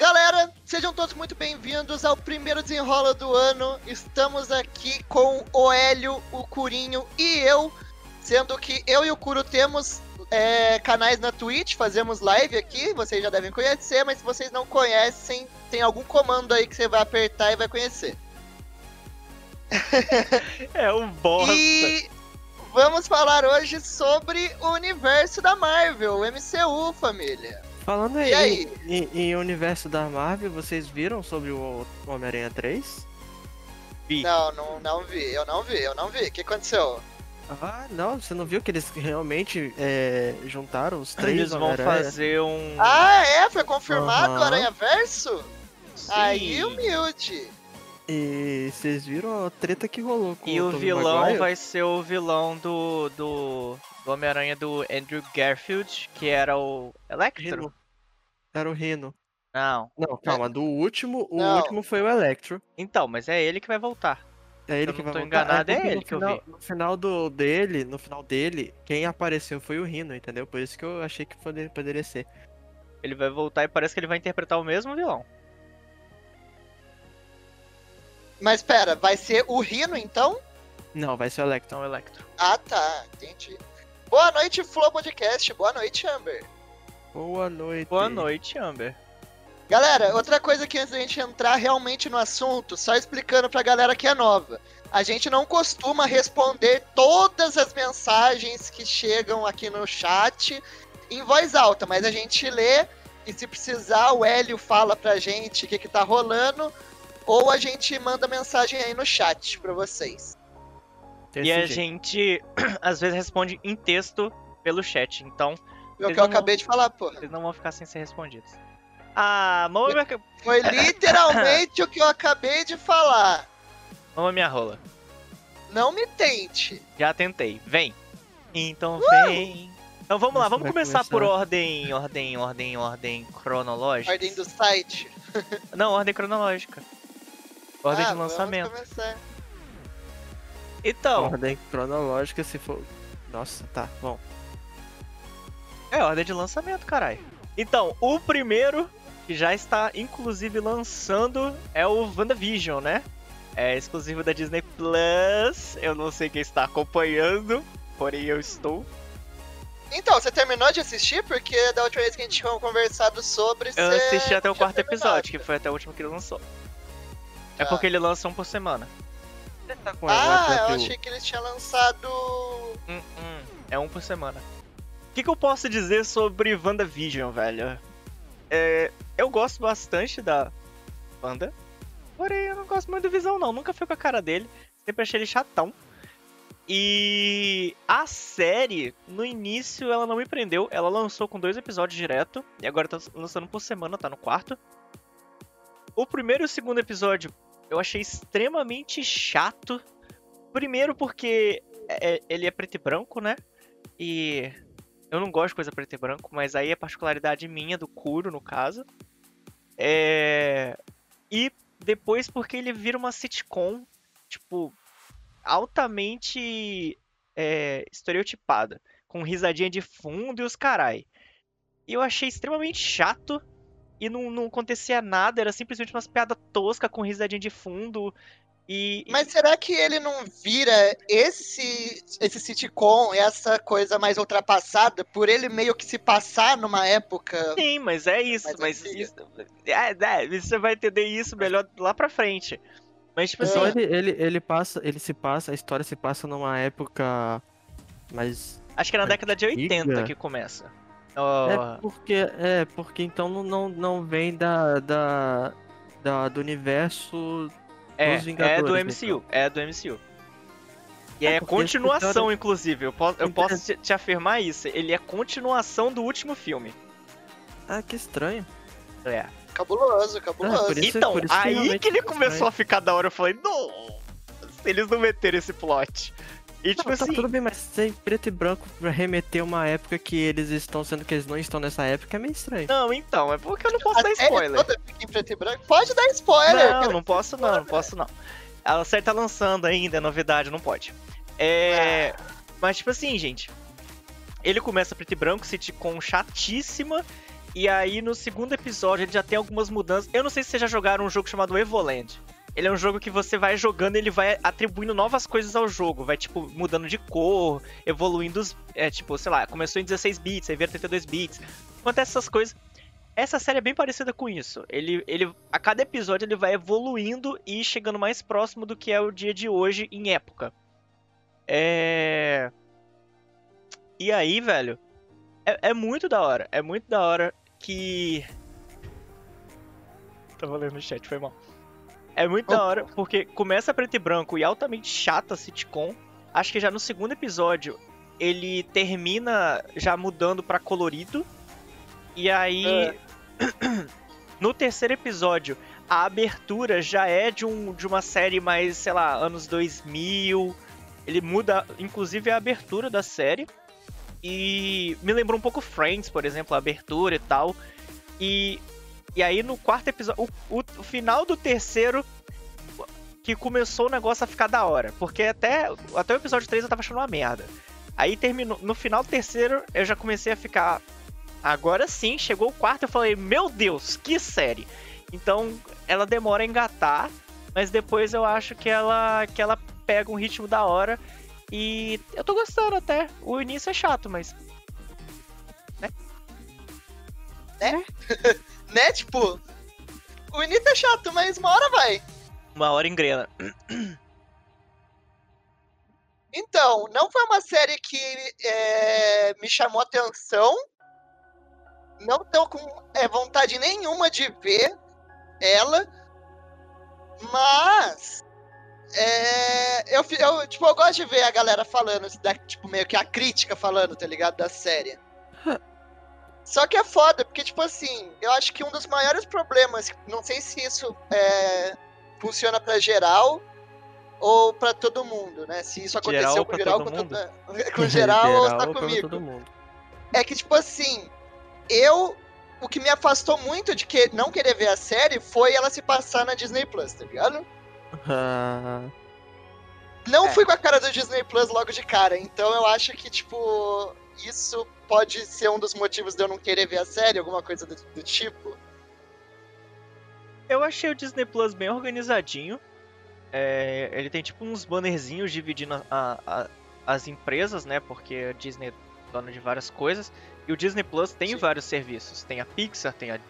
Galera, sejam todos muito bem-vindos ao primeiro desenrola do ano. Estamos aqui com o Hélio, o Curinho e eu, sendo que eu e o Curo temos é, canais na Twitch, fazemos live aqui, vocês já devem conhecer, mas se vocês não conhecem, tem algum comando aí que você vai apertar e vai conhecer. É um bosta. E vamos falar hoje sobre o universo da Marvel, o MCU, família. Falando E aí, aí? Em, em universo da Marvel, vocês viram sobre o Homem-Aranha 3? Vi. Não, não, não vi, eu não vi, eu não vi. O que aconteceu? Ah, não, você não viu que eles realmente é, juntaram os três Eles vão fazer um. Ah, é? Foi confirmado o Aham. Aranha Verso? Sim. Aí, humilde. E vocês viram a treta que rolou com E o Tobey vilão Maguire? vai ser o vilão do. do. do Homem-Aranha do Andrew Garfield, que era o. Electro? Rino. Era o Rino. Não. Não, calma, do último, o Não. último foi o Electro. Então, mas é ele que vai voltar. É ele eu que não vai tô voltar. enganado, é porque ele no que eu final, vi. No final do, dele, no final dele, quem apareceu foi o Rino, entendeu? Por isso que eu achei que poder- poderia ser. Ele vai voltar e parece que ele vai interpretar o mesmo vilão. Mas pera, vai ser o Rino então? Não, vai ser o Electro. Então, o Electro. Ah, tá, entendi. Boa noite, Flow Podcast. Boa noite, Amber. Boa noite. Boa noite, Amber. Galera, outra coisa que antes da gente entrar realmente no assunto, só explicando pra galera que é nova. A gente não costuma responder todas as mensagens que chegam aqui no chat em voz alta, mas a gente lê e se precisar o Hélio fala pra gente o que, que tá rolando, ou a gente manda mensagem aí no chat pra vocês. Desse E a jeito. gente, às vezes, responde em texto pelo chat. Então, É o Vocês que eu acabei de falar, porra. eles não vão ficar sem ser respondidos. Ah, mama minha, Foi literalmente o que eu acabei de falar. mama minha rola. Não me tente. Já tentei. Vem. Então Uh! vem. Então vamos lá, vamos começar começar. por ordem, ordem, ordem, ordem cronológica. Ordem do site. Não, ordem cronológica. Ordem Ah, de lançamento. Então, Ordem cronológica, se for. Nossa, tá, bom. é ordem de lançamento, caralho. Então, o primeiro, que já está inclusive lançando, é o WandaVision, né? É exclusivo da Disney Plus. Eu não sei quem está acompanhando, porém eu estou. Então, você terminou de assistir? Porque da última vez que a gente tinha conversado sobre. Eu você assisti até o quarto terminado. episódio, que foi até o último que ele lançou. É porque ele lança um por semana. Você tá com Ah, a eu achei que eles tinham lançado. Hum, hum, é um por semana. O que, que eu posso dizer sobre WandaVision, velho? É, eu gosto bastante da Wanda. Porém, eu não gosto muito do Visão, não. Nunca fui com a cara dele. Sempre achei ele chatão. E a série, no início, ela não me prendeu. Ela lançou com dois episódios direto. E agora tá lançando por semana, tá no quarto. O primeiro e o segundo episódio eu achei extremamente chato. Primeiro porque é- ele é preto e branco, né? E eu não gosto de coisa preto e branco, mas aí é particularidade minha, do Kuro, no caso. É... E depois porque ele vira uma sitcom, tipo, altamente é, estereotipada. Com risadinha de fundo e os carai. E eu achei extremamente chato. E não, não acontecia nada, era simplesmente umas piadas toscas com risadinha de fundo. E, Mas será que ele não vira esse, esse sitcom, essa coisa mais ultrapassada, por ele meio que se passar numa época. Sim, mas é isso. Mas antiga. isso, é, é, você vai entender isso melhor lá pra frente. Mas, tipo Então assim, ele, ele, ele passa, ele se passa, a história se passa numa época mais. acho que é na década de 80 antiga. que começa. Ó, É porque, é porque então não, não, não vem da, da, da- do universo. é, dos é do Vingadores, MCU. É do MCU. E É, é, continuação, cara- inclusive. Eu posso, eu posso te, te afirmar isso. Ele é continuação do último filme. Ah, que estranho. É. Cabuloso, cabuloso. É, por isso- então, que aí realmente que ele começou estranho. a ficar da hora. Eu falei, não, eles não meterem esse plot. E tipo Não, tá assim, tudo bem, mas sem preto e branco pra remeter uma época que eles estão sendo que eles não estão nessa época é meio estranho. não, então, é porque eu não posso A dar spoiler. toda fica em preto e branco. Pode dar spoiler. Não, cara. não posso não, não posso não. A série tá lançando ainda, é novidade, não pode. É. Mas tipo assim, gente. Ele começa preto e branco, sitcom chatíssima. E aí, no segundo episódio, ele já tem algumas mudanças. Eu não sei se vocês já jogaram um jogo chamado Evoland. Ele é um jogo que você vai jogando, ele vai atribuindo novas coisas ao jogo. Vai, tipo, mudando de cor, evoluindo os. É, tipo, sei lá, começou em 16 bits, aí vira 32 bits. Acontece essas coisas. Essa série é bem parecida com isso. Ele, ele, a cada episódio ele vai evoluindo e chegando mais próximo do que é o dia de hoje em época. É. E aí, velho, é, é muito da hora. É muito da hora que. Tava lendo no chat, foi mal. É muito da hora, porque começa preto e branco e altamente chata a sitcom. Acho que já no segundo episódio ele termina já mudando para colorido. E aí. É. no terceiro episódio, a abertura já é de, um, de uma série mais, sei lá, anos 2000. Ele muda, inclusive, a abertura da série. E me lembrou um pouco Friends, por exemplo, a abertura e tal. E e aí no quarto episódio, o, o, final do terceiro que começou o negócio a ficar da hora, porque até até o episódio 3 eu tava achando uma merda. Aí terminou, no final do terceiro eu já comecei a ficar agora sim, chegou o quarto eu falei, meu Deus, que série. Então, ela demora a engatar, mas depois eu acho que ela que ela pega um ritmo da hora e eu tô gostando até. O início é chato, mas né? Né? né? Tipo, o início é chato, mas uma hora vai. Uma hora engrena. Então, não foi uma série que é, me chamou atenção. Não tô com é, vontade nenhuma de ver ela. Mas. É, eu, eu, tipo, eu gosto de ver a galera falando, tipo, meio que a crítica falando, tá ligado? Da série. Só que é foda, porque, tipo assim, eu acho que um dos maiores problemas, não sei se isso é, funciona para geral ou para todo mundo, né? Se isso aconteceu geral com geral, com, todo, com geral, geral ou tá comigo. É que, tipo assim, eu. O que me afastou muito de que não querer ver a série foi ela se passar na Disney Plus, tá ligado? Uh... Não é. fui com a cara do Disney Plus logo de cara, então eu acho que, tipo, isso pode ser um dos motivos de eu não querer ver a série, alguma coisa do, do tipo. Eu achei o Disney Plus bem organizadinho. É, ele tem tipo uns bannerzinhos dividindo a, a, as empresas, né? Porque a Disney é dona de várias coisas. E o Disney Plus tem Sim. vários serviços. Tem a Pixar, tem a,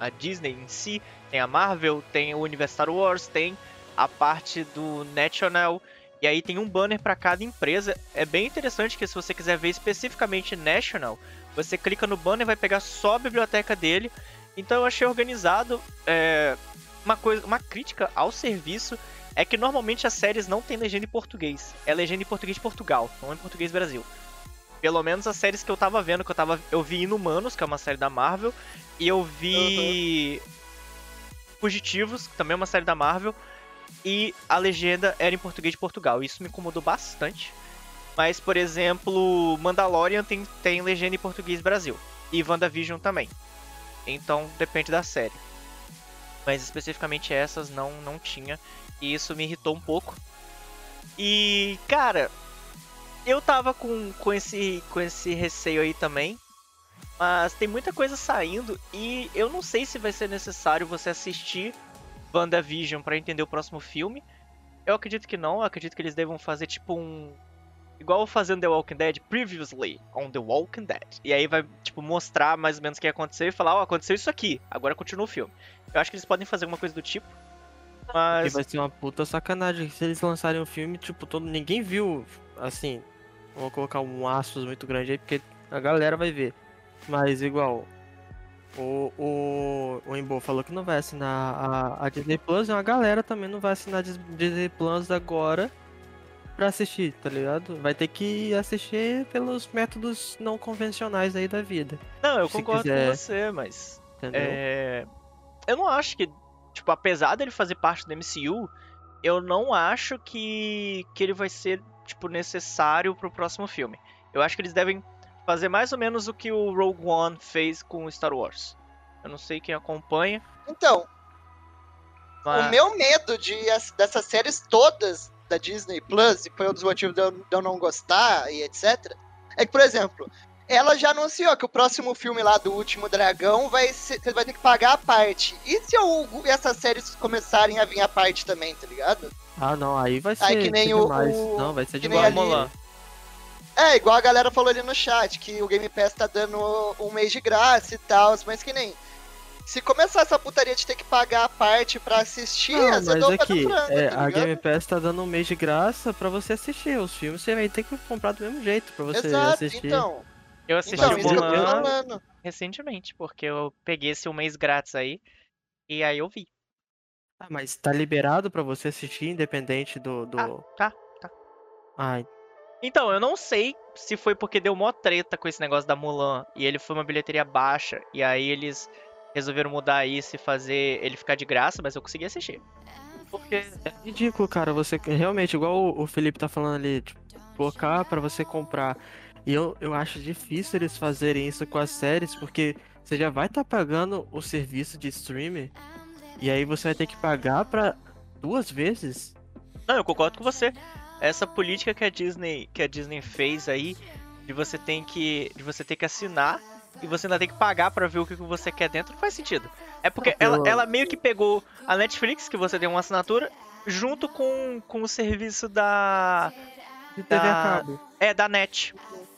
a Disney em si, tem a Marvel, tem o Universo Star Wars, tem a parte do National. E aí tem um banner para cada empresa. É bem interessante que se você quiser ver especificamente National, você clica no banner e vai pegar só a biblioteca dele. Então eu achei organizado. É, uma coisa, uma crítica ao serviço é que normalmente as séries não têm legenda em português. É legenda em português de Portugal, não em português Brasil. Pelo menos as séries que eu tava vendo, que eu tava. Eu vi Inumanos, que é uma série da Marvel, e eu vi. Uhum. Fugitivos, que também é uma série da Marvel e a legenda era em português de Portugal. Isso me incomodou bastante. Mas, por exemplo, Mandalorian tem, tem legenda em português Brasil. E WandaVision também. Então depende da série. Mas especificamente essas não, não tinha. E isso me irritou um pouco. E, cara, eu tava com, com, esse, com esse receio aí também. Mas tem muita coisa saindo e eu não sei se vai ser necessário você assistir WandaVision para entender o próximo filme. Eu acredito que não, eu acredito que eles devam fazer tipo um. Igual fazendo The Walking Dead, previously on The Walking Dead. E aí vai, tipo, mostrar mais ou menos o que aconteceu e falar, ó, oh, aconteceu isso aqui, agora continua o filme. Eu acho que eles podem fazer alguma coisa do tipo. Mas. Vai ser uma puta sacanagem se eles lançarem um filme, tipo, todo. Ninguém viu, assim. Vou colocar um aspas muito grande aí, porque a galera vai ver. Mas igual, o, o, o Embo falou que não vai assinar a, a Disney Plus e uma galera também não vai assinar a Disney Plus agora pra assistir, tá ligado? Vai ter que assistir pelos métodos não convencionais aí da vida. Não, eu concordo quiser. com você, mas. É... Eu não acho que. Tipo, apesar dele fazer parte do MCU, eu não acho que, que ele vai ser, tipo, necessário pro próximo filme. Eu acho que eles devem fazer mais ou menos o que o Rogue One fez com Star Wars. Eu não sei quem acompanha. Então, mas... o meu medo de dessas séries todas da Disney Plus, e foi um dos motivos de eu, de eu não gostar e etc., é que, por exemplo, ela já anunciou que o próximo filme lá do Último Dragão vai ser, você vai ter que pagar a parte. E se o, essas séries começarem a vir a parte também, tá ligado? Ah, não, aí vai ser, Aí que nem ser o- demais. o- Não, vai ser que nem demais. ali- Mulan. É, igual a galera falou ali no chat, que o Game Pass tá dando um mês de graça e tal, mas que nem. Se começar essa putaria de ter que pagar a parte pra assistir, Não, mas aqui, frango, é, tá a? Game Pass tá dando um mês de graça pra você assistir. Os filmes você vai ter que comprar do mesmo jeito pra você Exato, assistir. então. Eu assisti Então, o Mulan recentemente, porque eu peguei esse um mês grátis aí. E aí eu vi. Ah, mas tá liberado pra você assistir independente do. do... tá, tá. Ai, Então, eu não sei se foi porque deu mó treta com esse negócio da Mulan e ele foi uma bilheteria baixa e aí eles resolveram mudar isso e fazer ele ficar de graça, mas eu consegui assistir. porque é ridículo, cara. Você realmente, igual o, Felipe tá falando ali, tipo, colocar pra você comprar. E eu, eu acho difícil eles fazerem isso com as séries, porque você já vai estar pagando o serviço de streaming e aí você vai ter que pagar pra duas vezes. Não, eu concordo com você. Essa política que a Disney, que a Disney fez aí, de você tem que, de você ter que assinar e você ainda tem que pagar pra ver o que você quer dentro, não faz sentido. É porque ela, ela meio que pegou a Netflix, que você tem uma assinatura, junto com, com o serviço da De TV a Da- cabo. é da Net,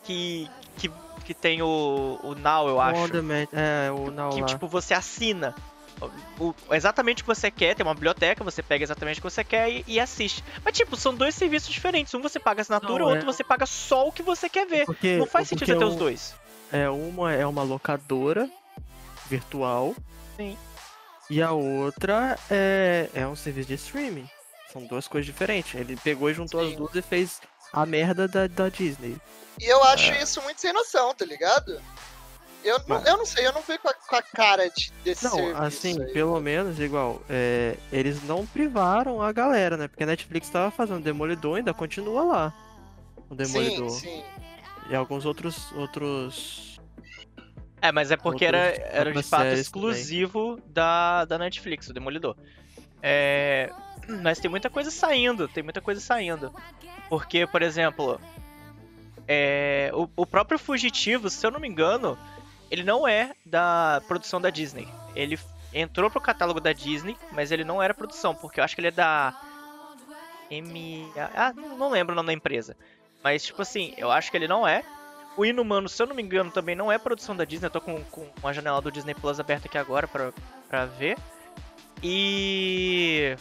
que que, que tem o, o Now, eu acho. demand, é, o Now que lá. tipo você assina o, exatamente o que você quer, tem uma biblioteca, você pega exatamente o que você quer e, e assiste. Mas tipo, são dois serviços diferentes. Um você paga assinatura, Não, o outro é- você paga só o que você quer ver. Porque, Não faz sentido você ter um- os dois. É, uma é uma locadora virtual. Sim. E a outra é, é um serviço de streaming. São duas coisas diferentes. Ele pegou e juntou Sim. as duas e fez a merda da, da Disney. E eu acho É. isso muito sem noção, tá ligado? Eu, não, Mas- eu não sei, eu não fui com a, com a cara de, desse Não, serviço assim, aí. pelo menos, igual, é, eles não privaram a galera, né? Porque a Netflix tava fazendo Demolidor, ainda continua lá. O Demolidor. Sim, sim. E alguns outros. outros. É, mas é porque era, Outras- era de fato exclusivo da, da Netflix, o Demolidor. É, mas tem muita coisa saindo, tem muita coisa saindo. Porque, por exemplo, é, o, o próprio Fugitivo, se eu não me engano, ele não é da produção da Disney. Ele entrou pro catálogo da Disney, mas ele não era produção, porque eu acho que ele é da M... Ah, não lembro o nome da empresa. Mas, tipo assim, eu acho que ele não é. O Inumano, se eu não me engano, também não é produção da Disney. Eu tô com, com a janela do Disney Plus aberta aqui agora pra, pra ver. E.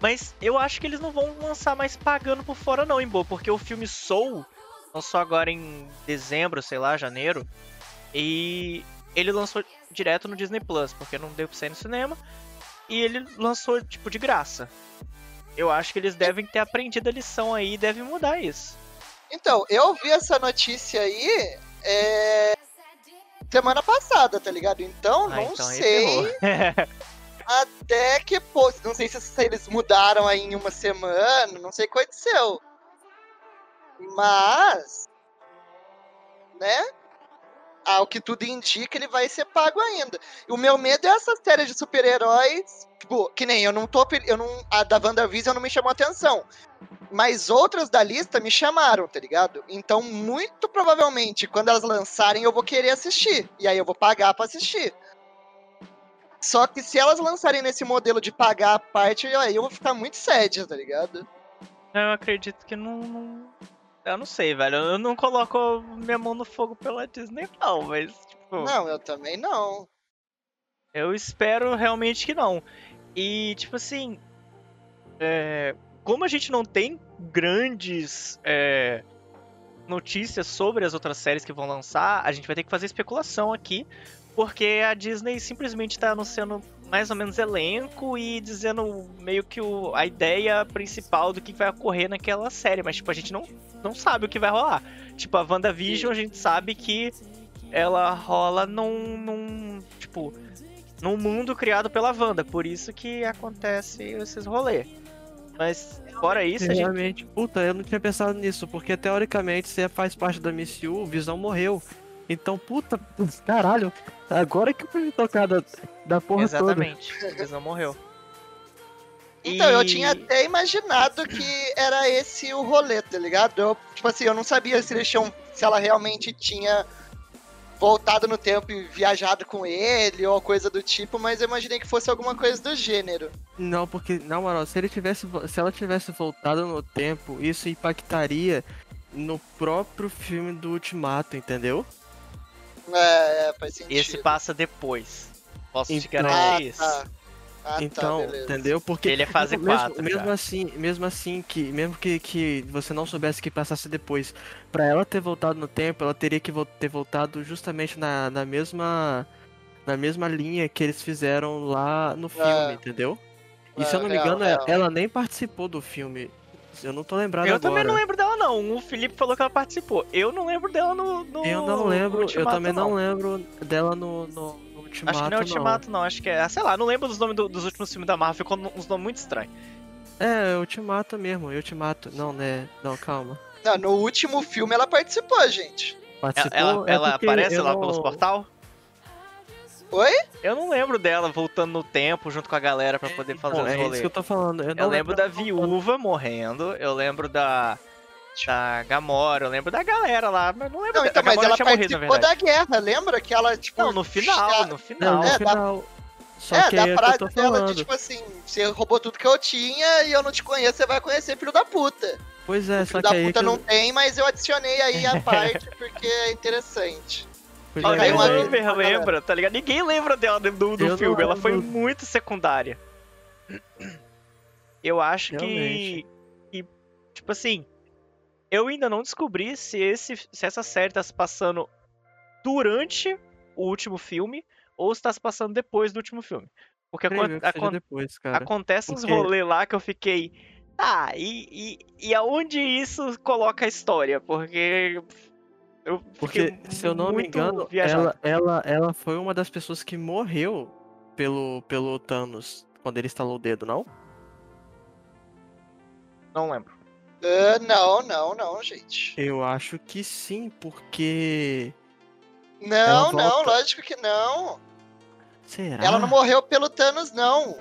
Mas eu acho que eles não vão lançar mais pagando por fora, não, em boa, porque o filme Soul lançou agora em dezembro, sei lá, janeiro. E ele lançou direto no Disney Plus, porque não deu pra sair no cinema. E ele lançou, tipo, de graça. Eu acho que eles devem ter aprendido a lição aí e devem mudar isso. Então, eu vi essa notícia aí é, semana passada, tá ligado? Então, Ah, não então sei até que, pô, não sei se, se eles mudaram aí em uma semana, não sei o que aconteceu. Mas, né? Ao que tudo indica, ele vai ser pago ainda. O meu medo é essa série de super-heróis, tipo, que nem eu não tô, eu não, a da WandaVision não me chamou atenção. Mas outras da lista me chamaram, tá ligado? Então, muito provavelmente, quando elas lançarem, eu vou querer assistir. E aí eu vou pagar pra assistir. Só que se elas lançarem nesse modelo de pagar a parte, aí eu vou ficar muito sad, tá ligado? Eu acredito que não, não- Eu não sei, velho. Eu não coloco minha mão no fogo pela Disney, não, mas, tipo. Não, eu também não. Eu espero realmente que não. E, tipo assim. é, como a gente não tem grandes é, notícias sobre as outras séries que vão lançar, a gente vai ter que fazer especulação aqui. Porque a Disney simplesmente tá anunciando mais ou menos elenco e dizendo meio que o, a ideia principal do que vai ocorrer naquela série. Mas, tipo, a gente não, não sabe o que vai rolar. Tipo, a WandaVision, a gente sabe que ela rola num, num tipo, num mundo criado pela Wanda. Por isso que acontece esses rolês. Mas, fora isso, a gente... Realmente, puta, eu não tinha pensado nisso, porque teoricamente você faz parte da MCU, o Visão morreu. Então, puta, caralho, agora que eu fui me tocar da, da porra Exatamente. Eles não morreu. Então, eu E- tinha até imaginado que era esse o rolê, tá ligado? Eu, tipo assim, eu não sabia se eles tinham se ela realmente tinha voltado no tempo e viajado com ele ou coisa do tipo, mas eu imaginei que fosse alguma coisa do gênero. Não, porque, na moral, se ele tivesse. Se ela tivesse voltado no tempo, isso impactaria no próprio filme do Ultimato, entendeu? É, é, faz sentido. Esse passa depois. Posso te Então- garantir ah, isso. tá. Ah, então, tá, entendeu? Porque Ele é fase mesmo, 4 mesmo já. assim, mesmo assim que mesmo que, que você não soubesse que passasse depois, pra ela ter voltado no tempo, ela teria que vo- ter voltado justamente na, na mesma na mesma linha que eles fizeram lá no filme, É. entendeu? E É, se eu não me real, engano, real. ela nem participou do filme. Eu não tô lembrado Eu agora. também não lembro dela, não. O Felipe falou que ela participou. Eu não lembro dela no. no Eu não lembro, no eu Ultimato, também não lembro dela no, no, no Ultimato, Acho que não é Ultimato, não. Acho que é. Sei lá, não lembro dos nomes do- dos últimos filmes da Marvel. Ficou uns nomes muito estranhos. É, é Ultimato mesmo, Ultimato. Não, né? Não, calma. Não, no último filme ela participou, gente. Ela, Participou, ela, é ela aparece eu lá não- pelos portal? Oi? Eu não lembro dela voltando no tempo junto com a galera pra poder fazer Bom, os é isso rolês. que eu tô falando. Eu, não Eu lembro da dela voltando. viúva morrendo, eu lembro da. Da Gamora, eu lembro da galera lá, mas não lembro Não, da então, a mas Gamora ela tinha morrido, na participou verdade. da guerra, lembra? Que ela, tipo. Não, no final, no Não, final. no É, da- final. Só é, que da é que dela de tipo assim, você roubou tudo que eu tinha e eu não te conheço, você vai conhecer filho da puta. Pois é, o só filho que da aí puta que não tem, mas eu adicionei aí a parte porque é interessante. Pra galera. lembra, tá ligado? Ninguém lembra dela do, do Eu filme, ela foi muito secundária. Eu acho que, Realmente. que, tipo assim, eu ainda não descobri se, esse, se essa série tá se passando durante o último filme ou se tá se passando depois do último filme. Porque acon- depois, cara. acontece uns rolês lá que eu fiquei. Tá, e, e, e aonde isso coloca a história? Porque. Eu Porque, se eu não me engano, viajado. ela, ela, ela foi uma das pessoas que morreu pelo, pelo Thanos quando ele estalou o dedo, não? Não lembro. Ah, não, não, não, gente. Eu acho que sim, porque. Não, não, lógico que não. Será? Ela não morreu pelo Thanos, não.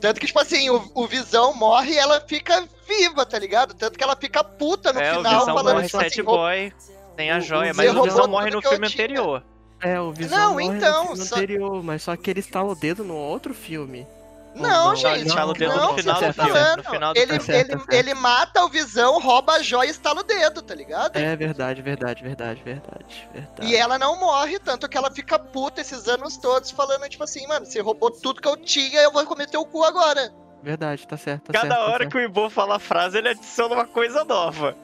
Tanto que, tipo assim, o, o Visão morre e ela fica viva, tá ligado? Tanto que ela fica puta no é, o final, Visão falando morre tipo assim, Boy, tem a joia, o mas o Visão morre no filme tinha. anterior. É, o Visão Não, morre então, no filme só- anterior, mas só que ele estala o dedo no outro filme. Não, Não, gente, não, Estala o dedo não, no final você do tá filme. No final do ele, Tá ele, tá ele mata o Visão, rouba a joia e estala o dedo, tá ligado? É verdade, verdade, verdade, verdade, verdade. E ela não morre, tanto que ela fica puta esses anos todos, falando tipo assim, mano, você roubou tudo que eu tinha, eu vou comer teu cu agora. Verdade, tá certo, tá Cada certo. tá hora certo. que o Ibo fala a frase, ele adiciona uma coisa nova.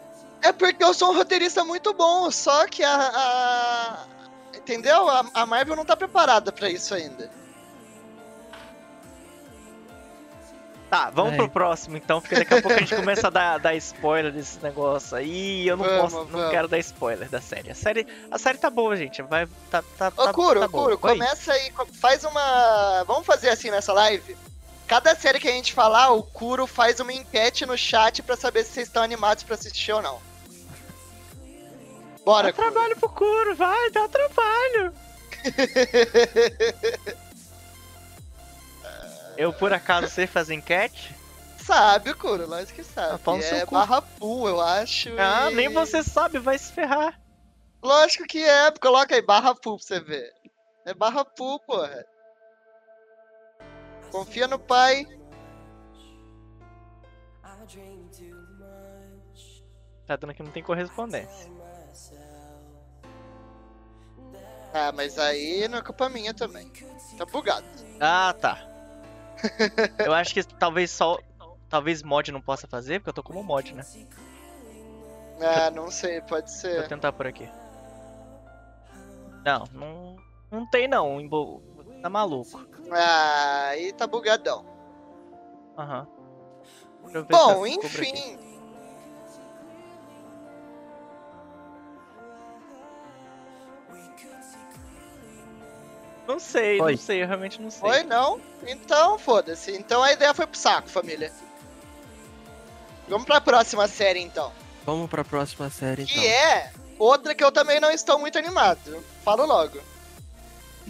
É porque eu sou um roteirista muito bom, só que a. a- Entendeu? A, a Marvel não tá preparada pra isso ainda. Tá, vamos É. pro próximo então, porque daqui a pouco a gente começa a dar, dar spoiler desse negócio aí. E eu não Vamos, posso, não vamos. quero dar spoiler da série. A série, a série tá boa, gente. Vai, tá, tá, Ô, tá, Kuro, tá. Kuro, começa aí, faz uma. Vamos fazer assim nessa live? Cada série que a gente falar, o Kuro faz uma enquete no chat pra saber se vocês estão animados pra assistir ou não. Bora, Dá Kuro. trabalho pro Kuro, vai, dá trabalho. Eu por acaso sei fazer enquete? Sabe, Kuro, lógico que sabe. Ah, é barra pool, eu acho. Ah, e- nem você sabe, vai se ferrar. Lógico que é, coloca aí barra pool pra você ver. É barra pool, porra. Confia no pai. Tá dando que não tem correspondência. Ah, mas aí não é culpa minha também. Tá bugado. Ah, tá. Eu acho que talvez só. Talvez mod não possa fazer, porque eu tô como mod, né? Ah, não sei, pode ser. tentar por aqui. Não, não. Não tem não, Imbo. Tá maluco. Ah, aí tá bugadão. Aham. Bom, enfim. Não sei, Oi. não sei, eu realmente não sei. Foi, não? Então, foda-se. Então a ideia foi pro saco, família. Vamos pra próxima série, então. Vamos pra próxima série, então. Que é outra que eu também não estou muito animado. Falo logo.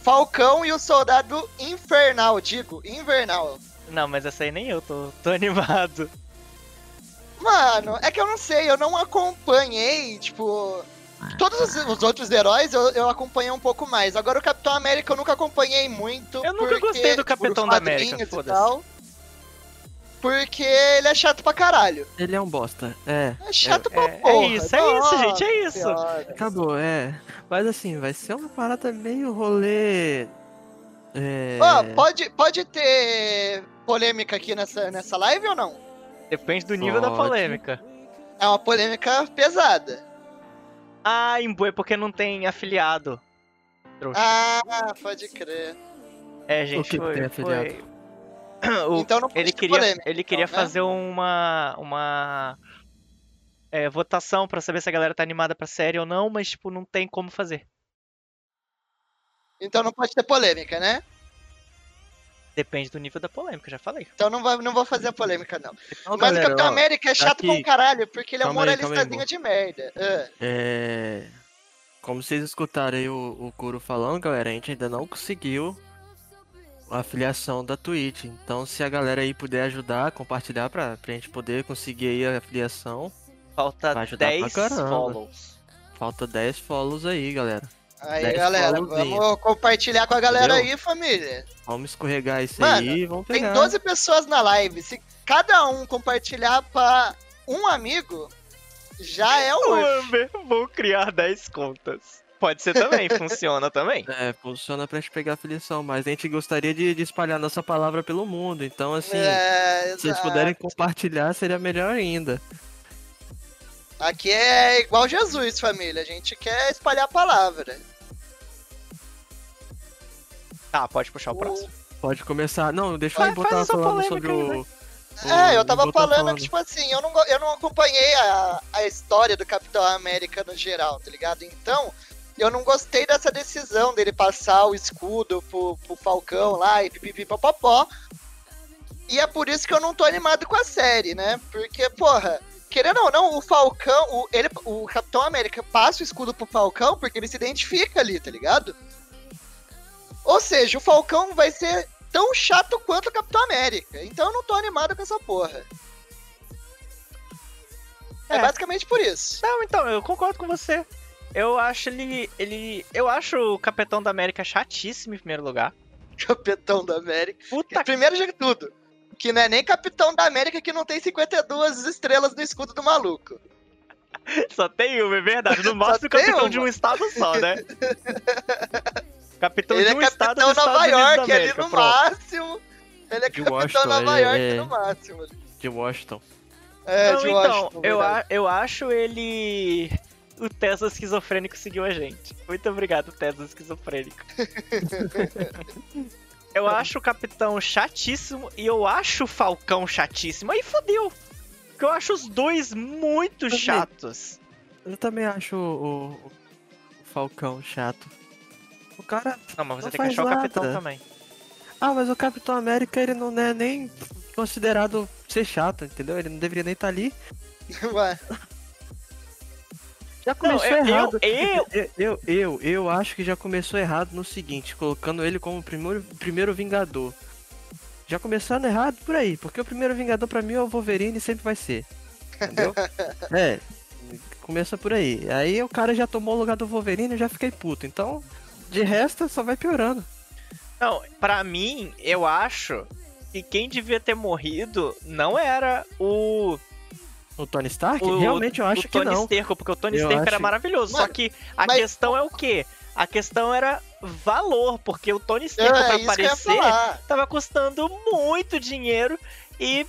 Falcão e o Soldado Infernal, digo, Invernal. Não, mas essa aí nem eu tô, tô animado. Mano, é que eu não sei, eu não acompanhei, tipo. Todos os, os outros heróis eu, eu acompanhei um pouco mais. Agora o Capitão América eu nunca acompanhei muito. Eu nunca porque- gostei do Capitão da América, e tal. Porque ele é chato pra caralho. Ele é um bosta. É. É chato É, pra é porra. isso, é isso, gente, é isso. Senhora. Acabou, é. Mas assim, vai ser uma parada meio rolê. É. Ó, pode, pode ter polêmica aqui nessa, nessa live ou não? Depende do nível da Pode. polêmica. É uma polêmica pesada. Ah, Imbu é porque não tem afiliado. Trouxa. Ah, pode crer. é, o gente, que foi. tem afiliado? foi... O- Então não pode ele ter queria, polêmica. ele queria então, né? fazer uma. uma. é, votação pra saber se a galera tá animada pra série ou não, mas, tipo, não tem como fazer. Então não pode ter polêmica, né? Depende do nível da polêmica, já falei. Então não, vai, não vou fazer a polêmica, não. Então, Mas galera, o Capitão ó, América é chato aqui- pra um caralho, porque ele é um aí, aí, moralistazinho irmão. de merda. Ah. É. Como vocês escutaram aí o, o Kuro falando, galera, a gente ainda não conseguiu a afiliação da Twitch. Então, se a galera aí puder ajudar, compartilhar pra, pra gente poder conseguir aí a afiliação, Falta Vai ajudar pra 10 caramba. follows. falta 10 follows aí, galera. Aí, Dez galera, vamos compartilhar com a galera Entendeu? aí, família. Vamos escorregar isso Mano, aí e vamos Tem pegar. 12 pessoas na live. Se cada um compartilhar pra um amigo, já é o. Amber, vou criar 10 contas. Pode ser também, funciona também. É, funciona pra gente pegar a afiliação, mas a gente gostaria de, de espalhar nossa palavra pelo mundo. Então, assim, É, se vocês puderem compartilhar, seria melhor ainda. Aqui é igual Jesus, família. A gente quer espalhar a palavra. Tá, pode puxar o próximo. Pode começar. Não, deixa eu botar faz essa falando sobre o. o- É, eu tava o botar falando, que, tipo assim, eu não, eu não acompanhei a, a história do Capitão América no geral, tá ligado? Então, eu não gostei dessa decisão dele passar o escudo pro, pro Falcão lá e pipipipopopó. E é por isso que eu não tô animado com a série, né? Porque, porra, querendo ou não, o Falcão, o, ele, o Capitão América passa o escudo pro Falcão porque ele se identifica ali, tá ligado? Ou seja, o Falcão vai ser tão chato quanto o Capitão América. Então eu não tô animado com essa porra. É, É. basicamente por isso. Não, então, eu concordo com você. Eu acho ele. ele. Eu acho o Capitão da América chatíssimo em primeiro lugar. Capitão da América. Puta Primeiro de tudo, que não é nem Capitão da América que não tem 52 estrelas no escudo do maluco. só tem uma, é verdade. No máximo, capitão uma. de um estado só, né? capitão ele de é um estado Capitão Nova York ali no pronto. máximo. Ele é De Capitão Washington, Nova ele York é- no máximo. De Washington. É, Não, de então, Washington. eu, verdade. a- eu acho ele. O Tesla esquizofrênico seguiu a gente. Muito obrigado, Tesla esquizofrênico. eu acho o Capitão chatíssimo e eu acho o Falcão chatíssimo. Aí fodeu. Porque eu acho os dois muito Também. chatos. Eu também acho o, o Falcão chato. O cara. Não, mas você Não tem que achar o Capitão nada. também. Ah, mas o Capitão América ele não é nem considerado ser chato, entendeu? Ele não deveria nem estar ali. Ué, Já Não, começou eu, errado. eu, eu, Eu, eu, eu, acho que já começou errado no seguinte, colocando ele como o primeiro, primeiro Vingador. Já começando errado por aí, porque o primeiro Vingador pra mim é o Wolverine e sempre vai ser. Entendeu? é, começa por aí. Aí o cara já tomou o lugar do Wolverine e já fiquei puto. Então, de resto, só vai piorando. Não, pra mim, eu acho que quem devia ter morrido não era o, O Tony Stark? o Realmente eu acho o que Tony não. Stark, porque o Tony Eu Stark era maravilhoso. Só Mano, que a mas- questão é o quê? A questão era valor, porque o Tony Stark é, pra aparecer tava custando muito dinheiro e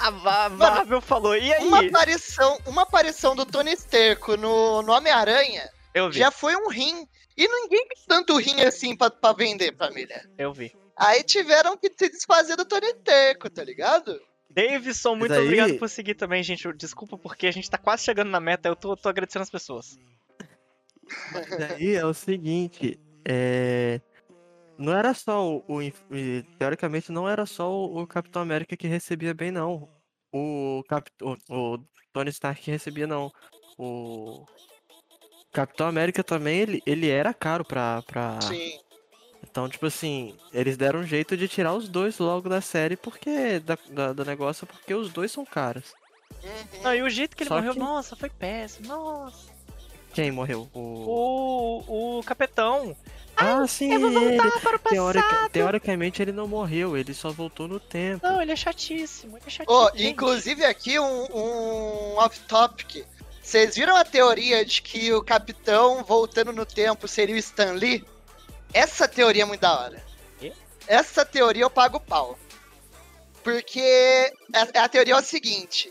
a Va- Marvel falou, e aí? Uma aparição, uma aparição do Tony Stark no, no Homem-Aranha Eu vi, já foi um rim. E ninguém tem tanto rim assim pra, pra vender, família. eu vi. Aí tiveram que se desfazer do Tony Stark, tá ligado? Davidson, muito Mas aí- obrigado por seguir também, gente. Desculpa porque a gente tá quase chegando na meta, eu tô, tô agradecendo as pessoas. Daí é o seguinte, é... Não era só o, o Teoricamente não era só o, o Capitão América que recebia bem, não. O, Cap... o, o Tony Stark que recebia, não. O Capitão América também, ele, ele era caro pra, pra... Sim. Então, tipo assim, eles deram um jeito de tirar os dois logo da série, porque... Da, da- do negócio, porque os dois são caros. Uhum. Não, e o jeito que ele Só morreu, que- nossa, foi péssimo, nossa. Quem morreu? O... O, o capitão. Ah, sim, eu vou ele. voltar para o Teorica- passado. Teoricamente ele não morreu, ele só voltou no tempo. Não, ele é chatíssimo. Ele é chatíssimo. Ó, gente. inclusive aqui um, um off-topic. Vocês viram a teoria de que o capitão voltando no tempo seria o Stan Lee? Essa teoria é muito da hora. Essa teoria eu pago pau. Porque a, a teoria é o seguinte.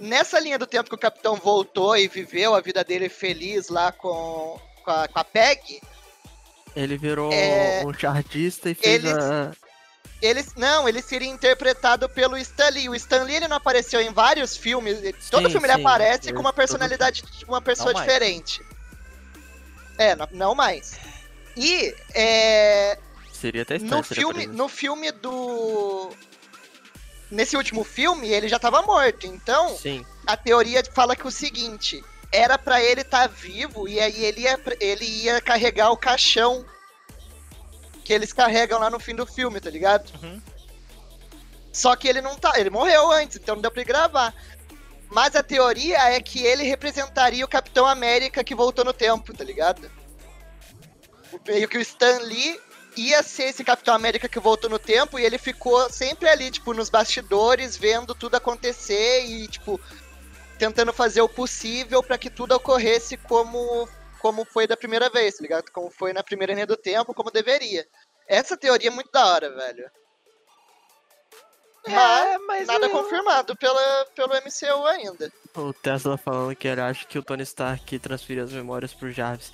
Nessa linha do tempo que o capitão voltou e viveu a vida dele feliz lá com, com, a, com a Peg, Ele virou É, um chartista e fez eles- a. ele não, ele seria interpretado pelo Stan Lee. O Stan Lee ele não apareceu em vários filmes. Todo Sim, filme ele sim. aparece Ele- com uma personalidade de uma pessoa diferente. É, não, não mais. E é, Seria até estranho no filme, no filme do nesse último filme ele já tava morto. Então Sim. a teoria fala que o seguinte, era pra ele estar vivo e aí ele ia, ele ia carregar o caixão que eles carregam lá no fim do filme, tá ligado? Uhum. Só que ele não tá, ele morreu antes, então não deu pra ele gravar. Mas a teoria é que ele representaria o Capitão América que voltou no tempo, tá ligado? Meio que o Stan Lee ia ser esse Capitão América que voltou no tempo e ele ficou sempre ali, tipo, nos bastidores, vendo tudo acontecer e, tipo, tentando fazer o possível pra que tudo ocorresse como, como foi da primeira vez, tá ligado? Como foi na primeira linha do tempo, como deveria. Essa teoria é muito da hora, velho. Mas É, mas nada eu- confirmado pela, pelo MCU ainda. O Tesla falando que ele acha que o Tony Stark transferiu as memórias pro Jarvis.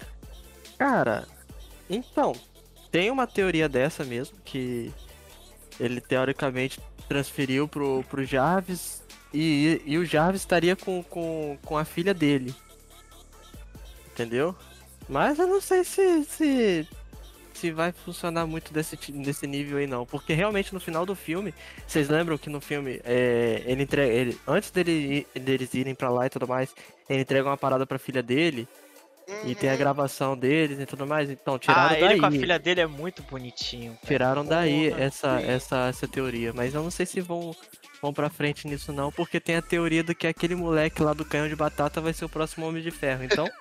Cara, então, tem uma teoria dessa mesmo, que ele teoricamente transferiu pro, pro Jarvis e, e o Jarvis estaria com, com, com a filha dele. Entendeu? Mas eu não sei se, se, se vai funcionar muito desse, desse nível aí não. Porque realmente no final do filme, vocês lembram que no filme, é, ele entrega. Ele, antes dele, deles irem pra lá e tudo mais, ele entrega uma parada pra filha dele e tem a Uhum. gravação deles e tudo mais. Então, tiraram Ah, daí. ele com a filha dele é muito bonitinho. velho. Tiraram daí Porra. essa, essa, essa teoria. Mas eu não sei se vão, vão pra frente nisso não, porque tem a teoria do que aquele moleque lá do canhão de batata vai ser o próximo Homem de Ferro. Então,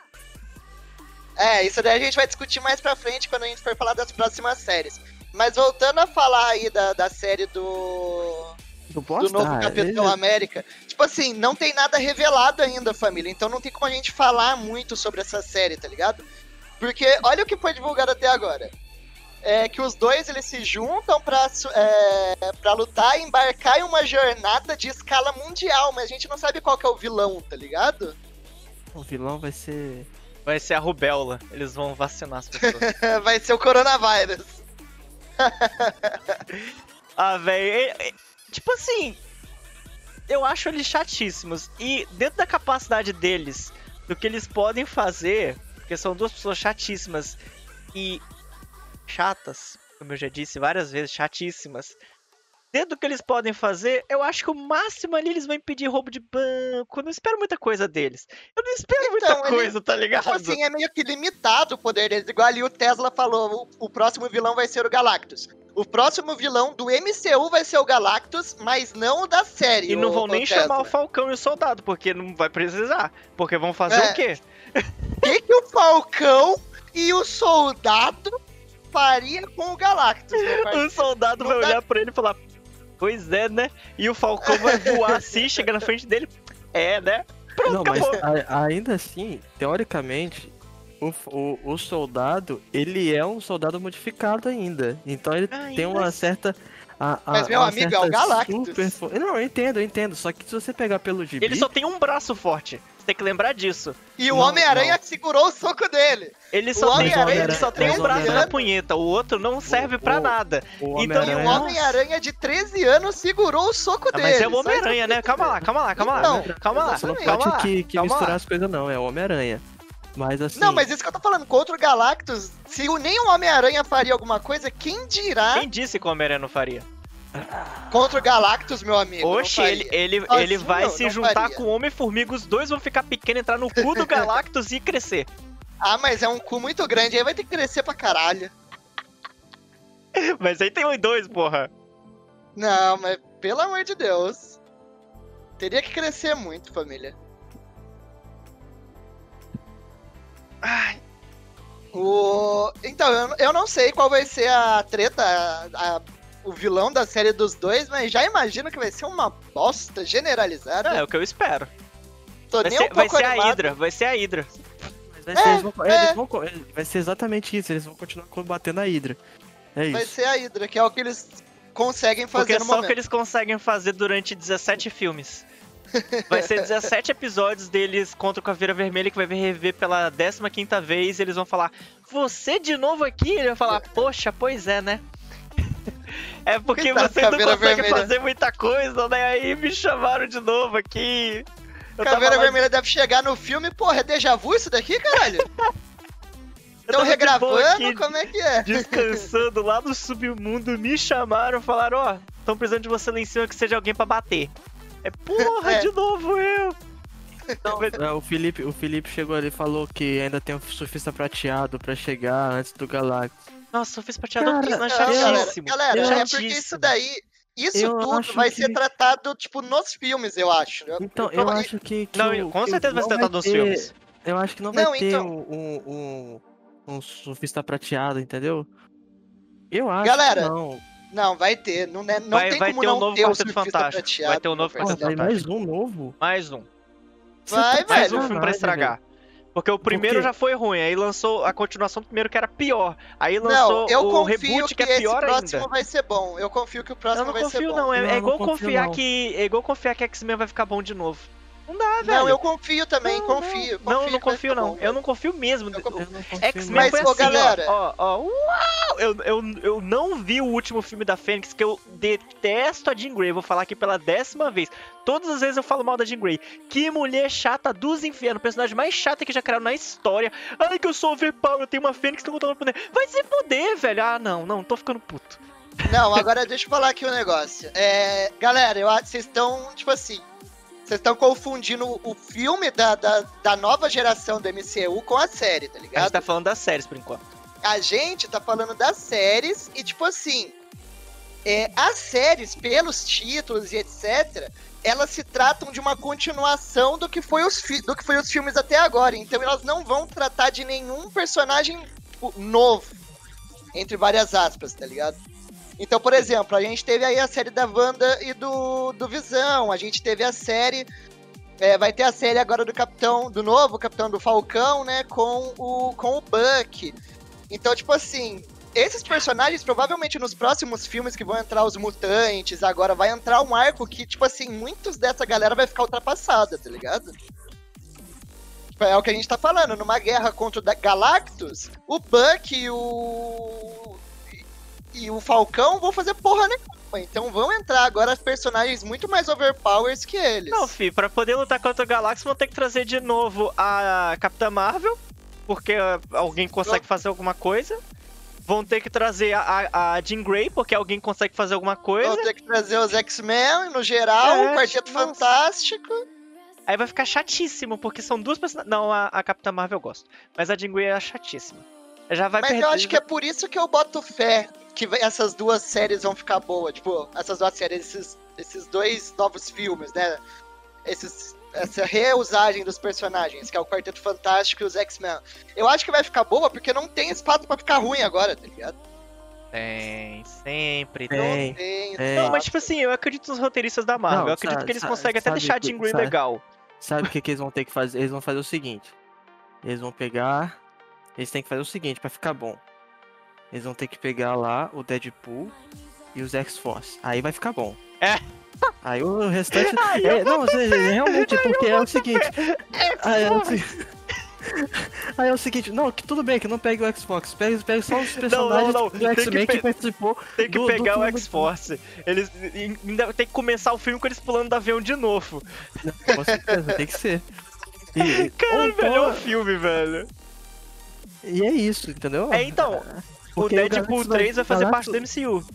É, isso daí a gente vai discutir mais pra frente quando a gente for falar das próximas séries. Mas voltando a falar aí da, da série do. Do Do novo ah, Capitão ele- América. Tipo assim, não tem nada revelado ainda, família. Então não tem como a gente falar muito sobre essa série, tá ligado? Porque olha o que foi divulgado até agora. É que os dois eles se juntam pra, é, pra lutar e embarcar em uma jornada de escala mundial, mas a gente não sabe qual que é o vilão, tá ligado? o vilão vai ser. Vai ser a rubéola. Eles vão vacinar as pessoas. Vai ser o coronavírus. ah, velho. Tipo assim. Eu acho eles chatíssimos. E dentro da capacidade deles, do que eles podem fazer, porque são duas pessoas chatíssimas e chatas, como eu já disse várias vezes, chatíssimas. Dentro do que eles podem fazer, eu acho que o máximo ali eles vão impedir roubo de banco. Eu não espero muita coisa deles. Eu não espero Então, muita ele- coisa, tá ligado? Tipo assim, é meio que limitado o poder deles. Igual ali o Tesla falou, o, o próximo vilão vai ser o Galactus. O próximo vilão do MCU vai ser o Galactus, mas não o da série. E não vão o nem Tesla. chamar o Falcão e o Soldado, porque não vai precisar. Porque vão fazer É. o quê? O que, que o Falcão e o Soldado faria com o Galactus? O soldado Não vai dá- olhar pra ele e falar: Pois é, né? E o Falcão vai voar assim, chega na frente dele. É, né? Pronto, Não, mas a- ainda assim, teoricamente, o, o, o soldado, ele é um soldado modificado ainda. Então ele tem Ainda uma assim. certa. a- a- Mas, meu amigo, é o certa Galactus. super Não, eu entendo, eu entendo. Só que se você pegar pelo gibi. Ele só tem um braço forte. Você tem que lembrar disso. E o Homem-Aranha segurou o soco dele. Ele O só, tem, Homem-Aranha, ele só tem um braço na punheta. O outro não serve pra o- nada. o então, E o Homem-Aranha- de 13 anos segurou o soco Ah, dele. mas é o Homem-Aranha, né? Calma lá, calma lá, calma lá. Então, calma lá, Você não exatamente. pode calma lá. que, que calma misturar lá. as coisas, não. É o Homem-Aranha. Mas assim. Não, mas isso que eu tô falando, contra o Galactus, se o, nem o Homem-Aranha faria alguma coisa, quem dirá Quem disse que o Homem-Aranha não faria? contra o Galactus, meu amigo? Oxe, ele, ele, Sozinho, ele vai se juntar faria. com o Homem-Formiga, os dois vão ficar pequenos, entrar no cu do Galactus e crescer. Ah, mas é um cu muito grande, aí vai ter que crescer pra caralho. Mas aí tem um e dois, porra. Não, mas pelo amor de Deus. Teria que crescer muito, família. O... Então, eu, eu não sei qual vai ser a treta, a- a- o vilão da série dos dois, mas já imagino que vai ser uma bosta generalizada. É, é o que eu espero. Tô Vai nem ser, um vai pouco ser a. Hydra, vai ser a Hydra. Mas vai ser, É, eles vão, é. eles vão vai ser exatamente isso, eles vão continuar combatendo a Hydra. É Vai isso. ser a Hydra, que é o que eles conseguem fazer Porque é no só o momento. que eles conseguem fazer durante 17 filmes. Vai ser 17 episódios deles contra o Caveira Vermelha que vai rever pela 15 vez e eles vão falar: Você de novo aqui? Ele vai falar: Poxa, pois é, né? É porque Coitado, vocês não Caveira conseguem Vermelha. fazer muita coisa, né? Aí me chamaram de novo aqui. Eu Caveira Vermelha deve chegar no filme, porra, é déjà vu isso daqui, caralho? Estão regravando? aqui, Como é que é? descansando lá no submundo, me chamaram, falaram, ó, estão precisando de você lá em cima que seja alguém pra bater. É porra, É. de novo eu! É, o, Felipe, o Felipe chegou ali e falou que ainda tem um surfista prateado pra chegar antes do Galactus. Nossa, fiz prateado Cara, não, Não, galera, chatíssimo. galera, é porque chatíssimo. isso daí, isso Eu tudo vai que- ser tratado, tipo, nos filmes, eu acho. Então, eu- eu acho que. que Não, o- com que certeza vai não ser tratado nos ter- filmes. Eu acho que não vai Não, ter então- um, um, um, um surfista prateado, entendeu? Eu acho Galera, que não. Não, vai ter. Não, é- não Vai- tem vai como ter um não novo ter o Fantástico. prateado. Vai ter um novo no Quarteto vai Fantástico. mais um novo? Mais um. Vai, Você tá Mais velho. um filme pra estragar. Porque o primeiro Por já foi ruim, aí lançou a continuação do primeiro que era pior. Aí Não, lançou eu o confio reboot que, que é esse pior próximo ainda. vai ser bom. Eu confio que o Eu próximo não vai ser confio bom. não, é, Não, é eu igual não confio, confiar não. que é igual confiar que X-Men vai ficar bom de novo. Não dá, velho. Não, eu confio também, Não, confio. Não, confio não vai confio não. bom, Eu não confio mesmo. Não X-Men Mas, foi assim, galera- ó, ó, ó, uau! Eu, eu, eu não vi o último filme da Fênix, que eu detesto a Jean Grey, vou falar aqui pela décima vez. Todas as vezes eu falo mal da Jean Grey. Que mulher chata dos infernos, personagem mais chata que já criaram na história. Ai, que eu sou overpower, eu tenho uma Fênix que não controla o poder. Vai se fuder, velho. Ah, não, não, tô ficando puto. Não, agora deixa eu falar aqui um negócio. É, galera, eu acho que vocês estão, tipo assim, vocês estão confundindo o filme da, da, da nova geração do MCU com a série, tá A gente ligado? tá falando das séries por enquanto. A gente tá falando das séries e, tipo assim, é, as séries, pelos títulos e etc., elas se tratam de uma continuação do que, foi os do que foi os filmes até agora. Então elas não vão tratar de nenhum personagem novo, entre várias aspas, tá ligado? Então, por exemplo, a gente teve aí a série da Wanda e do, do Visão, a gente teve a série. é, vai ter a série agora do Capitão, do novo Capitão do Falcão, né? Com o, com o Buck. Então, tipo assim, esses personagens, provavelmente nos próximos filmes que vão entrar os mutantes, agora vai entrar um arco que, tipo assim, muitos dessa galera vai ficar ultrapassada, tá ligado? Tipo, É o que a gente tá falando, numa guerra contra o Galactus, o Buck e o. E o Falcão vão fazer porra nenhuma. Então vão entrar agora personagens muito mais overpowers que eles. Não, fi, pra poder lutar contra o Galactus vão ter que trazer de novo a Capitã Marvel, porque ah, alguém consegue fazer alguma coisa. Vão ter que trazer a, a, a Jean Grey, porque alguém consegue fazer alguma coisa. Vão ter que trazer os X-Men no geral, É, o Quarteto nossa. Fantástico. Aí vai ficar chatíssimo, porque são duas personagens. Não, a, a Capitã Marvel eu gosto. Mas a Jean Grey é chatíssima. Já vai Mas perder. eu acho que é por isso que eu boto fé que essas duas séries vão ficar boas. Tipo, essas duas séries, esses, esses dois novos filmes, né? Esses, essa reusagem dos personagens, que é o Quarteto Fantástico e os X-Men. Eu acho que vai ficar boa porque não tem espaço pra ficar ruim agora, tá ligado? Tem, sempre tem. Tem. Não tem. tem. Não, mas tipo assim, eu acredito nos roteiristas da Marvel. Não, eu acredito sa- que eles conseguem até sabe deixar a que- Jean Grey sabe- legal. Sabe o que, que eles vão ter que fazer? Eles vão fazer o seguinte. Eles vão pegar. Eles têm que fazer o seguinte pra ficar bom. Eles vão ter que pegar lá o Deadpool e os X-Force. Aí vai ficar bom. É. Aí o restante. é, não, você- realmente, porque é o seguinte. Aí é o seguinte. Aí é o seguinte, não, que tudo bem que não pegue o Xbox, pegue, pegue só os personagens não, do tem que X-Men que, pe- participou. Tem que do- do pegar o do- X-Force. Eles ainda tem que começar o filme com eles pulando do avião de novo. Com certeza, tem que ser. E, Cara, ou o então- melhor filme, velho. e é isso, entendeu? É, então, O Porque Deadpool Galactus 3 vai fazer Galactus- parte do MCU.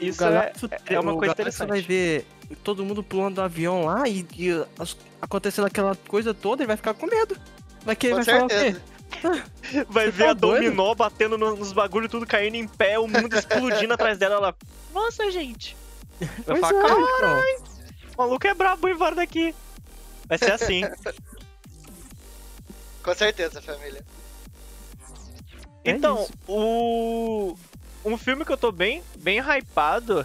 Isso o é, Galactus, é uma o coisa Galactus interessante. vai ver todo mundo pulando do avião lá e, e as- acontecendo aquela coisa toda, ele vai ficar com medo. Vai querer, falar o certeza. quê? Vai Você ver tá a doido? Dominó batendo no- nos bagulho, tudo caindo em pé, o mundo explodindo atrás dela. Ela, nossa, gente. Vai falar, é, cara, então. o maluco é brabo, embora daqui. Vai ser assim. Com certeza, família. É Então, isso. o. Um filme que eu tô bem, bem hypado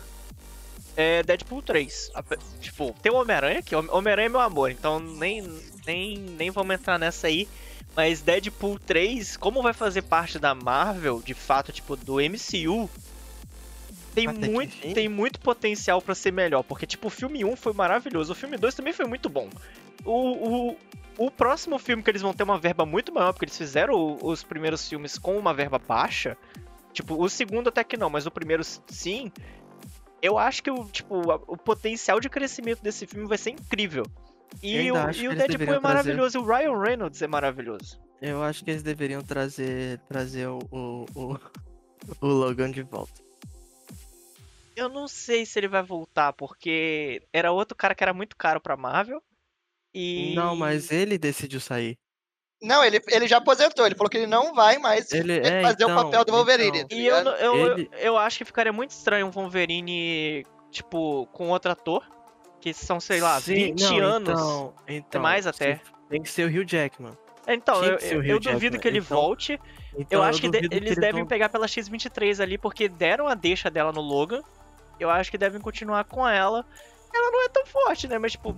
é Deadpool 3. Ape- Tipo, tem o Homem-Aranha, que Homem-Aranha é meu amor, então nem, nem, nem vamos entrar nessa aí. Mas Deadpool 3, como vai fazer parte da Marvel, de fato, tipo, do MCU, tem Até muito, tem muito potencial pra ser melhor. Porque, tipo, o filme 1 foi maravilhoso, o filme 2 também foi muito bom. O, o, o próximo filme que eles vão ter uma verba muito maior, porque eles fizeram os primeiros filmes com uma verba baixa. Tipo, o segundo até que não, mas o primeiro sim. Eu acho que o, tipo, o potencial de crescimento desse filme vai ser incrível. E o, e o Deadpool é maravilhoso, e o Ryan Reynolds é maravilhoso. Eu acho que eles deveriam trazer, trazer o, o, o, o Logan de volta. Eu não sei se ele vai voltar, porque era outro cara que era muito caro pra Marvel. E. Não, mas ele decidiu sair. Não, ele, ele já aposentou. Ele falou que ele não vai mais Ele- é, fazer o então, papel do Wolverine. então. tá E eu, eu, eu, Ele- eu acho que ficaria muito estranho um Wolverine, tipo, com outro ator. Que são, sei lá, Sim, 20 não, anos. Então, então, mais até. Tem que ser o Hugh Jackman. Então, tinha eu, que o eu, eu duvido que ele então- volte. Então, eu acho que de- duvido eles devem vão- pegar pela X-23 ali, porque deram a deixa dela no Logan. Eu acho que devem continuar com ela. Ela não é tão forte, né? Mas, tipo,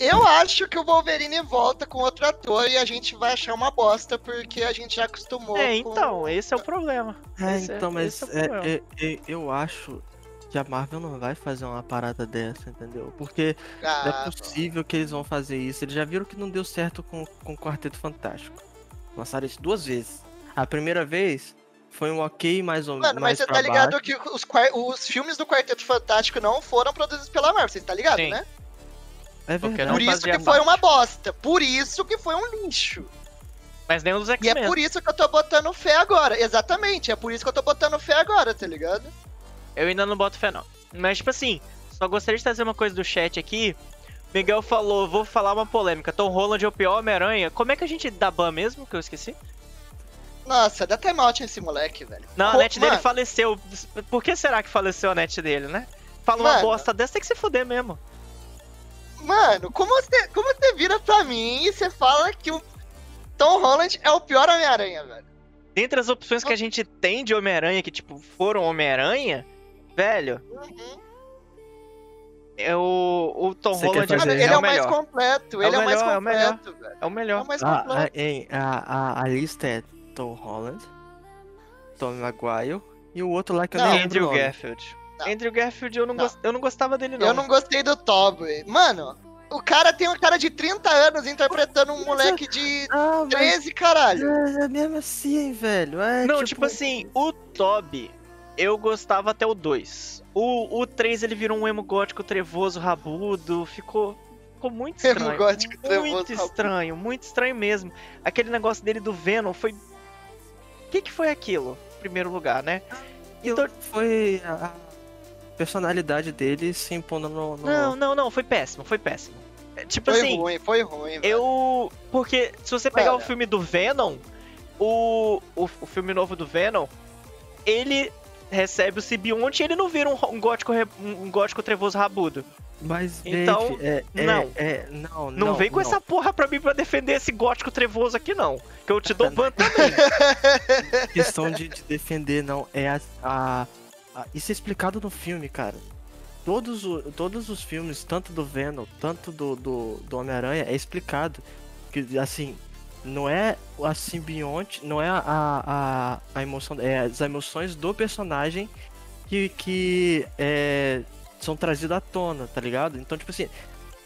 Eu acho que o Wolverine volta com outro ator e a gente vai achar uma bosta, porque a gente já acostumou é, com... então, esse é o problema. É, Esse é- então, mas esse é o é- problema. é- é- eu acho que a Marvel não vai fazer uma parada dessa, entendeu? Porque não Ah, é possível que eles vão fazer isso. Eles já viram que não deu certo com, com o Quarteto Fantástico. Lançaram isso duas vezes. A primeira vez foi um ok mais ou menos. Mano, mas você tá ligado que os, os filmes do Quarteto Fantástico não foram produzidos pela Marvel, você tá ligado, Sim. né? É verdade. Por isso que foi uma bosta. Por isso que foi um lixo. Mas nem os E é X-Men. por isso que eu tô botando fé agora. Exatamente, é por isso que eu tô botando fé agora, tá ligado? Eu ainda não boto fé, não. Mas, tipo assim, só gostaria de trazer uma coisa do chat aqui. Miguel falou, vou falar uma polêmica. Tom Holland é o pior Homem-Aranha. Como é que a gente dá ban mesmo, que eu esqueci? Nossa, dá timeout nesse moleque, velho. Não, a net dele mano, faleceu. Por que será que faleceu a net dele, né? Fala uma Mano. bosta dessa, tem que se fuder mesmo. Mano, como você, como você vira pra mim e você fala que o Tom Holland é o pior Homem-Aranha, velho? Dentre as opções que a gente tem de Homem-Aranha, que, tipo, foram Homem-Aranha, velho, Uhum. é o, o Tom Você Holland fazer- é, ele é é o mais completo, É o ele é o mais melhor, é o melhor. completo, velho. É o É melhor. o mais Ah, completo. a, a, lista é Tom Holland, Tom Maguire e o outro lá que eu Não, nem lembro o Andrew. Garfield. Não. Andrew Garfield eu não, Não. gos- eu não gostava dele, não. Eu não gostei do Toby. Mano, o cara tem um cara de 30 anos interpretando um moleque de Ah, mas 13, caralho. é, é mesmo assim, velho. É, Não, tipo, assim, o Toby, eu gostava até o 2. O, o 3 ele virou um emo gótico trevoso, rabudo, ficou, ficou muito Emo estranho. gótico trevoso, muito rabudo. estranho, muito estranho mesmo. Aquele negócio dele do Venom foi. O que, que foi aquilo? Em primeiro lugar, né? Então, Foi a personalidade dele se impondo no. no- não, não, não, foi péssimo, foi péssimo. É, Tipo Foi assim, ruim, foi ruim, velho. Eu. Porque se você pegar o filme do Venom, o, o, o filme novo do Venom, ele recebe o simbionte e ele não vira um, um gótico um gótico trevoso rabudo. Mas, Então, gente, é, é- não. É, não, Não, não vem com não. essa porra pra mim pra defender esse gótico trevoso aqui, não. Que eu te dou ban também. questão de, de defender, não. É a- a- Isso é explicado no filme, cara. Todos, o- todos os filmes, tanto do Venom, tanto do, do, do Homem-Aranha, é explicado. Que, assim, não é a simbionte, não é a, a, a emoção, é as emoções do personagem que, que é, são trazidas à tona, tá ligado? Então, tipo assim,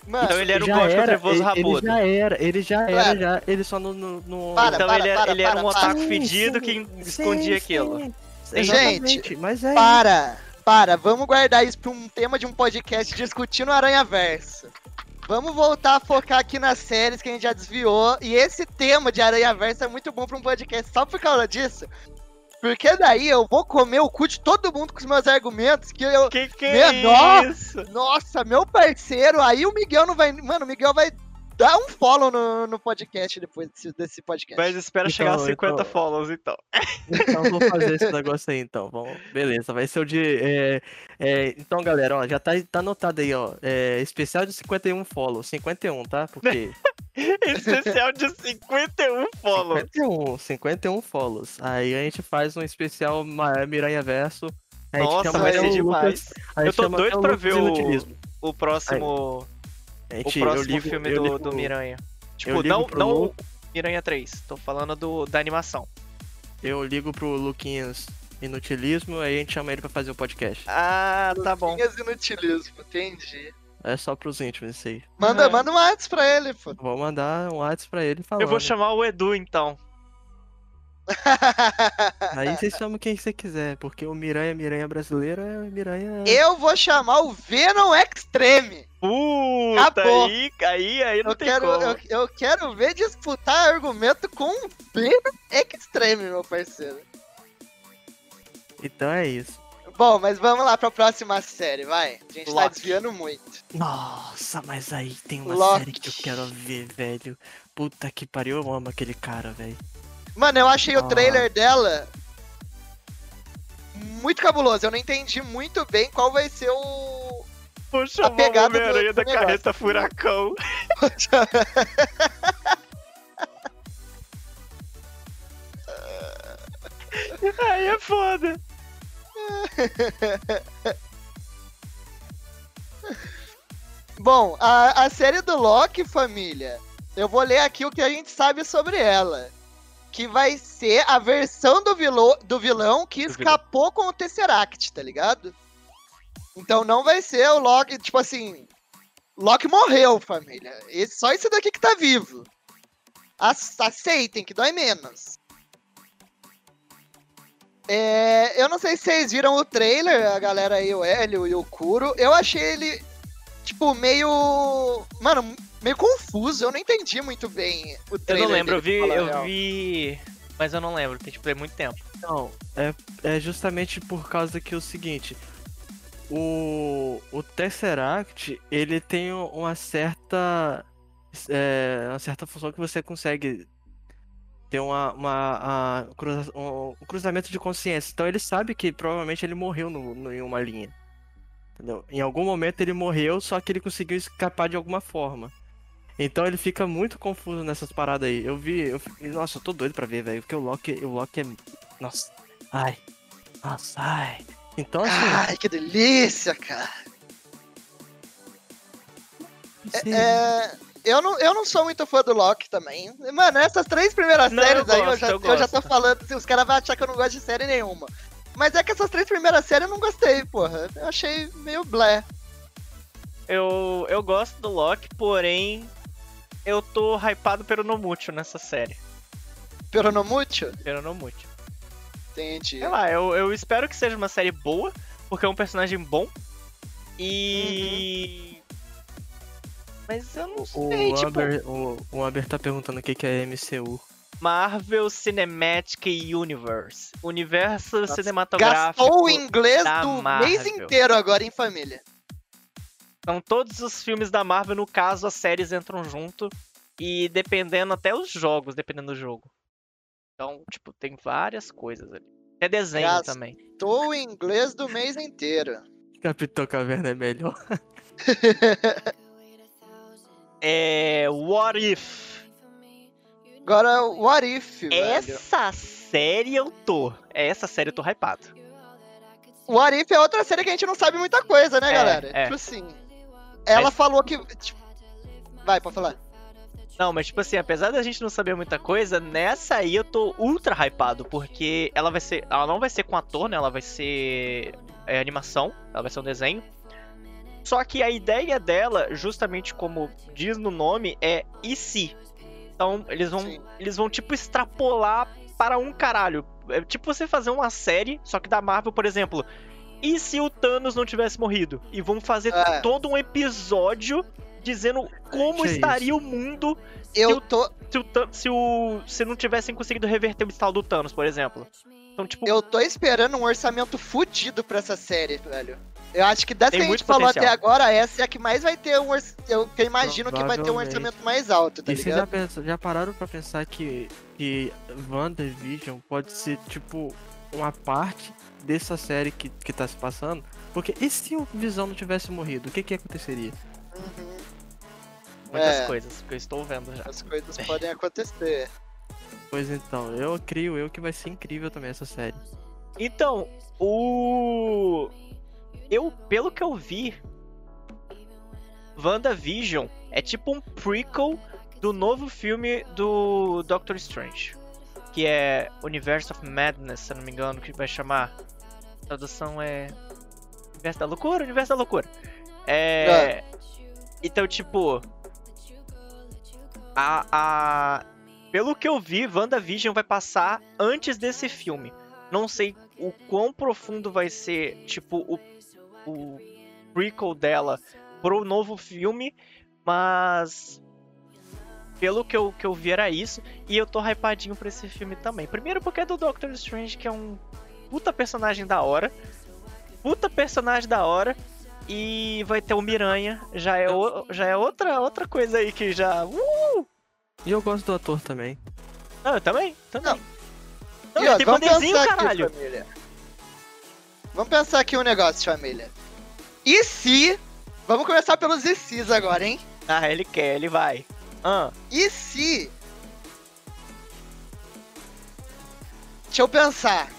Mano, Então ele era já gótico era, trevoso ele, rabudo. Ele já era, ele já era, Para. já, ele só no... no, no- Para, então para, ele, ele era para, um Sim, fedido sim, que escondia sim, aquilo. sim. Exatamente, mas é Para, para, vamos guardar isso pra um tema de um podcast discutindo Aranha Verso. Vamos voltar a focar aqui nas séries que a gente já desviou. E esse tema de Aranha Verso é muito bom pra um podcast só por causa disso. Porque daí eu vou comer o cu de todo mundo com os meus argumentos. Que eu. Que que é Menor. isso? Nossa, meu parceiro, aí o Miguel não vai. Mano, o Miguel vai dar um follow no, no podcast depois desse, desse podcast. Mas espera Então, chegar a 50 então- follows, então. Então vou fazer esse negócio aí então. Vamos, beleza, vai ser o de. é, é, então, galera, ó, já tá, tá anotado aí, ó. É, especial de 51 follows. 51, tá? Porque Especial de 51 follows. 51, 51 follows. Aí a gente faz um especial Miranha Verso. A gente Nossa, chama vai ser demais. Lucas- Eu tô doido pra ver o, o próximo. A O gente- eu próximo ligo- filme eu do, ligo- do Miranha. Tipo, não, pro não Lu- Miranha 3. Tô falando do, da animação. Eu ligo pro Luquinhas Inutilismo, aí a gente chama ele pra fazer o podcast. Ah, tá bom. Luquinhas inutilismo, entendi. É só pros íntimos isso aí. Manda, É. manda um WhatsApp pra ele, pô. Vou mandar um WhatsApp pra ele falando. Eu vou chamar o Edu então. Aí vocês chamam quem você quiser, porque o Miranha, Miranha brasileiro é Miranha. Eu vou chamar o Venom Extreme. Puta, Acabou. aí, aí, aí não Eu tem quero, como. eu, eu quero ver disputar argumento com o Venom Extreme, meu parceiro. Então é isso. Bom, mas vamos lá pra próxima série, vai. A gente tá Loki. desviando muito. Nossa, mas aí tem uma Loki. série que eu quero ver, velho. Puta que pariu, eu amo aquele cara, velho. Mano, eu achei Ah. o trailer dela muito cabuloso. Eu não entendi muito bem qual vai ser o. Chamar o pegada do- Homem-Aranha do da negócio. carreta furacão. Aí é foda. Bom, a, a série do Loki, família, eu vou ler aqui o que a gente sabe sobre ela. Que vai ser a versão do, vilô, do vilão que escapou com o Tesseract, tá ligado? Então não vai ser o Loki, tipo assim. Loki morreu, família. Esse, só esse daqui que tá vivo. Ac- Aceitem, que dói menos. É, eu não sei se vocês viram o trailer, a galera aí, o Hélio e o Kuro. Eu achei ele, tipo, meio. Mano, meio confuso. Eu não entendi muito bem o Eu trailer. não lembro, eu vi, eu vi. Mas eu não lembro, porque tipo, é muito tempo. Não, é, é justamente por causa que é o seguinte. O, o Tesseract, ele tem uma certa. é, uma certa função que você consegue ter uma, uma, a- cruza- um, um cruzamento de consciência. Então ele sabe que provavelmente ele morreu no, no- em uma linha. Entendeu? Em algum momento ele morreu, só que ele conseguiu escapar de alguma forma. Então ele fica muito confuso nessas paradas aí. Eu vi, eu, fi- nossa, eu tô doido pra ver, velho, porque o Loki, o Loki é, nossa, ai, nossa, ai. Então assim, Ai, que delícia, cara. você- É, eu, não, eu não sou muito fã do Loki também. Mano, essas três primeiras Não, séries eu aí, eu gosto, já, eu eu já tô falando, assim, os caras vão achar que eu não gosto de série nenhuma. Mas é que essas três primeiras séries eu não gostei, porra. Eu achei meio blé. Eu, eu gosto do Loki, porém. Eu tô hypado pelo Nomútil nessa série. Peronomútil? Pelo Nomútil. Entendi. Sei lá, eu, eu espero que seja uma série boa, porque é um personagem bom. E. Mas eu não o, sei, tipo. Amber, o, o Amber tá perguntando o que, que é MCU. Marvel Cinematic Universe. Universo cinematográfico. Gastou o inglês do Marvel. mês inteiro agora em família. São todos os filmes da Marvel, no caso, as séries entram junto. E dependendo, até os jogos, dependendo do jogo. Então, tipo, tem várias coisas ali. Até desenho Graças- também. Gastou o inglês do mês inteiro. Capitão Caverna é melhor. É. What If? Agora, What If, velho? Essa série eu tô. Essa série eu tô hypado. What If é outra série que a gente não sabe muita coisa, né, É, galera? é. Tipo assim. Ela Mas- falou que. tipo, Vai, pode falar. Não, mas tipo assim, apesar da gente não saber muita coisa, nessa aí eu tô ultra hypado, porque ela vai ser. Ela não vai ser com ator, né? Ela vai ser é, animação, ela vai ser um desenho. Só que a ideia dela, justamente como diz no nome, é e se. Então, eles vão. Sim. Eles vão, tipo, extrapolar para um caralho. É tipo você fazer uma série, só que da Marvel, por exemplo. E se o Thanos não tivesse morrido? E vão fazer É. todo um episódio dizendo como Que é estaria o mundo Eu tô, se o, Than- se o se não tivessem conseguido reverter o estalo do Thanos, por exemplo. Então, tipo, eu tô esperando um orçamento fudido pra essa série, velho. Eu acho que dessa Tem que a gente falou potencial. até agora, essa é a que mais vai ter um orçamento. Eu, imagino que vai ter um orçamento mais alto, tá e vocês já, ligado? pensa- já pararam pra pensar que, que WandaVision pode ser tipo uma parte dessa série que, que tá se passando? Porque e se o Visão não tivesse morrido, o que que aconteceria? Uhum. muitas É. coisas que eu estou vendo já. As coisas podem acontecer. Pois então, eu crio eu que vai ser incrível também essa série. Então, o. Eu, pelo que eu vi, WandaVision é tipo um prequel do novo filme do Doctor Strange. Que é Universe of Madness, se eu não me engano, que vai chamar. A tradução é. Universo da Loucura? Universo da Loucura. É. Então, tipo. A, a. Pelo que eu vi, WandaVision vai passar antes desse filme. Não sei o quão profundo vai ser, tipo, o, o prequel dela pro novo filme, mas pelo que eu, que eu vi era isso, e eu tô hypadinho pra esse filme também. Primeiro porque é do Doctor Strange, que é um puta personagem da hora, puta personagem da hora, e vai ter o Miranha, já é, o- já é outra, outra coisa aí que já... Uh! E eu gosto do ator também. Não, eu também, também. Não. Não, E, ó, tem vamos poderzinho, pensar caralho. aqui, família. Vamos pensar aqui um negócio, família. E se... Vamos começar pelos se's agora, hein? Ah, ele quer, ele vai. Ah, E se... Deixa eu pensar.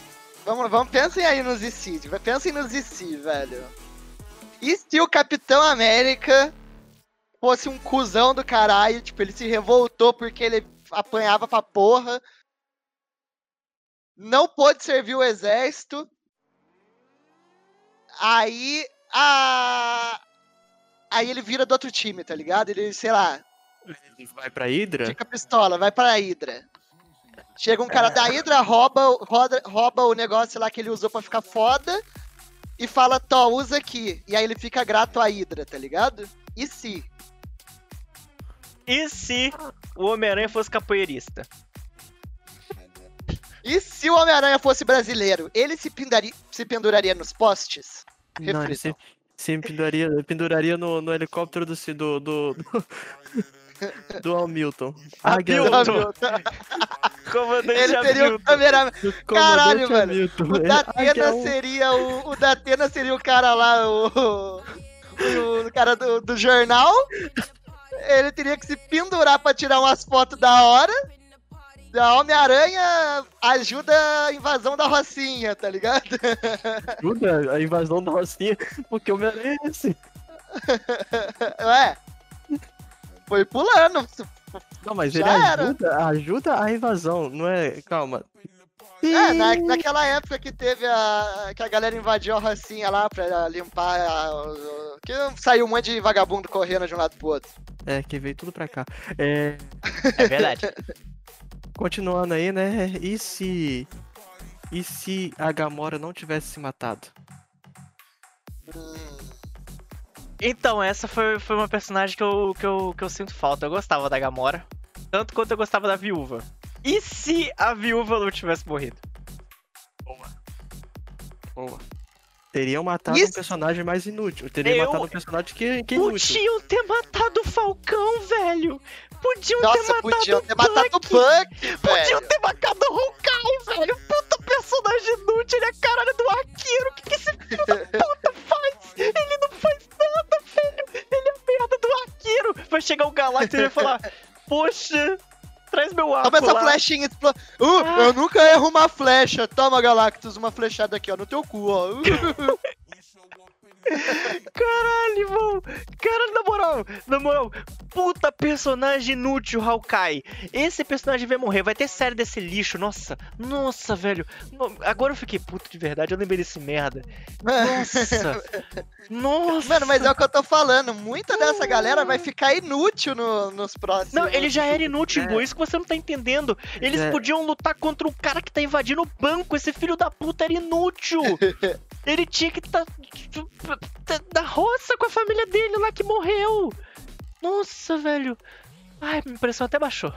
Vamos, vamos, pensem aí nos se. Pensem nos se, velho. E se o Capitão América fosse um cuzão do caralho, tipo, ele se revoltou porque ele apanhava pra porra, não pôde servir o exército, aí a... Aí ele vira do outro time, tá ligado? Ele, sei lá, vai pra Hydra? Fica pistola, vai pra Hydra. Chega um cara da Hydra, rouba, roda- rouba o negócio lá que ele usou pra ficar foda e fala, Tó, usa aqui. E aí ele fica grato à Hydra, tá ligado? E se? e se o Homem-Aranha fosse capoeirista? E se o Homem-Aranha fosse brasileiro? Ele se, pendari- se penduraria nos postes? Não, ele se, se penduraria, penduraria no, no helicóptero do, do, do, do, Hamilton. Águia- Hamilton. Comandante Ele seria o Hamilton. cameraman. do Caralho. Hamilton. O É, Datena Águia um. seria o. O Datena seria o cara lá, o. O, o cara do, do jornal. Ele teria que se pendurar pra tirar umas fotos da hora. A Homem-Aranha ajuda a invasão da Rocinha, tá ligado? ajuda a invasão da Rocinha, porque o Homem-Aranha é esse. Ué. Foi pulando. Não, mas Já ele era. ajuda, ajuda a invasão, não é? Calma. É, na, naquela época que teve a. que a galera invadiu a Rocinha lá pra limpar. a- o- que saiu um monte de vagabundo correndo de um lado pro outro. É, que veio tudo pra cá. É, É verdade. continuando aí, né? E se. E se a Gamora não tivesse se matado? Hum, Então, essa foi, foi uma personagem que eu, que, eu, que eu sinto falta. Eu gostava da Gamora. Tanto quanto eu gostava da viúva. E se a viúva não tivesse morrido? Boa. Teriam matado Isso. um personagem mais inútil. Teriam Eu- matado um personagem que, que é inútil. Podiam ter matado o Falcão, velho! Podiam ter Nossa, matado podiam o ter matado o Bucky! Punk, Podiam ter matado o Hawkeye, velho! Puta personagem inútil, ele é caralho do arqueiro! O que, que esse filho da puta faz? Ele não faz Vai chegar o Galactus e vai falar: Poxa, traz meu arco Toma essa lá. flechinha. Uh, Ah. eu nunca erro uma flecha. Toma, Galactus, uma flechada aqui, ó, no teu cu, ó. Uh. Caralho, irmão! Cara, na moral, na moral, puta personagem inútil, Hawkeye. Esse personagem vai morrer, vai ter série desse lixo, nossa, nossa, velho. No- Agora eu fiquei puto de verdade, eu lembrei desse merda. Nossa, nossa. Mano, mas é o que eu tô falando. Muita dessa galera vai ficar inútil no- nos próximos. Não, ele já era inútil, É. Bo, isso que você não tá entendendo. Eles É. podiam lutar contra o cara que tá invadindo o banco. Esse filho da puta era inútil. Ele tinha que estar tá, da roça com a família dele lá que morreu. Nossa, velho. Ai, minha impressão até baixou.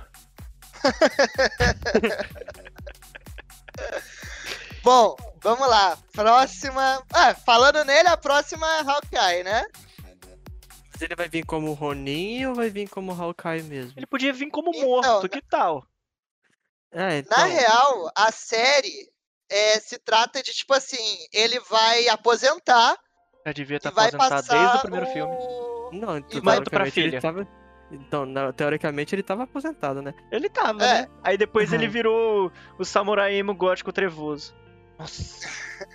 Bom, vamos lá. Próxima. Ah, falando nele, a próxima é Hawkeye, né? Mas ele vai vir como Ronin ou vai vir como Hawkeye mesmo? Ele podia vir como Então, morto, que tal? É, então. Na real, a série é, se trata de tipo assim: ele vai aposentar Já devia estar e vai aposentado passar desde o primeiro o... filme. Não, então, E pra teoricamente, ele filha. tava, Então, na- teoricamente, ele tava aposentado, né? Ele tava, É. né? Aí depois ele Aham. virou o samurai emo gótico trevoso. Nossa.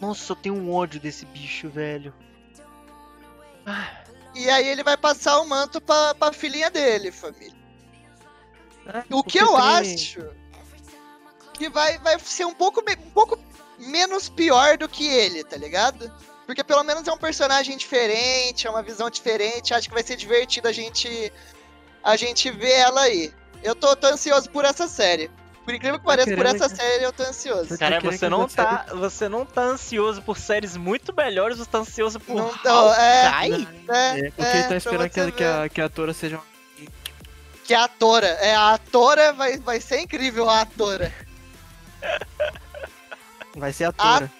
Nossa, eu tenho um ódio desse bicho, velho. Ah, E aí ele vai passar o manto pra, pra filhinha dele, família. É, O que eu tem- acho que vai, vai ser um pouco, um pouco menos pior do que ele, tá ligado? Porque pelo menos é um personagem diferente, é uma visão diferente. Acho que vai ser divertido a gente a gente ver ela aí. Eu tô, tô ansioso por essa série. Por incrível que Tá pareça, por essa série eu tô ansioso. Você Cara, tá você não tá, você não tá ansioso por séries muito melhores, você tá ansioso por Não tô, é, é, É, porque é, ele tá pra esperando você que, que, a, que a atora seja. Que a atora, é, a atora vai, vai ser incrível, a atora. Vai ser atora. A, Ué?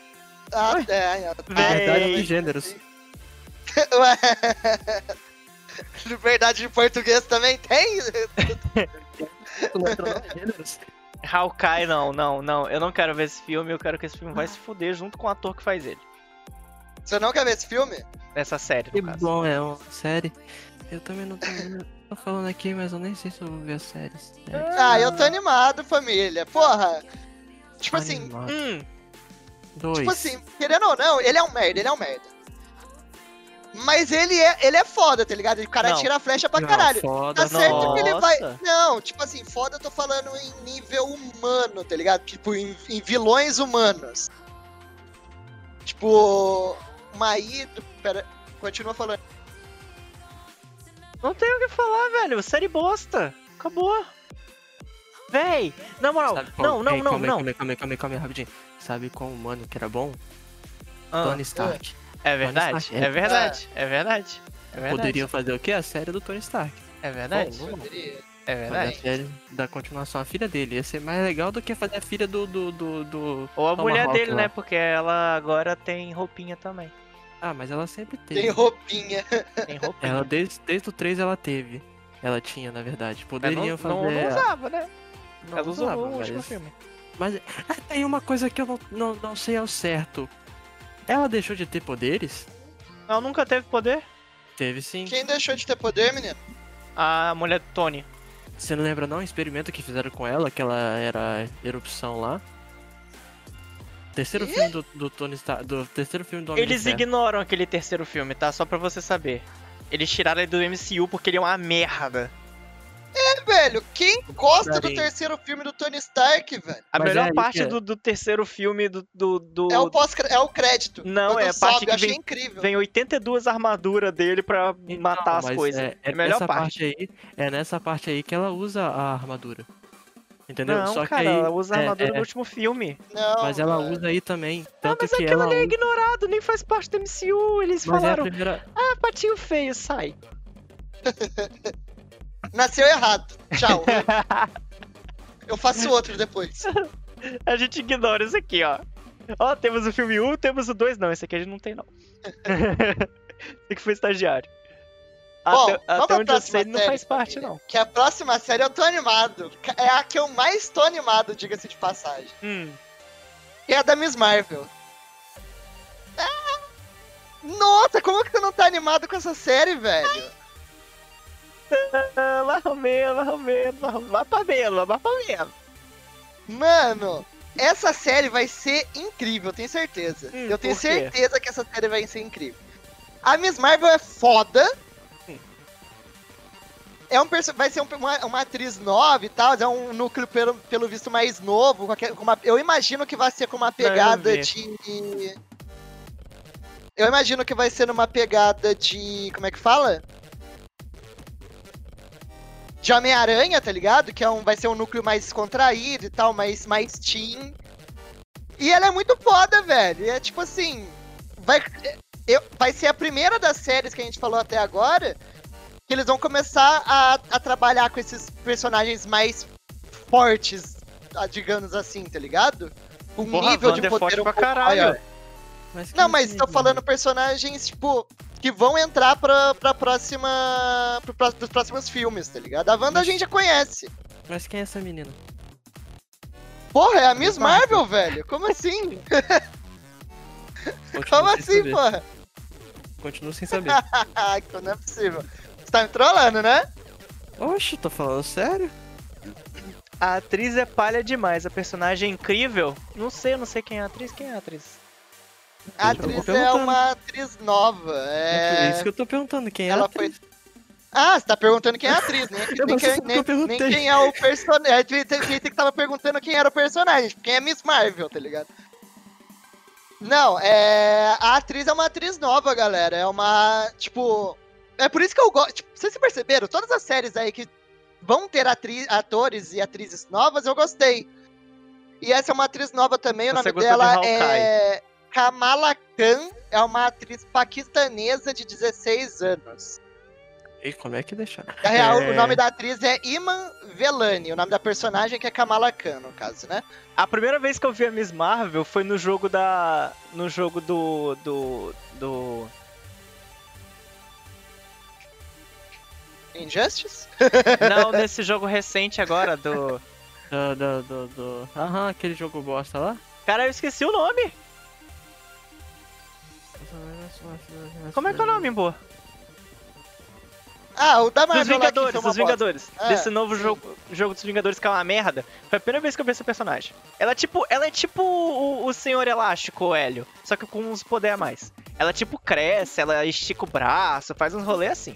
É, a, Verdade Véi. de gêneros. Ué. Liberdade de português também tem? gêneros. Hawkeye, não, não, não. Eu não quero ver esse filme, eu quero que esse filme vai se fuder junto com o ator que faz ele. Você não quer ver esse filme? Essa série, Que no caso. bom, é uma série. Eu também não tô, tô falando aqui, mas eu nem sei se eu vou ver as séries. Ah, eu tô animado, família. Porra. Tipo assim, animado. Hum, Dois. tipo assim, querendo ou não, ele é um merda, ele é um merda. Mas ele é, ele é foda, tá ligado? O cara Não. tira a flecha pra Não, caralho. Foda, Tá certo que ele vai. Nossa. Não, tipo assim, foda eu tô falando em nível humano, tá ligado? Tipo, em, em vilões humanos. Tipo. Maído. Pera. Continua falando. Não tem o que falar, velho. Série bosta. Acabou. Véi, na moral, Sabe não, não, não, não. Calma aí, calma aí, calma aí, calma aí, rapidinho. Sabe qual mano que era bom? Ah, Tony Stark. é verdade, Stark. é verdade, é verdade. É verdade. Poderiam fazer o quê? A série do Tony Stark. É verdade, Bom, Poderia. é Fazer a verdade. série da continuação, a filha dele. Ia ser mais legal do que fazer a filha do. do, do, do- Ou a Tomahawk mulher dele, lá. né? Porque ela agora tem roupinha também. Ah, mas ela sempre teve. Tem roupinha. Tem roupinha. Ela desde, desde o 3 ela teve. Ela tinha, na verdade. Poderiam não, fazer. não, não usava, né? Não ela usou usava, no último mas- filme. Mas ah, tem uma coisa que eu não, não, não sei ao certo. Ela deixou de ter poderes? Ela nunca teve poder. Teve sim. Quem deixou de ter poder, menino? A mulher do Tony. Você não lembra não? O experimento que fizeram com ela, que ela era erupção lá? Terceiro Quê? filme do, do Tony Stark. Do terceiro filme do Homem Eles ignoram aquele terceiro filme, tá? Só pra você saber. Eles tiraram ele do MCU porque ele é uma merda. É, velho, quem gosta do terceiro filme do Tony Stark, velho? A Mas é melhor aí parte que é. do, do terceiro filme do. do, do- É o, pós é o crédito. Não, é a sobe, parte que eu achei vem- incrível. Vem 82 armaduras dele pra Então, matar as coisas. É, É é a melhor nessa parte. aí. É nessa parte aí que ela usa a armadura. Entendeu? Não, Só cara, que aí, ela usa a é, armadura é, no último filme. Não, Mas ela usa aí também. Ah, Tanto mas que aquilo ela. ali é ignorado, nem faz parte do MCU. Eles Mas é a falaram, primeira. ah, patinho feio, sai. Nasceu errado. Tchau. Eu faço outro depois. A gente ignora isso aqui, ó. Ó, temos o filme 1, temos o 2. Não, esse aqui a gente não tem, não. esse aqui foi estagiário. Bom, até até onde eu próxima sei, ele não série, faz parte, família. não. Que a próxima série eu tô animado. É a que eu mais tô animado, diga-se de passagem. Hum. Que é a da Miss Marvel. Ah! Nossa, como que você não tá animado com essa série, velho? Mais ou menos, mais ou menos, mais pra menos, pra menos. Mano, essa série vai ser incrível, eu tenho certeza. Hum, eu tenho certeza que essa série vai ser incrível. A Miss Marvel é foda. Hum. É um vai ser um- uma, uma atriz nova e tal, é um núcleo pelo, pelo visto mais novo. com uma- eu imagino que vai ser com uma não pegada de. Eu imagino que vai ser numa pegada de. Como é que fala? De Homem-Aranha, tá ligado? Que é um, vai ser um núcleo mais descontraído e tal, mais, mais teen. E ela é muito foda, velho. E é tipo assim. Vai, eu- vai ser a primeira das séries que a gente falou até agora que eles vão começar a, a trabalhar com esses personagens mais fortes, ah, digamos assim, tá ligado? Um Porra, nível de Wanda é poder forte um pra pouco caralho. maior. Mas Não, mas que- tô falando personagens, tipo, que vão entrar pra, pra próxima. Pro, pró- pros próximos filmes, tá ligado? A Wanda a gente já conhece. Mas quem é essa menina? Porra, é a Miss Marvel. Velho. Como assim? Como assim, saber. porra? Continuo sem saber. Ah, não é possível. Você tá me trollando, né? Oxe, tô falando sério? A atriz é palha demais, a personagem é incrível. Não sei, eu não sei quem é a atriz. Quem é a atriz? A atriz é uma atriz nova. É... É... isso que eu tô perguntando, quem é Ela a foi. atriz? Ah, você tá perguntando quem é a atriz, nem, Eu nem, quem, porque nem, eu perguntei. nem quem é o personagem. Devia ter que tava perguntando quem era o personagem, quem é Miss Marvel, tá ligado? Não, é. A atriz é uma atriz nova, galera. É uma. Tipo. É por isso que eu gosto. Tipo, vocês se perceberam? Todas as séries aí que vão ter atri... atores e atrizes novas, eu gostei. E essa é uma atriz nova também, o Você nome gostou de dela Hawkeye? é. Kamala Khan, é uma atriz paquistanesa de 16 anos. E como é que deixaram? Na real, É. o nome da atriz é Iman Velani, o nome da personagem que é Kamala Khan, no caso, né? A primeira vez que eu vi a Miss Marvel foi no jogo da. No jogo do. do. do. Injustice? Não, nesse jogo recente agora, do. Do, do, do, do... Aham, aquele jogo bosta lá? Cara, eu esqueci o nome. Como é que é o nome, pô? Ah, o da Dos Marvel lá que Vingadores, dos Vingadores. É, Desse novo jogo, jogo dos Vingadores que é uma merda. Foi a primeira vez que eu vi essa personagem. Ela é tipo, ela é tipo o, o Senhor Elástico, o Hélio. Só que com uns poderes a mais. Ela tipo cresce, ela estica o braço, faz uns rolês assim.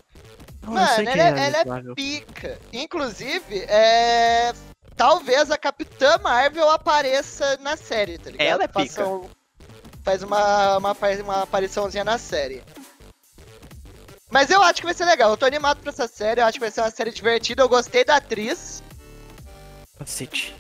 Mano, ela, é, ela é Marvel. pica. Inclusive, é. Talvez a Capitã Marvel apareça na série, tá ligado? Ela é pica. um- Faz uma, uma, uma apariçãozinha na série. Mas eu acho que vai ser legal. Eu tô animado pra essa série. Eu acho que vai ser uma série divertida. Eu gostei da atriz. Cacete.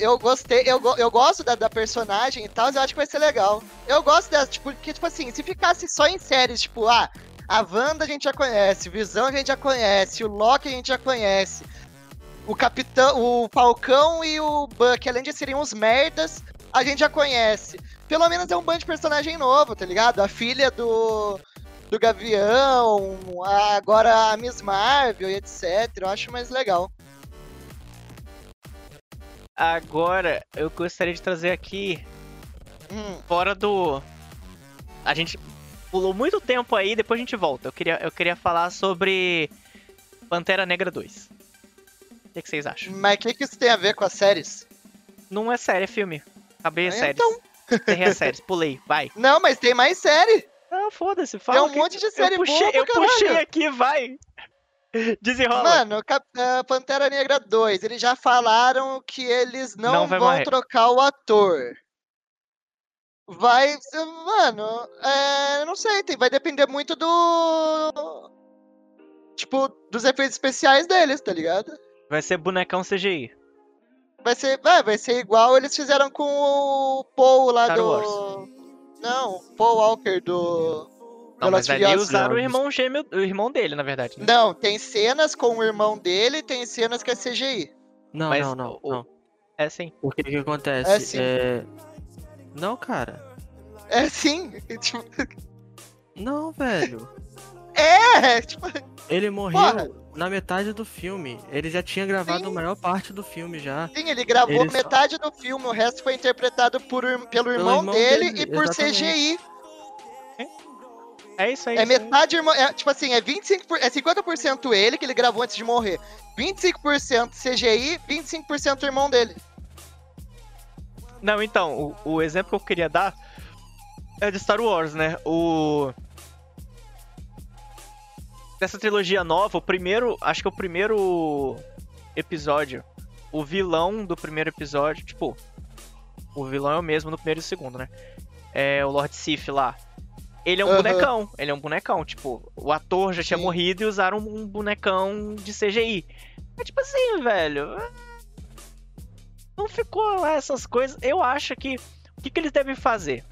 Eu gostei, eu, eu gosto da, da personagem e tal, eu acho que vai ser legal. Eu gosto dessa, tipo, porque, tipo assim, se ficasse só em séries, tipo, ah, a Wanda a gente já conhece, Visão a gente já conhece, o Loki a gente já conhece, o Capitão, o Falcão e o Buck, além de serem uns merdas, a gente já conhece. Pelo menos é um bando de personagem novo, tá ligado? A filha do, do Gavião, a- agora a Miss Marvel e etc. Eu acho mais legal. Agora, eu gostaria de trazer aqui, Hum. fora do. A gente pulou muito tempo aí, depois a gente volta. Eu queria, eu queria falar sobre Pantera Negra 2. O que, que vocês acham? Mas o que, que isso tem a ver com as séries? Não é série, é filme. Acabei as Ah, séries. então. Tem as séries, pulei, vai. Não, mas tem mais série. Não, foda-se, fala. Tem um monte de série eu puxei, boa Eu puxei caralho. aqui, vai. Desenrola. Mano, Cap- ah, Pantera Negra 2, eles já falaram que eles não, Não vão morrer. trocar o ator. Vai. Mano, é, não sei, tem, vai depender muito do. Tipo, dos efeitos especiais deles, tá ligado? Vai ser bonecão CGI. Vai ser, vai, vai ser igual eles fizeram com o Paul lá Star do. Wars. Não, Paul Walker do. Não, mas e ali usaram o irmão gêmeo, o irmão dele, na verdade. né? Não, tem cenas com o irmão dele, tem cenas que é CGI. Não, Mas não, não, o- não. É sim. O que que acontece? É sim. É... Não, cara. É sim. Não, velho. É, tipo, Ele morreu Porra. na metade do filme. Ele já tinha gravado Sim. a maior parte do filme já. sim, ele gravou Ele só- metade do filme, o resto foi interpretado por, ir- pelo irmão, irmão dele, dele, e por exatamente. CGI. É isso aí. É isso aí. metade irmão. É, tipo assim, é 25%, por- é 50% ele que ele gravou antes de morrer. 25% CGI, 25% o irmão dele. Não, então, o, o exemplo que eu queria dar é de Star Wars, né? O. Dessa trilogia nova, o primeiro. Acho que o primeiro episódio. O vilão do primeiro episódio, tipo. O vilão é o mesmo no primeiro e segundo, né? É o Lord Sif lá. Ele é um Aham. bonecão, ele é um bonecão, tipo, o ator já tinha Sim. morrido e usaram um bonecão de CGI. É tipo assim, velho. Não ficou lá essas coisas. Eu acho que. O que, que eles devem fazer?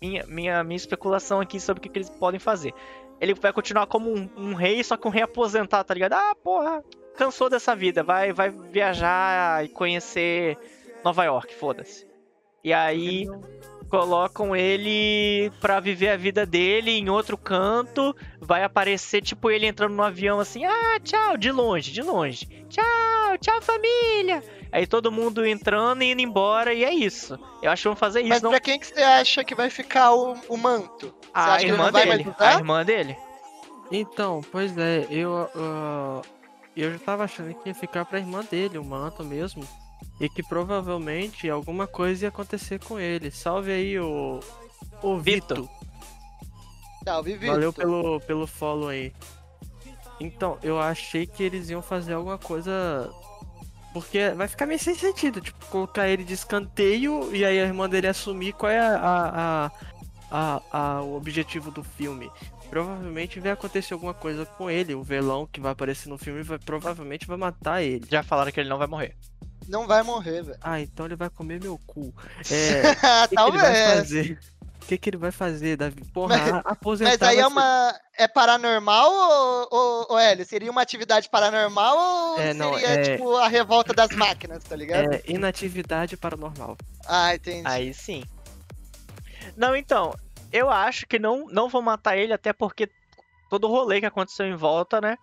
Minha, minha, minha especulação aqui sobre o que, que eles podem fazer. Ele vai continuar como um, um rei, só que um rei aposentado, tá ligado? Ah, porra, cansou dessa vida. Vai, vai viajar e conhecer Nova York, foda-se. E aí colocam ele pra viver a vida dele em outro canto. Vai aparecer, tipo, ele entrando no avião assim: ah, tchau, de longe, de longe. Tchau, tchau, família. Aí todo mundo entrando e indo embora, e é isso. Eu acho que vão fazer isso. Mas não... pra quem que você acha que vai ficar o, o manto? Você A acha que ele irmã dele. A irmã dele. Então, pois é, eu. ah, eu já tava achando que ia ficar pra irmã dele, o manto mesmo. E que provavelmente alguma coisa ia acontecer com ele. Salve aí o. O Vitor. Vitor. Salve, Vitor. Valeu pelo, pelo follow aí. Então, eu achei que eles iam fazer alguma coisa. Porque vai ficar meio sem sentido, tipo, colocar ele de escanteio e aí a irmã dele assumir qual é a, a, a, a- o objetivo do filme. Provavelmente vai acontecer alguma coisa com ele. O velão que vai aparecer no filme vai, provavelmente vai matar ele. Já falaram que ele não vai morrer. Não vai morrer, velho. Ah, então ele vai comer meu cu. É. O que, que ele vai Talvez. O que, que ele vai fazer, Davi? Porra, Mas- aposentar. Mas aí é ser- uma. É paranormal ou, ou, ou Hélio? Seria uma atividade paranormal ou É, não, seria é- tipo a revolta das máquinas, tá ligado? É inatividade paranormal. Ah, entendi. Aí sim. Não, então, eu acho que não, não vão matar ele, até porque todo o rolê que aconteceu em volta, né?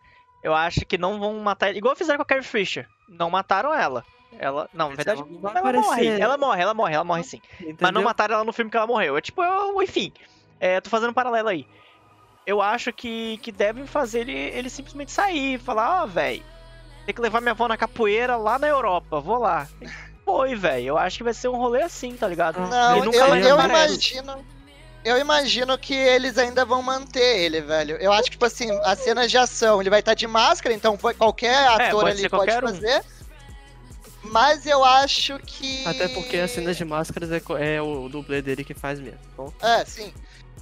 Eu acho que não vão matar ele. Igual fizeram com a Carrie Fisher. Não mataram ela. Ela. Não, na verdade. ela Ela morre. Ela morre, ela morre, ela morre sim. Mas não entendeu? mataram ela no filme que ela morreu. É tipo, eu, enfim. É, tô fazendo um paralelo aí. Eu acho que, que devem fazer ele, ele simplesmente sair. Falar, ó, velho. Tem que levar minha avó na capoeira lá na Europa. Vou lá. Foi, velho. Eu acho que vai ser um rolê assim, tá ligado? Ah, Não, Ele nunca eu, eu imagino. Eu imagino que eles ainda vão manter ele, velho. Eu acho que, tipo assim, as cenas de ação, ele vai estar de máscara, então foi- qualquer ator É, pode ali pode um. Mas eu acho que. Até porque as cenas de máscaras é, é o dublê dele que faz mesmo. Então, É, sim.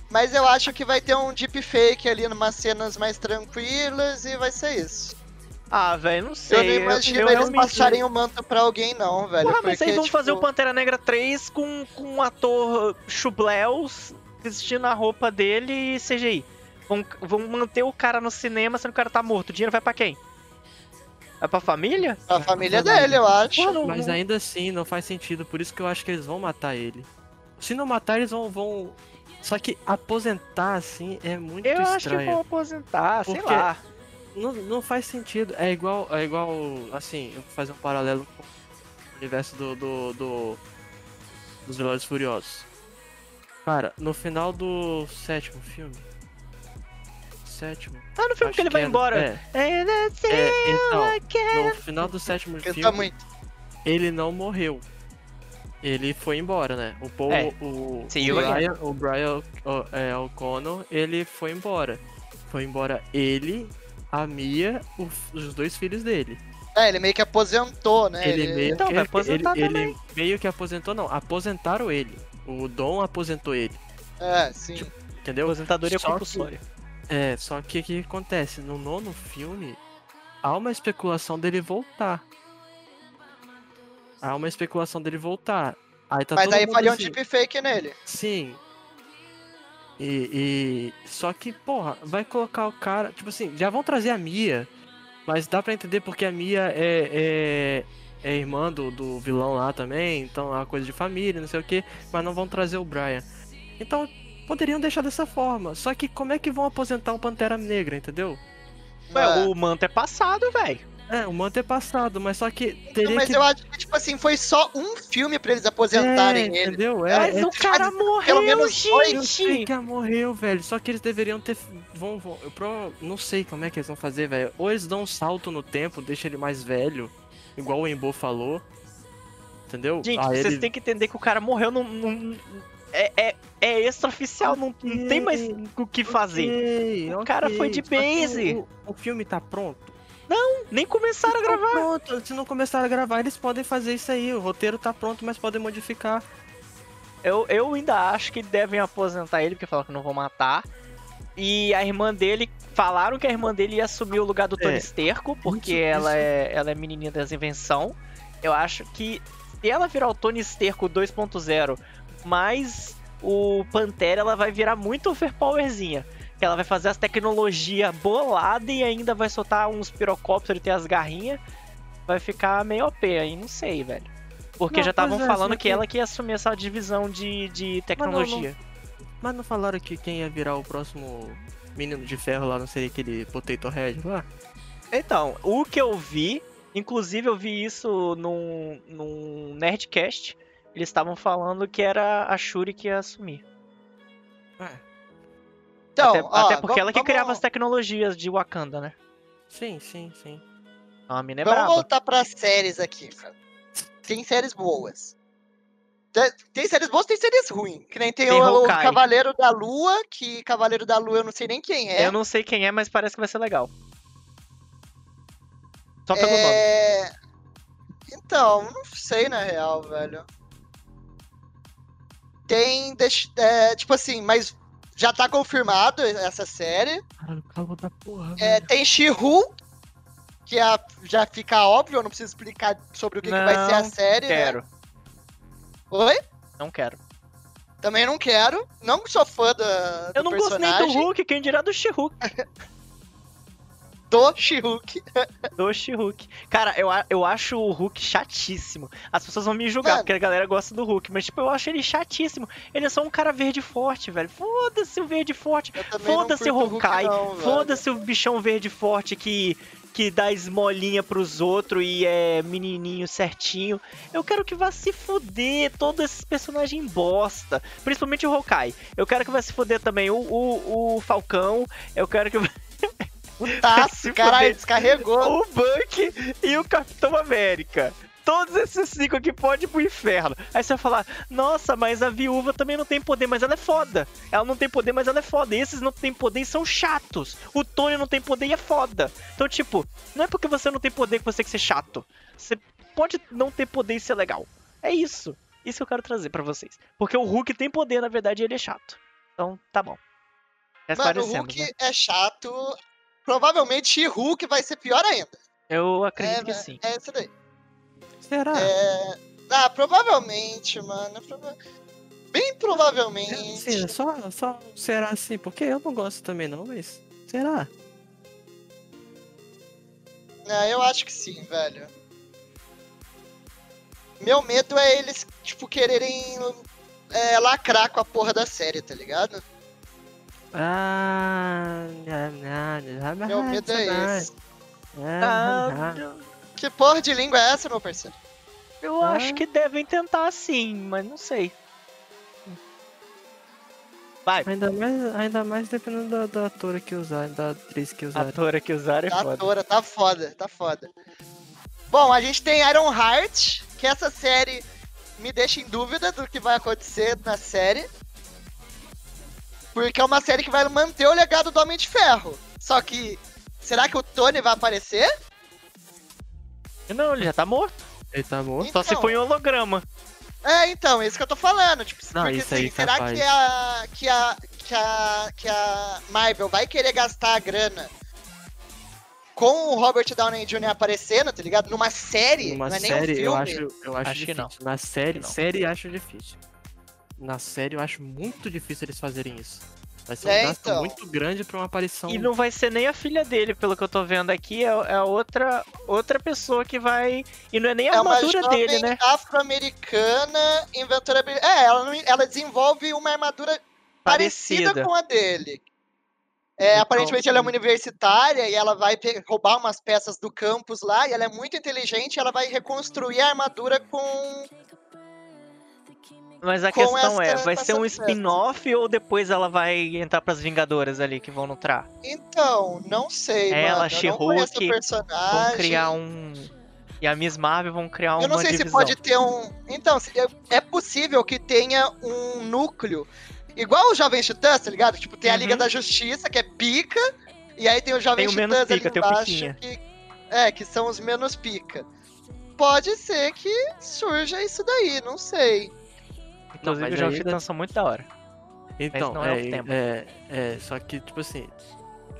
Mas eu acho que vai ter um deepfake ali, numas cenas mais tranquilas, e vai ser isso. Ah, velho, não Eu sei. não imagino eles realmente- passarem o manto pra alguém, não, velho. Porra, mas porque, aí vão tipo, fazer o Pantera Negra 3 com, com um ator chubléus vestindo a roupa dele e CGI. Vão, vão manter o cara no cinema sendo que o cara tá morto. O dinheiro vai pra quem? Vai pra família? A família vai. dele, eu acho. Não- mas não- ainda assim não faz sentido, por isso que eu acho que eles vão matar ele. Se não matar, eles vão. vão... Só que aposentar assim é muito Eu acho que estranho. vão aposentar, sei lá. Não, não faz sentido. É igual. É igual. Assim, eu vou fazer um paralelo com o universo do. do, do- dos Velozes Furiosos. Cara, no final do sétimo filme. Sétimo. Tá no filme acho que ele vai é- embora. É, É, é, então, no final do sétimo Canta filme, muito. ele não morreu. Ele foi embora, né? O Paul, É. o, o See. Brian, o Brian o, é, O'Connor, ele foi embora. Foi embora ele, a Mia, o- os dois filhos dele. É, ele meio que aposentou, né? Ele meio Então, que vai aposentar ele, também. ele meio que aposentou, não, aposentaram ele. O Dom aposentou ele, É, sim. Tipo, entendeu? Aposentadoria compulsória. É, só que o que acontece? No nono filme, há uma especulação dele voltar. Há uma especulação dele voltar. Aí tá Mas todo aí faria um assim, deepfake nele. Sim. E, e- Só que, porra, vai colocar o cara. Tipo assim, já vão trazer a Mia. Mas dá pra entender porque a Mia é, é, é irmã do, do vilão lá também. Então é uma coisa de família, não sei o que. Mas não vão trazer o Brian. Então poderiam deixar dessa forma. Só que como é que vão aposentar o Pantera Negra, entendeu? Ué, É. o manto é passado, velho. É, o manto é passado, mas só que teria mas que. eu acho que, tipo assim, foi só um filme pra eles aposentarem é, ele. entendeu? É, Mas é o cara morreu, menos dois, Eu sei gente! que ia morreu, velho. Só que eles deveriam ter. Vão, vão, eu pro- não sei como é que eles vão fazer, velho. Ou eles dão um salto no tempo, deixa ele mais velho, igual o Embo falou. Entendeu? Gente, Aí vocês ele- têm que entender que o cara morreu num. num- é, é, é extraoficial, não, não tem mais o que fazer. Ok, O cara ok, foi de só que base. O, o filme tá pronto. Nem começaram a Tá gravar. pronto. Se não começar a gravar, eles podem fazer isso aí. O roteiro tá pronto, mas podem modificar. Eu, eu ainda acho que devem aposentar ele, porque falaram que não vão matar. E a irmã dele. Falaram que a irmã dele ia assumir o lugar do Tony É. Esterco, porque Isso, ela, isso. É, ela é menininha das invenção. Eu acho que se ela virar o Tony Esterco 2.0 mais o Pantera, ela vai virar muito overpowerzinha. Que ela vai fazer as tecnologias boladas e ainda vai soltar uns pirocópteros, ele tem as garrinhas. Vai ficar meio OP aí, não sei, velho. Porque Não, já estavam é, falando que que- ela que ia assumir essa divisão de, de tecnologia. Mas não falaram que quem ia virar o próximo menino de ferro lá não seria aquele Potato Head lá? Então, o que eu vi, inclusive eu vi isso num, num Nerdcast, eles estavam falando que era a Shuri que ia assumir. Então, até, ó, até porque ela que vamos- criava as tecnologias de Wakanda, né? Sim, sim, sim. A mina é Vamos braba. voltar para séries aqui, cara. Tem séries boas. Tem, tem séries boas, tem séries ruins. Que nem tem, Tem o, o. Cavaleiro da Lua, que Cavaleiro da Lua eu não sei nem quem é. Eu não sei quem é, mas parece que vai ser legal. Só pelo nome. É... Então, não sei na real, velho. Tem, deixa- é, tipo assim, mas já tá confirmado essa série. Caralho, calma da porra, É, tem She-Hulk, que é- já fica óbvio, eu não preciso explicar sobre o que, que vai ser a Não série, né? Quero. Oi? Não quero. Também não quero. Não sou fã da, Eu não gosto nem do personagem Hulk, quem dirá do She-Hulk. do She-Hulk. Do She-Hulk. Cara, eu, eu acho o Hulk chatíssimo. As pessoas vão me julgar, Mano. porque a galera gosta do Hulk. Mas, tipo, eu acho ele chatíssimo. Ele é só um cara verde forte, velho. Foda-se o verde forte. Foda-se o Hawkeye. velho. Foda-se o bichão verde forte que, que dá esmolinha pros outros e é menininho certinho. Eu quero que vá se fuder todos esses personagens bosta. Principalmente o Hawkeye. Eu quero que vá se fuder também o, o, o Falcão. Eu quero que O Taço, Se caralho, descarregou. o Buck e o Capitão América. Todos esses cinco aqui podem ir pro inferno. Aí você vai falar, nossa, mas a viúva também não tem poder, mas ela é foda. Ela não tem poder, mas ela é foda. E esses não tem poder e são chatos. O Tony não tem poder e é foda. Então, tipo, não é porque você não tem poder que você tem que ser chato. Você pode não ter poder e ser legal. É isso. Isso que eu quero trazer pra vocês. Porque o Hulk tem poder, na verdade, e ele é chato. Então, tá bom. Já Mano, o Hulk né? é chato. Provavelmente She-Hulk vai ser pior ainda. Eu acredito é, que sim. É isso daí. Será? É... Ah, provavelmente, mano. prova- Bem provavelmente. Sim, só, só será assim, porque eu não gosto também não, mas será? Ah, eu acho que sim, velho. Meu medo é eles, tipo, quererem é, lacrar com a porra da série, tá ligado? Ah, Meu medo é esse. Ah. Que porra de língua é essa, meu parceiro? Eu Ah. acho que devem tentar sim, mas não sei. Vai, Ainda mais, ainda mais dependendo da, da atora que usar, da atriz que a usar. atora que usaram é Tá foda. atora, tá foda, tá foda. Bom, a gente tem Iron Heart, que essa série me deixa em dúvida do que vai acontecer na série. Porque é uma série que vai manter o legado do Homem de Ferro. Só que, será que o Tony vai aparecer? Não, ele já tá morto. Ele tá morto? Só se Então. foi em holograma. É, então, é isso que eu tô falando. Tipo, Não, porque isso aí assim, será capaz. que a, que, a, que, a, que a Marvel vai querer gastar a grana com o Robert Downey Jr. aparecendo, tá ligado? Numa série, Numa não é nem um série, filme. eu acho, eu acho, Acho que difícil. não. Na série, que não. série acho difícil. Na série eu acho muito difícil eles fazerem isso. Vai ser um É, gasto então. muito grande pra uma aparição. E não vai ser nem a filha dele, pelo que eu tô vendo aqui. É, é outra, outra pessoa que vai. E não é nem a É armadura dele, né? afro-americana inventora... É, ela, ela desenvolve uma armadura parecida, Parecida. com a dele. É, Então, aparentemente ela é uma universitária e ela vai roubar umas peças do campus lá e ela é muito inteligente e ela vai reconstruir a armadura com... Mas a questão é, vai ser um spin-off ou depois ela vai entrar pras Vingadoras ali que vão nutrar? Então, não sei, Ela, mano. She-Hulk, personagem. Vão criar um. E a Miss Marvel vão criar uma Eu não sei divisão. se pode ter um. Então, é- é possível que tenha um núcleo. Igual o Jovem Titãs, tá ligado? Tipo, tem a Liga Uhum. da Justiça, que é pica, e aí tem o Jovem Tem o menos Titãs ali pica, o embaixo, que, é, que são os menos pica. Pode ser que surja isso daí, não sei. Inclusive, mas os Jovens ainda- Titãs são muito da hora. Então, não é o é, é, é, só que, tipo assim,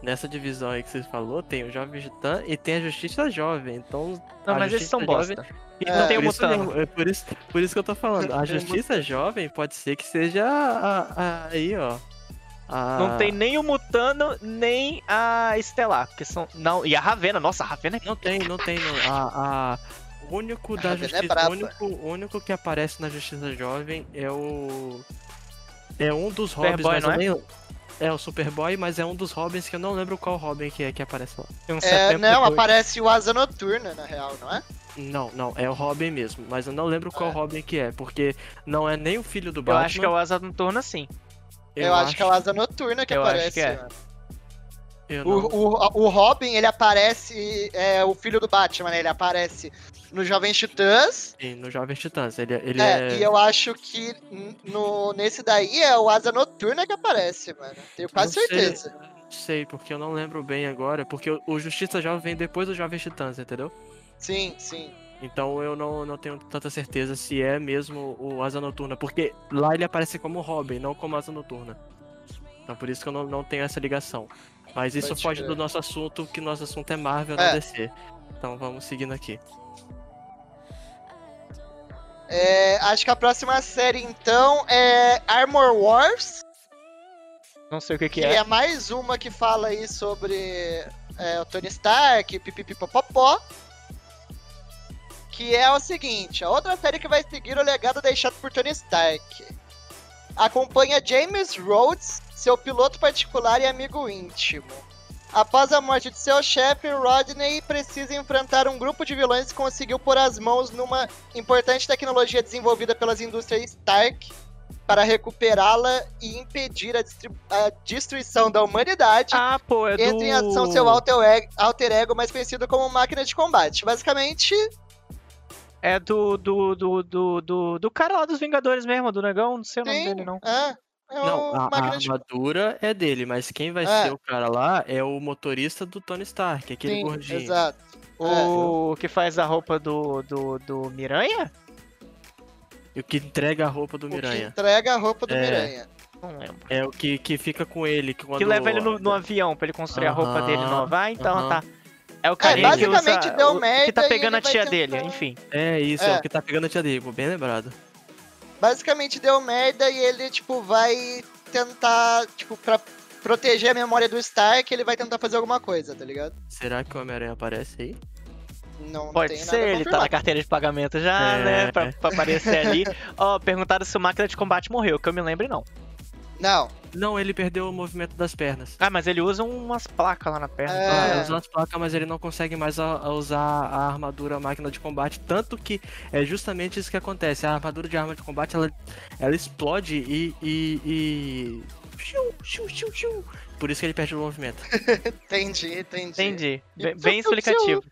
nessa divisão aí que você falou, tem o Jovem Titã e tem a Justiça Jovem, então... Não, mas esses Justiça são Jovem- bosta. Então, É, tem o por isso Mutano. é por isso, por isso que eu tô falando. A Justiça Jovem pode ser que seja a, a- aí, ó. a- Não tem nem o Mutano, nem a Estelar. Porque são. Não, e a Ravena, nossa, a Ravena é. Não tem, não tem. Não. A, a- O único da é Justiça. braba. o, único, o único que aparece na Justiça Jovem é o. É um dos Robins, não eu é? nem. É o Superboy, mas é um dos Robins que eu não lembro qual Robin que é que aparece lá. Tem um É, 72. não, aparece o Asa Noturna, na real, não é? Não, não, é o Robin mesmo, mas eu não lembro qual É. Robin que é, porque não é nem o filho do Eu Batman. acho que é o Asa Noturna, sim. Eu, acho, que é o Asa Noturna que Eu acho aparece. que é. Eu O, não. o, o Robin, ele aparece, é o filho do Batman, né? Ele aparece no Jovem Titãs. Sim, no Jovem Titãs. Ele, ele É, é. e eu acho que no, nesse daí é o Asa Noturna que aparece, mano. Tenho quase Não sei. certeza. Não sei, porque eu não lembro bem agora. Porque o, Justiça Jovem vem depois do Jovem Titãs, entendeu? Sim, sim. Então eu não, não tenho tanta certeza se é mesmo o Asa Noturna. Porque lá ele aparece como Robin, não como Asa Noturna. Então por isso que eu não, não tenho essa ligação. Mas isso Pode foge crer. do nosso assunto, que nosso assunto é Marvel, não É. DC. Então vamos seguindo aqui. É, acho que a próxima série, então, é Armor Wars. Não sei o que, que Que é. é mais uma que fala aí sobre é, o Tony Stark, pipipipopopó. Que é o seguinte, a outra série que vai seguir o legado deixado por Tony Stark. Acompanha James Rhodes, seu piloto particular e amigo íntimo. Após a morte de seu chefe, Rodney precisa enfrentar um grupo de vilões que conseguiu pôr as mãos numa importante tecnologia desenvolvida pelas indústrias Stark para recuperá-la e impedir a, a destruição da humanidade. Ah, pô, é do... Entra em ação seu alter ego, alter ego, mais conhecido como máquina de combate. Basicamente, É do, do, do, do, do, do cara lá dos Vingadores mesmo, do negão, não sei o nome dele, não. É, é Não, a, a armadura é dele, mas quem vai É. ser o cara lá é o motorista do Tony Stark, aquele Sim, gordinho. Exato. O que faz a roupa do, do, do Miranha? E o que entrega a roupa do O que Miranha. entrega a roupa do É. Miranha. Não lembro. É o que, que fica com ele. Que, Que leva ele no, no avião pra ele construir a roupa dele nova. Ah, então aham. tá. É o carinha que basicamente usa, deu merda que tá pegando a vai tia tentar- dele, enfim. É isso, é. É. o que tá pegando a tia dele, bem lembrado. Basicamente deu merda e ele, tipo, vai tentar, tipo, pra proteger a memória do Stark, ele vai tentar fazer alguma coisa, tá ligado? Será que o Homem-Aranha aparece aí? Não Pode tem ser, nada ele tá na carteira de pagamento já, É. né? Pra, pra aparecer ali. Ó, perguntaram se o máquina de combate morreu, que eu me lembre não. Não, Não, ele perdeu o movimento das pernas. Ah, mas ele usa umas placas lá na perna. É. Ah, ele usa as placas, mas ele não consegue mais a- a usar a armadura a máquina de combate. Tanto que é justamente isso que acontece. A armadura de arma de combate ela, ela explode e. e, e... Xiu, xiu, xiu, xiu. Por isso que ele perde o movimento. entendi, entendi. Entendi. E Bem, bem explicativo.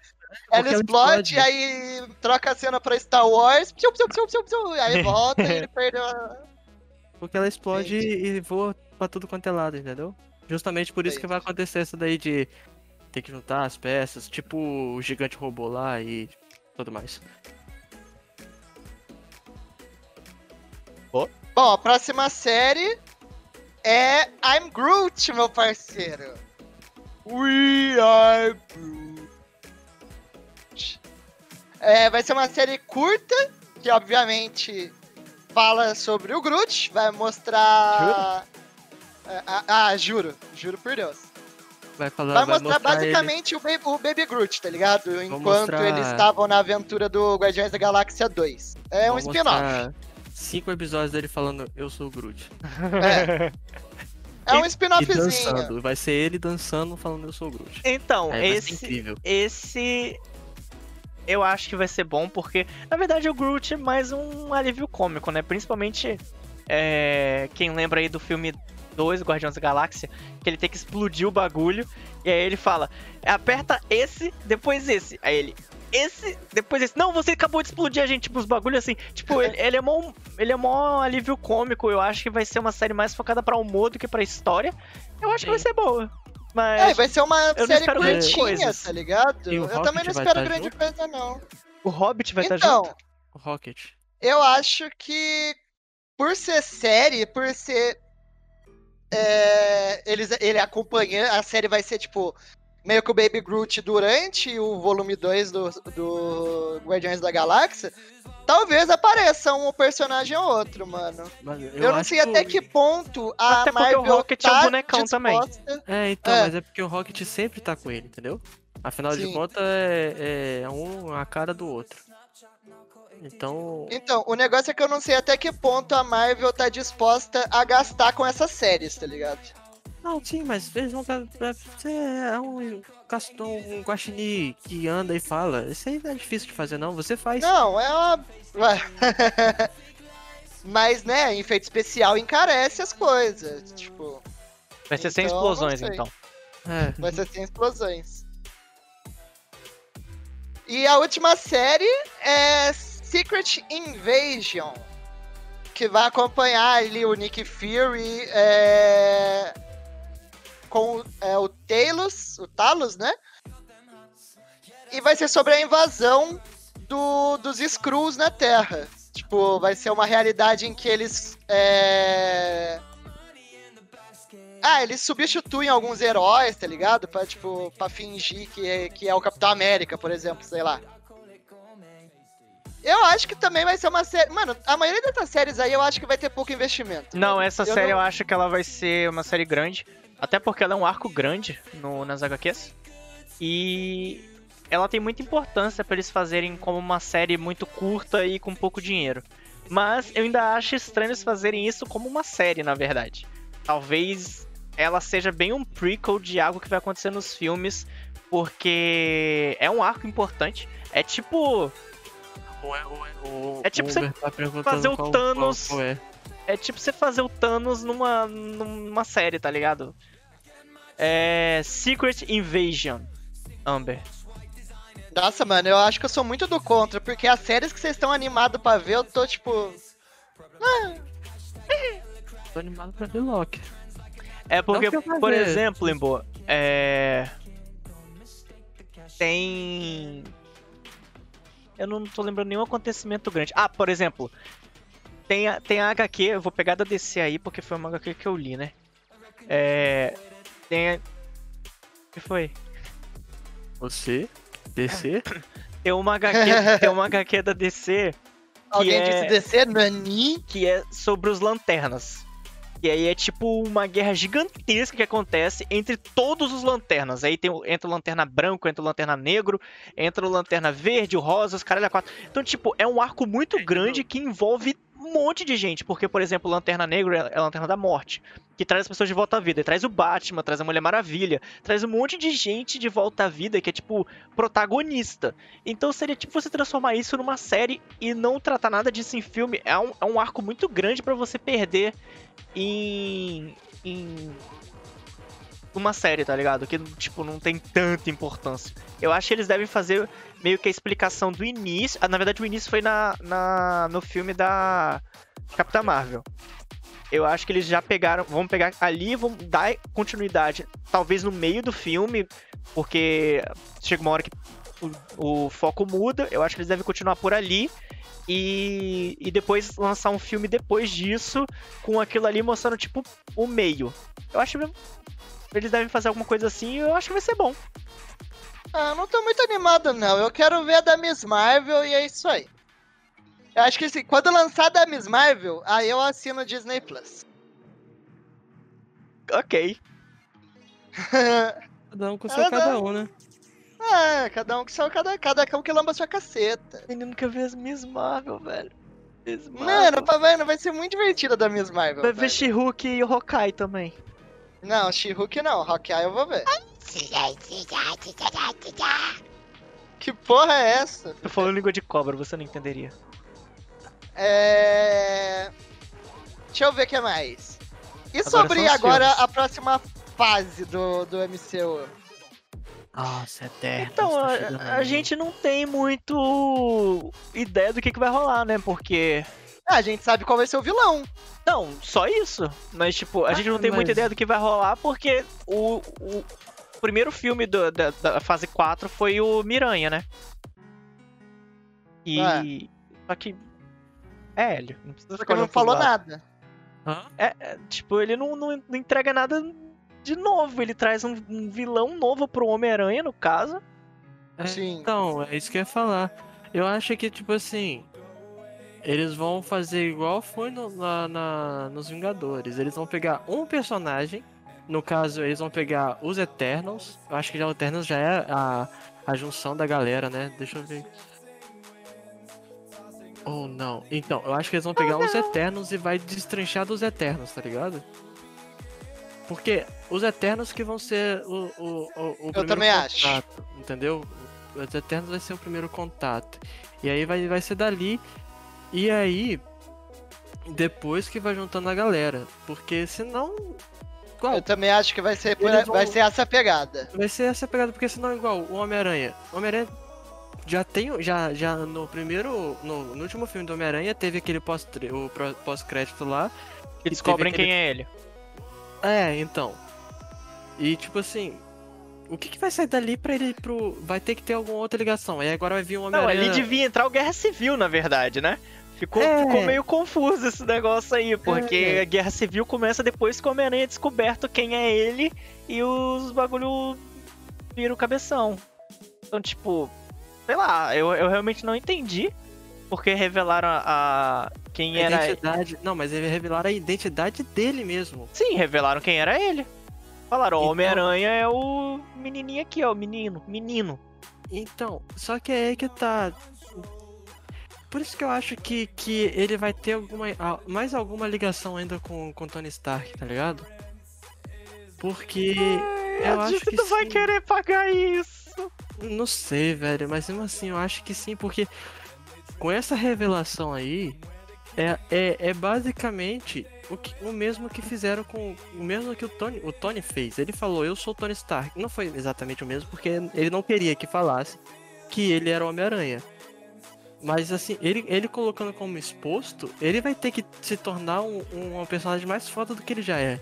Ela ela explode, explode. aí troca a cena pra Star Wars, piu, piu, piu, piu, piu, aí volta e ele perdeu a... Porque ela explode Entendi. e voa pra tudo quanto é lado, entendeu? Justamente por isso que vai acontecer isso daí de ter que juntar as peças, tipo o gigante robô lá e tudo mais. Bom, a próxima série é I'm Groot, meu parceiro. We are Groot. É, vai ser uma série curta, que obviamente fala sobre o Groot, vai mostrar... É, Ah, ah, juro, juro por Deus. Vai falar, Vai, vai mostrar, mostrar ele- basicamente o, baby, o Baby Groot, tá ligado? Enquanto mostrar- eles estavam na aventura do Guardiões da Galáxia 2. É um Vão spin-off. mostrar Cinco episódios dele falando eu sou o Groot. É, é um spin-offzinho. Vai ser ele dançando falando eu sou o Groot. Então, ser esse, esse eu acho que vai ser bom porque, na verdade, o Groot é mais um alívio cômico, né? Principalmente é, quem lembra aí do filme 2, Guardiões da Galáxia, que ele tem que explodir o bagulho e aí ele fala: aperta esse, depois esse. Aí ele. Esse, depois esse. Não, você acabou de explodir a gente, tipo, os bagulhos assim. Tipo, ele, ele é mó, ele é mó alívio cômico. Eu acho que vai ser uma série mais focada pra humor do que pra história. Eu acho que vai Sim. ser boa. Mas. É, vai ser uma série curtinha, tá ligado? Eu Rocket também não espero tá grande junto? coisa, não. O Hobbit vai estar então, junto? O Rocket. eu acho que por ser série, por ser. É, eles, ele acompanha. A série vai ser tipo. Meio que o Baby Groot durante o volume 2 do, do Guardiões da Galáxia. Talvez apareça um personagem ou outro, mano. Mas Eu, não acho sei até que ponto a Até porque o Marvel Rocket é um tá bonecão também. disposta- É, então, É. mas é porque o Rocket sempre tá com ele, entendeu? Afinal de Sim. contas, é, é um a cara do outro. Então, Então, o negócio é que eu não sei até que ponto a Marvel tá disposta a gastar com essas séries, tá ligado? Não, sim, mas eles vão pra, pra você é um castor, um guaxinim que anda e fala. Isso aí não é difícil de fazer, não. Você faz. Não, é uma. Mas, né, efeito especial encarece as coisas. Tipo. Vai ser sem Então, explosões, não sei. então. É. Vai ser sem explosões. E a última série é Secret Invasion. Que vai acompanhar ali o Nick Fury é, com é, o Talos, o Talos, né? E vai ser sobre a invasão do, dos Skrulls na Terra. Tipo, vai ser uma realidade em que eles. É... Ah, eles substituem alguns heróis, tá ligado? Pra, tipo, pra fingir que é, que é o Capitão América, por exemplo, sei lá. Eu acho que também vai ser uma série. Mano, a maioria dessas séries aí eu acho que vai ter pouco investimento. Não, essa Eu série não- eu acho que ela vai ser uma série grande. Até porque ela é um arco grande no, nas HQs. E ela tem muita importância pra eles fazerem como uma série muito curta e com pouco dinheiro. Mas eu ainda acho estranho eles fazerem isso como uma série, na verdade. Talvez ela seja bem um prequel de algo que vai acontecer nos filmes, porque é um arco importante. É tipo. O, o, É tipo você tá fazer o Thanos- qual- qual é. É tipo você fazer o Thanos numa, numa série, tá ligado? É. Secret Invasion, Amber. Nossa, mano, eu acho que eu sou muito do contra, porque as séries que vocês estão animados pra ver, eu tô tipo. Tô animado pra ver Loki. É porque, por exemplo, Limbo, é. Tem. Eu não tô lembrando nenhum acontecimento grande. Ah, por exemplo, tem a, tem a HQ, eu vou pegar da DC aí porque foi uma HQ que eu li, né? É. Tem. a- O que foi? Você? DC? Tem uma HQ, tem uma HQ da DC Alguém é- disse descer? Nani? que é sobre os lanternas. E aí é tipo uma guerra gigantesca que acontece entre todos os lanternas. Aí tem, entra o lanterna branco, entra o lanterna negro, entra o lanterna verde, o rosa, os caralho a quatro. Então, tipo, é um arco muito grande que envolve um monte de gente. Porque, por exemplo, lanterna negro é a lanterna da morte, que traz as pessoas de volta à vida. E traz o Batman, traz a Mulher Maravilha, traz um monte de gente de volta à vida que é tipo protagonista. Então seria tipo você transformar isso numa série e não tratar nada disso em filme. É um, é um arco muito grande pra você perder em. em. Uma série, tá ligado? Que, tipo, não tem tanta importância. Eu acho que eles devem fazer meio que a explicação do início. Ah, na verdade, o início foi na, na, no filme da Capitã Marvel. Eu acho que eles já pegaram. Vão pegar ali vão dar continuidade. Talvez no meio do filme, porque chega uma hora que o, o foco muda. Eu acho que eles devem continuar por ali. E, e depois lançar um filme depois disso, com aquilo ali mostrando, tipo, o meio. Eu acho eles devem fazer alguma coisa assim e eu acho que vai ser bom. Ah, eu não tô muito animado, não. Eu quero ver a da Miss Marvel e é isso aí. Eu acho que assim, quando lançar a da Miss Marvel, aí eu assino o Disney Plus. Ok. Cada um com seu Ah, cada não. um, né? ah, cada um que só cada, cada um que lamba sua caceta. Menino quer ver as Miss Marvel, velho. Miss Mano, tá vendo? Vai ser muito divertido a da Miss Marvel. Vai ver. She-Hulk e Hawkeye também. Não, She-Hulk não. Hawkeye eu vou ver. Que porra é essa? Eu falo língua de cobra, você não entenderia. É... Deixa eu ver o que mais. E Agora sobre agora filmes. a próxima fase do, do MCU? Nossa, eterno. Então, tá a, a gente não tem muito ideia do que, que vai rolar, né? Porque. Ah, a gente sabe qual vai ser o vilão. Não, só isso. Mas, tipo, a Ah, gente não tem muita mas- ideia do que vai rolar porque o, o primeiro filme do- da, da fase 4 foi o Miranha, né? E. É. Só que. É, Hélio. Não precisa Porque não falou nada. Hã? É, é, tipo, ele não, não, não entrega nada de novo. Ele traz um, um vilão novo pro Homem-Aranha, no caso. É, Sim. Então, é isso que eu ia falar. Eu acho que, tipo assim. Eles vão fazer igual foi no- na, na- nos Vingadores. Eles vão pegar um personagem. No caso, eles vão pegar os Eternals. Eu acho que já o Eternals já é a, a junção da galera, né? Deixa eu ver. Ou não. Então, eu acho que eles vão pegar os Eternos e vai destranchar dos Eternos, tá ligado? Porque os Eternos que vão ser o, o, o, o primeiro também acho. contato, entendeu? Os Eternos vai ser o primeiro contato. E aí vai, vai ser dali. E aí, depois que vai juntando a galera. Porque senão igual, Eu também acho que vai ser, por- vão- vai ser essa pegada. vai ser essa pegada, porque senão igual o Homem-Aranha. O Homem-Aranha já tem. Já, já no primeiro. No, no último filme do Homem-Aranha teve aquele pós- pós-crédito lá. Que descobrem teve quem é ele. É, então. E tipo assim. O que, que vai sair dali pra ele ir pro. Vai ter que ter alguma outra ligação. Aí agora vai vir um Não, ali devia entrar o Guerra Civil, na verdade, né? Ficou, É. ficou meio confuso esse negócio aí, porque É. a Guerra Civil começa depois que o Homem-Aranha é descoberto quem é ele e os bagulho viram o cabeção. Então, tipo, sei lá, eu, eu realmente não entendi porque revelaram a, a- quem A era identidade. Não, mas ele revelaram a identidade dele mesmo. Sim, revelaram quem era ele. Falaram, o Então- Homem-Aranha é o menininho aqui, ó, o menino, menino. Então, só que é aí que tá. Por isso que eu acho que, que ele vai ter alguma, mais alguma ligação ainda com com Tony Stark, tá ligado? Porque eu a acho que não vai sim. querer pagar isso. Não sei, velho, mas mesmo assim eu acho que sim, porque com essa revelação aí é, é, é basicamente o, que, o mesmo que fizeram com o mesmo que o Tony, o Tony fez. Ele falou, eu sou o Tony Stark. Não foi exatamente o mesmo, porque ele não queria que falasse que ele era o Homem-Aranha. Mas assim, ele, ele colocando como exposto, ele vai ter que se tornar um, um personagem mais foda do que ele já é.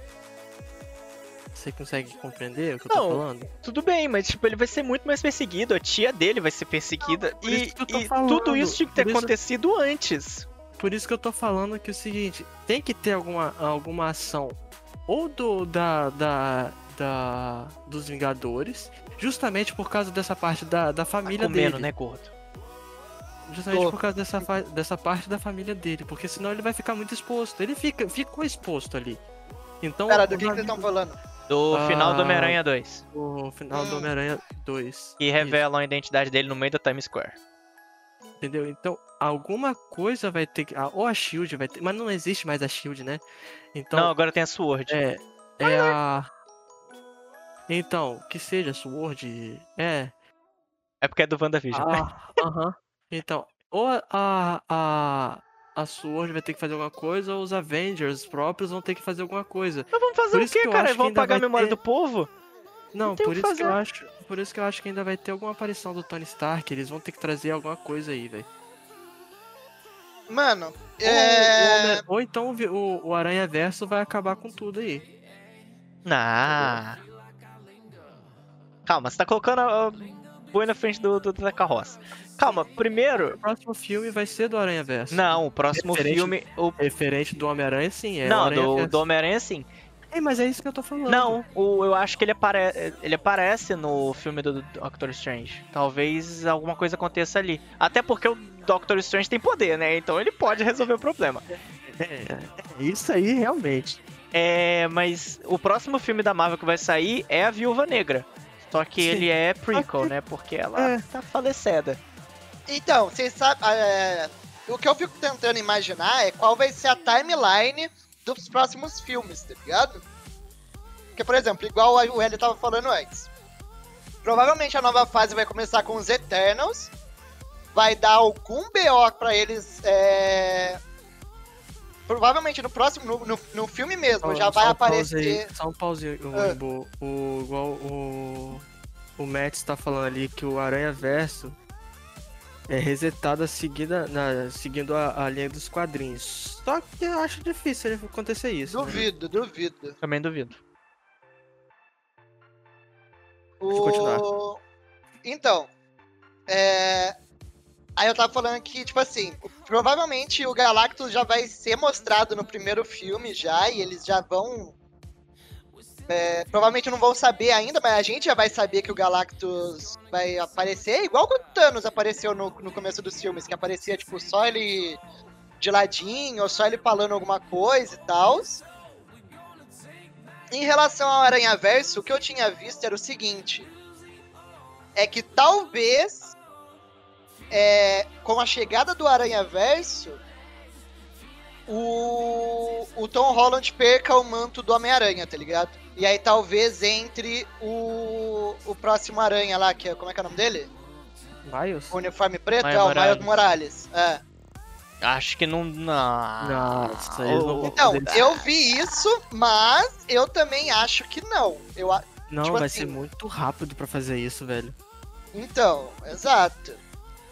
Você consegue compreender o que eu Não, tô falando? Tudo bem, mas tipo, ele vai ser muito mais perseguido, a tia dele vai ser perseguida. por e eu e tudo isso tinha que ter isso- acontecido antes. Por isso que eu tô falando que é o seguinte, tem que ter alguma, alguma ação ou do da, da, da dos Vingadores, justamente por causa dessa parte da, da Tá família comendo, dele. né, gordo? Justamente Tô. por causa dessa, dessa parte da família dele, porque senão ele vai ficar muito exposto. Ele fica ficou exposto ali. Então, Pera, do que, que vocês estão falando? Do Ah. final do Homem-Aranha 2. o final do Hum. Homem-Aranha 2. Que revelam a identidade dele no meio da Times Square. Entendeu? Então, alguma coisa vai ter que. ah, Ou a Shield vai ter. Mas não existe mais a Shield, né? Então. Não, agora tem a Sword. É. É a. Então, que seja Sword. É. É porque é do WandaVision. Ah, Aham. Então, ou a, a, a. A Sword vai ter que fazer alguma coisa, ou os Avengers próprios vão ter que fazer alguma coisa. Mas vamos fazer Por o quê, cara? que Vão pagar a memória ter- do povo? Não, por isso que eu acho. Por isso que eu acho que ainda vai ter alguma aparição do Tony Stark. Eles vão ter que trazer alguma coisa aí, velho. Mano, Ou, o é... Homem- ou então o o, o Aranha Verso vai acabar com tudo aí. Nah. Calma, você tá colocando a a boi na frente do, do- da carroça. Calma, primeiro. O próximo filme vai ser do Aranha Verso. Não, o próximo Referente- filme. O... Referente do Homem-Aranha, sim. É o não, do, do Homem-Aranha sim. É, mas é isso que eu tô falando. Não, o, eu acho que ele, apare... ele aparece no filme do Doctor Strange. Talvez alguma coisa aconteça ali. Até porque o Doctor Strange tem poder, né? Então ele pode resolver o problema. É, é isso aí, realmente. É, mas o próximo filme da Marvel que vai sair é a Viúva Negra. Só que Sim. ele é prequel, né? Porque ela É. tá falecida. Então, vocês sabem. é, O que eu fico tentando imaginar é qual vai ser a timeline dos próximos filmes, tá ligado? Porque, por exemplo, igual o Eli tava falando antes. Provavelmente a nova fase vai começar com os Eternals. Vai dar algum BO pra eles. é, Provavelmente no próximo, no, no, no filme mesmo, já Só- vai pause aparecer. aí, Só um pause, o, Ah. O, igual o, o Matt está falando ali que o Aranha Verso é resetado seguida, na, seguindo a, a linha dos quadrinhos. Só que eu acho difícil acontecer isso. né? Duvido, duvido. Também duvido. Continuar. O... Então, é... aí eu tava falando que, tipo assim, provavelmente o Galactus já vai ser mostrado no primeiro filme já, e eles já vão. É, provavelmente não vão saber ainda, mas a gente já vai saber que o Galactus vai aparecer, igual que o Thanos apareceu no, no começo dos filmes, que aparecia, tipo, só ele de ladinho, ou só ele falando alguma coisa e tal. Em relação ao Aranha Verso, o que eu tinha visto era o seguinte: é que talvez é, com a chegada do Aranha Verso, o, o Tom Holland perca o manto do Homem-Aranha, tá ligado? E aí talvez entre o, o próximo Aranha lá, que é, como é que é o nome dele? Miles? O uniforme preto, Miles é o Miles Morales. Morales. É. Acho que não. Não. Nossa, eles não vão Não, fazer isso. eu vi isso, mas eu também acho que não. Eu, a- Não, tipo vai assim- ser muito rápido pra fazer isso, velho. então, exato.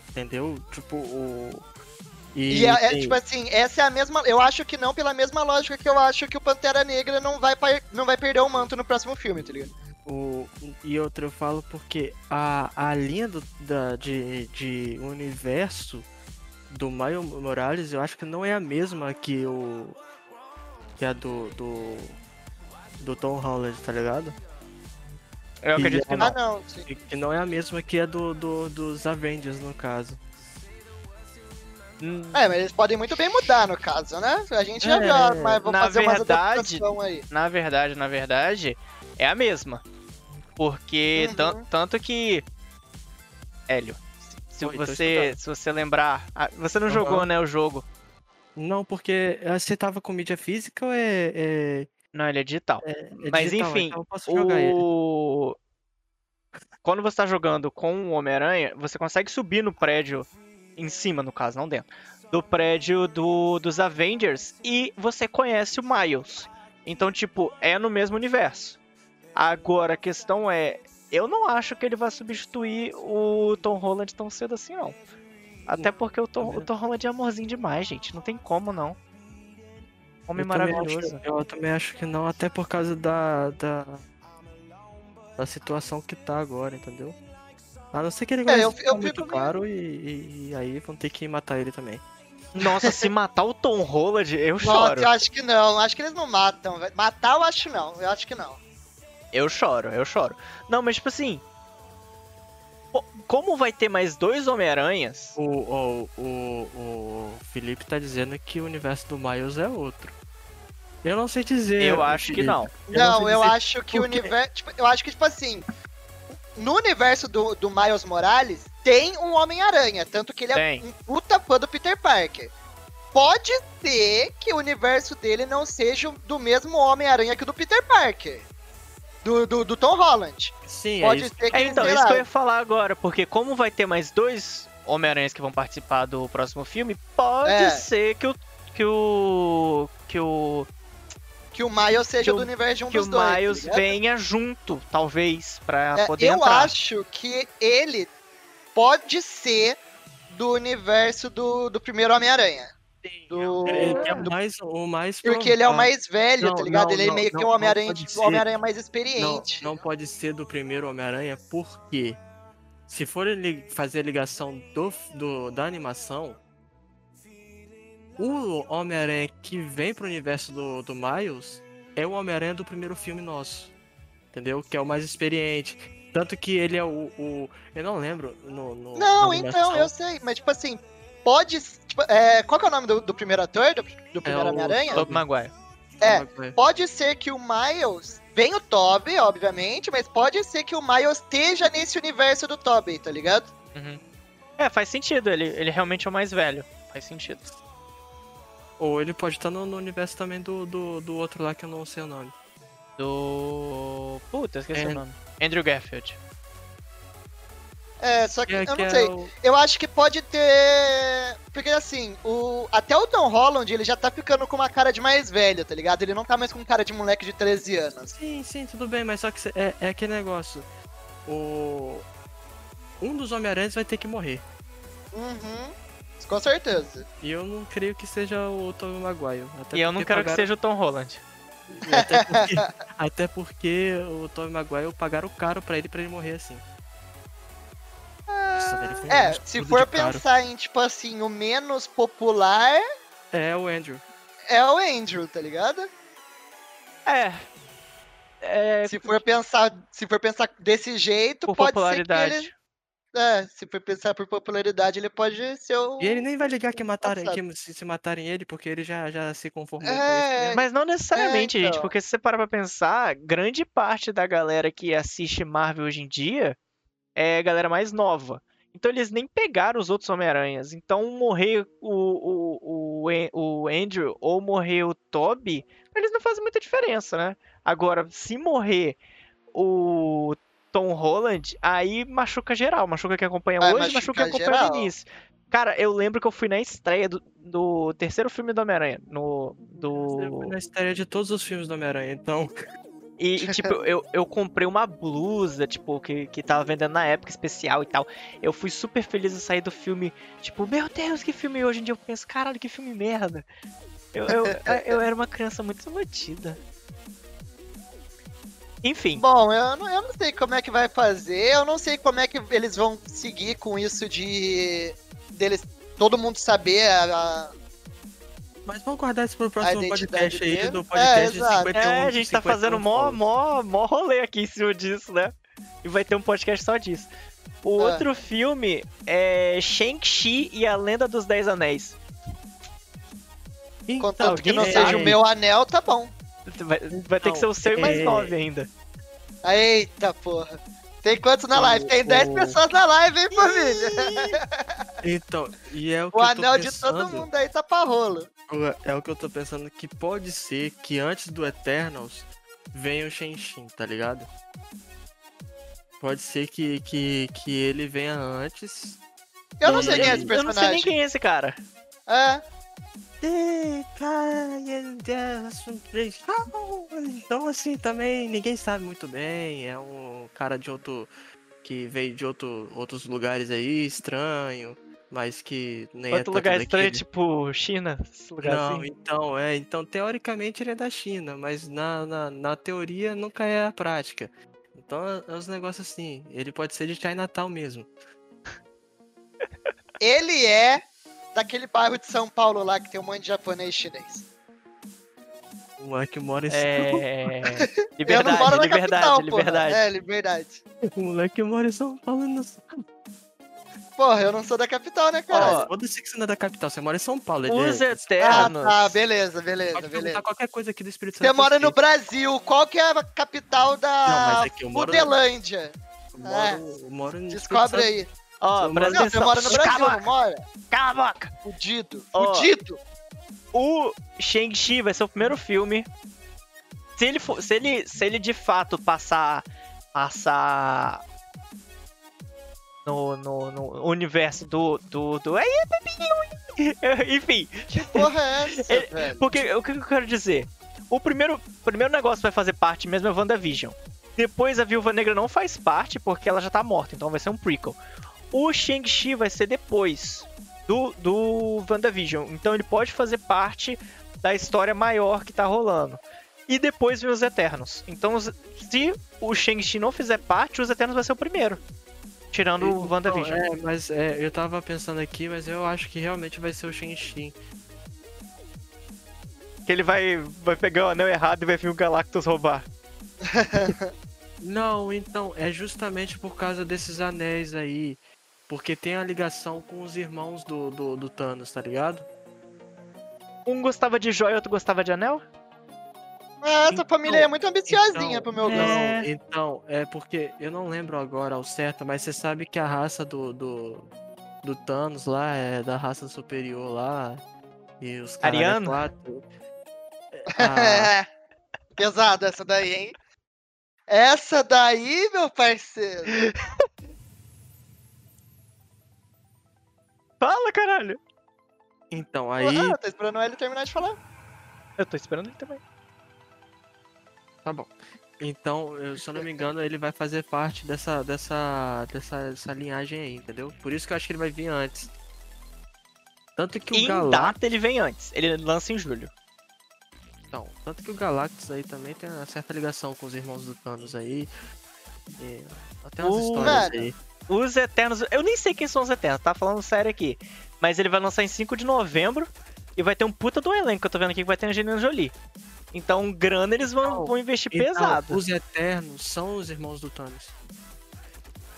Entendeu? Tipo, o. E, é, é, tem- tipo assim, essa é a mesma. Eu acho que não pela mesma lógica que eu acho que o Pantera Negra não vai, não vai perder o manto no próximo filme, tá ligado? O, e outra eu falo porque a, a linha do, da, de, de universo do Miles Morales eu acho que não é a mesma que o. que a do. do, do Tom Holland, tá ligado? Eu acredito que Ah, não. não, sim. Que, que não é a mesma que a do, do, dos Avengers, no caso. Hum, É, mas eles podem muito bem mudar no caso, né? A gente já É, viu, mas vou na fazer umas verdade- adaptação aí. Na verdade, na verdade, é a mesma. Porque Uhum. tan- tanto que. Hélio, se Oi, você, se você lembrar. Você não Aham. jogou, né, o jogo? Não, porque ah, você tava com mídia física ou é. é, Não, ele é digital. é- é Mas digital? enfim, então eu posso jogar ele. o. Quando você tá jogando com o Homem-Aranha, você consegue subir no prédio, em cima, no caso, não dentro, do prédio do, dos Avengers e você conhece o Miles. Então, tipo, é no mesmo universo. Agora, a questão é, eu não acho que ele vai substituir o Tom Holland tão cedo assim, não. Até porque o Tom, o Tom Holland é amorzinho demais, gente. Não tem como, não. Homem Eu também maravilhoso. acho- eu também acho que não, até por causa da, da. da situação que tá agora, entendeu? A não ser que ele É, goste eu- eu muito caro e, e- e aí vão ter que matar ele também. Nossa, se matar o Tom Holland, eu Nossa, choro. eu acho que não. Acho que eles não matam. Matar eu acho não. Eu acho que não. Eu choro, eu choro. Não, mas tipo assim. Como vai ter mais dois Homem-Aranhas? O, o, o, o Felipe tá dizendo que o universo do Miles é outro. Eu não sei dizer. Eu acho que não. Eu não, eu dizer acho que o universo. tipo, eu acho que, tipo assim. No universo do, do Miles Morales, tem um Homem-Aranha. Tanto que ele Tem. é um puta fã do Peter Parker. Pode ser que o universo dele não seja do mesmo Homem-Aranha que o do Peter Parker. Do, do, do Tom Holland. Sim, é Pode isso. ser que É, então, isso lá, que eu ia falar agora, porque como vai ter mais dois Homem-Aranhas que vão participar do próximo filme, pode É. ser que o. que o. que o. que o Miles seja que o- do universo de um que dos o dois. tá Miles ligado? venha junto, talvez, pra É, poder eu entrar. acho que ele pode ser do universo do, do primeiro Homem-Aranha. Do... Ele é o mais, o mais Porque ele é o mais velho, Não, tá ligado? não, ele é meio que não, um não Homem-Aranha tipo, Homem-Aranha mais Não, experiente. não pode ser do primeiro Homem-Aranha, porque se for ele fazer a ligação do, do, da animação, o Homem-Aranha que vem pro universo do, do Miles é o Homem-Aranha do primeiro filme nosso. Entendeu? Que é o mais experiente. Tanto que ele é o. o- eu não lembro no. no Não, então, eu sei, mas tipo assim, pode. tipo, é, qual que é o nome do, do primeiro ator do, do primeiro o Homem-Aranha? Tobey Maguire. É, Pode ser que o Miles. Vem o Toby, obviamente, mas pode ser que o Miles esteja nesse universo do Toby, tá ligado? Uhum. É, faz sentido, ele, ele realmente é o mais velho. Faz sentido. Ou ele pode estar no, no universo também do, do, do outro lá que eu não sei o nome. Do. Puta, esqueci É. o nome. Andrew Garfield. É, só que, é- eu que não é sei. o- Eu acho que pode ter. Porque assim, o... até o Tom Holland ele já tá ficando com uma cara de mais velho, tá ligado? Ele não tá mais com cara de moleque de 13 anos. Sim, sim, tudo bem, mas só que é, é aquele negócio. O. Um dos Homem-Aranhas vai ter que morrer. Uhum. Com certeza. E eu não creio que seja o Tobey Maguire. Até E eu não quero que pagaram- seja o Tom Holland. Até porque, até porque o Tobey Maguire pagaram caro pra ele pra ele morrer assim. Nossa, um É, se for caro. pensar em, tipo assim, o menos popular É o Andrew. é o Andrew, tá ligado? É. É. Se for pensar, se for pensar desse jeito, Por pode popularidade. ser que ele. É, se for pensar por popularidade, ele pode ser o. E ele nem vai ligar que matarem, Passado. que se, se matarem ele, porque ele já, já se conformou com É, isso. né? Mas não necessariamente, É, gente, então. porque se você parar pra pensar, grande parte da galera que assiste Marvel hoje em dia é a galera mais nova. Então eles nem pegaram os outros Homem-Aranhas. Então morrer o, o, o, o Andrew ou morrer o Toby, eles não fazem muita diferença, né? Agora, se morrer o Tom Holland, aí machuca geral. Machuca quem acompanha Vai hoje, machuca quem machucar acompanha no geral. início. Cara, eu lembro que eu fui na estreia do, do terceiro filme do Homem-Aranha. No. Eu fui Do. na estreia de todos os filmes do Homem-Aranha, então. E, e, tipo, eu, eu comprei uma blusa, tipo, que, que tava vendendo na época especial e tal. Eu fui super feliz a sair do filme, tipo, meu Deus, que filme hoje em dia eu penso, caralho, que filme merda. Eu, eu, eu era uma criança muito iludiida. Enfim, Bom, eu não, eu não sei como é que vai fazer, eu não sei como é que eles vão seguir com isso de deles todo mundo saber a, a- Mas vamos guardar isso pro próximo podcast aí, do É, podcast exato. 51. é, a gente tá 51 fazendo mó, mó, mó rolê aqui em cima disso, né? E vai ter um podcast só disso. O Ah. outro filme é Shang-Chi e a Lenda dos Dez Anéis. Então, contanto que não alguém seja o meu anel, tá bom. Vai, vai ter que ser o seu e mais é- nove ainda. Eita porra. Tem quantos na O- live? Tem 10 o- pessoas na live, hein, família? Então, e é o que O eu tô anel de pensando, todo mundo aí tá pra rolo. É o que eu tô pensando que pode ser que antes do Eternals venha o Shang-Chi, tá ligado? Pode ser que, que, que ele venha antes. Eu não sei quem é esse Eu não sei nem personagem. quem é esse cara. É. Então assim, também ninguém sabe muito bem. É um cara de outro. que veio de outro, outros lugares aí, estranho. Mas que nem é Outro tanto lugar estranho, daquele. tipo China. Não, assim. então, é. Então, teoricamente ele é da China, mas na, na, na teoria nunca é a prática. Então é, é uns negócios assim. Ele pode ser de Chinatown mesmo. Ele é daquele bairro de São Paulo lá que tem um monte de japonês e chinês. O moleque mora em É. eu não moro Liberdade, na liberdade, capital, liberdade. porra. É, liberdade. O moleque mora em São Paulo. Não... Porra, eu não sou da capital, né, cara? Foda-se que você não é da capital, você mora em São Paulo. ele Os é- ah, Eternos. tá, beleza, beleza, Pode beleza. qualquer coisa aqui do Espírito Santo. Você mora no. Brasil, qual que é a capital Não, da mas aqui eu moro- Udelândia? Eu moro, eu moro Descobre Santo. Ó, presta Não, você mora no Brasil, Cala, não mora? cala a boca. Fudido, Ó. fudido. O Shang-Chi vai ser o primeiro filme. Se ele, for, se ele, se ele de fato passar. Passar. No, no, no universo do. do, do... Bebinho! Enfim, Que porra é essa, Ele- velho? porque o que eu quero dizer? O primeiro, primeiro negócio que vai fazer parte mesmo é WandaVision. Depois a Viúva Negra não faz parte porque ela já tá morta, então vai ser um prequel. O Shang-Chi vai ser depois do, do WandaVision, então ele pode fazer parte da história maior que tá rolando. E depois vem os Eternos. Então, se o Shang-Chi não fizer parte, os Eternos vai ser o primeiro. Tirando o Então, WandaVision. É, mas é, eu tava pensando aqui, mas eu acho que realmente vai ser o Shang-Chi. Que ele vai, vai pegar o anel errado e vai vir o Galactus roubar. Não, então, é justamente por causa desses anéis aí. Porque tem a ligação com os irmãos do, do, do Thanos, tá ligado? Um gostava de joia e outro gostava de anel? Ah, essa Então- família é muito ambiciosinha então, pro meu é. gosto. Não, então, é porque eu não lembro agora ao certo, mas você sabe que a raça do, do, do Thanos lá é da raça superior lá. E os caras. Ariano? Quatro. Ah, É. Pesada essa daí, hein? Essa daí, meu parceiro. Fala, caralho! então, aí. Porra, tô esperando ele terminar de falar. Eu tô esperando ele também. Tá bom. Então, eu- se eu não me engano, ele vai fazer parte dessa, dessa, dessa, dessa linhagem aí, entendeu? Por isso que eu acho que ele vai vir antes. Tanto que o em Galactus. data ele vem antes. Ele lança em julho. Então, tanto que o Galactus aí também tem uma certa ligação com os irmãos do Thanos aí. E até umas O- histórias Mano. aí. Os Eternos. Eu nem sei quem são os Eternos, tá falando sério aqui. Mas ele vai lançar em 5 de novembro. E vai ter um puta do elenco que eu tô vendo aqui que vai ter a Angelina Jolie. Então, grana eles vão, Então, vão investir Então, pesado. os Eternos são os irmãos do Thanos.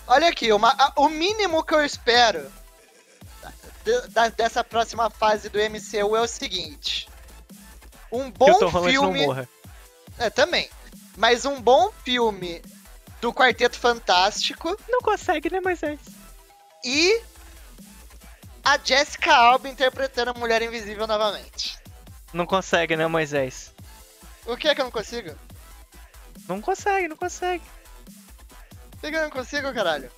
Olha aqui, uma- a- o mínimo que eu espero de- da- dessa próxima fase do MCU é o seguinte. Um que bom o Tom Holland não filme. morra. É, também. Mas um bom filme do Quarteto Fantástico Não consegue, né, Moisés? e a Jessica Alba interpretando a Mulher Invisível novamente. Não consegue, né, Moisés? O que é que eu não consigo? Não consegue, não consegue. Que, é que eu não consigo, caralho?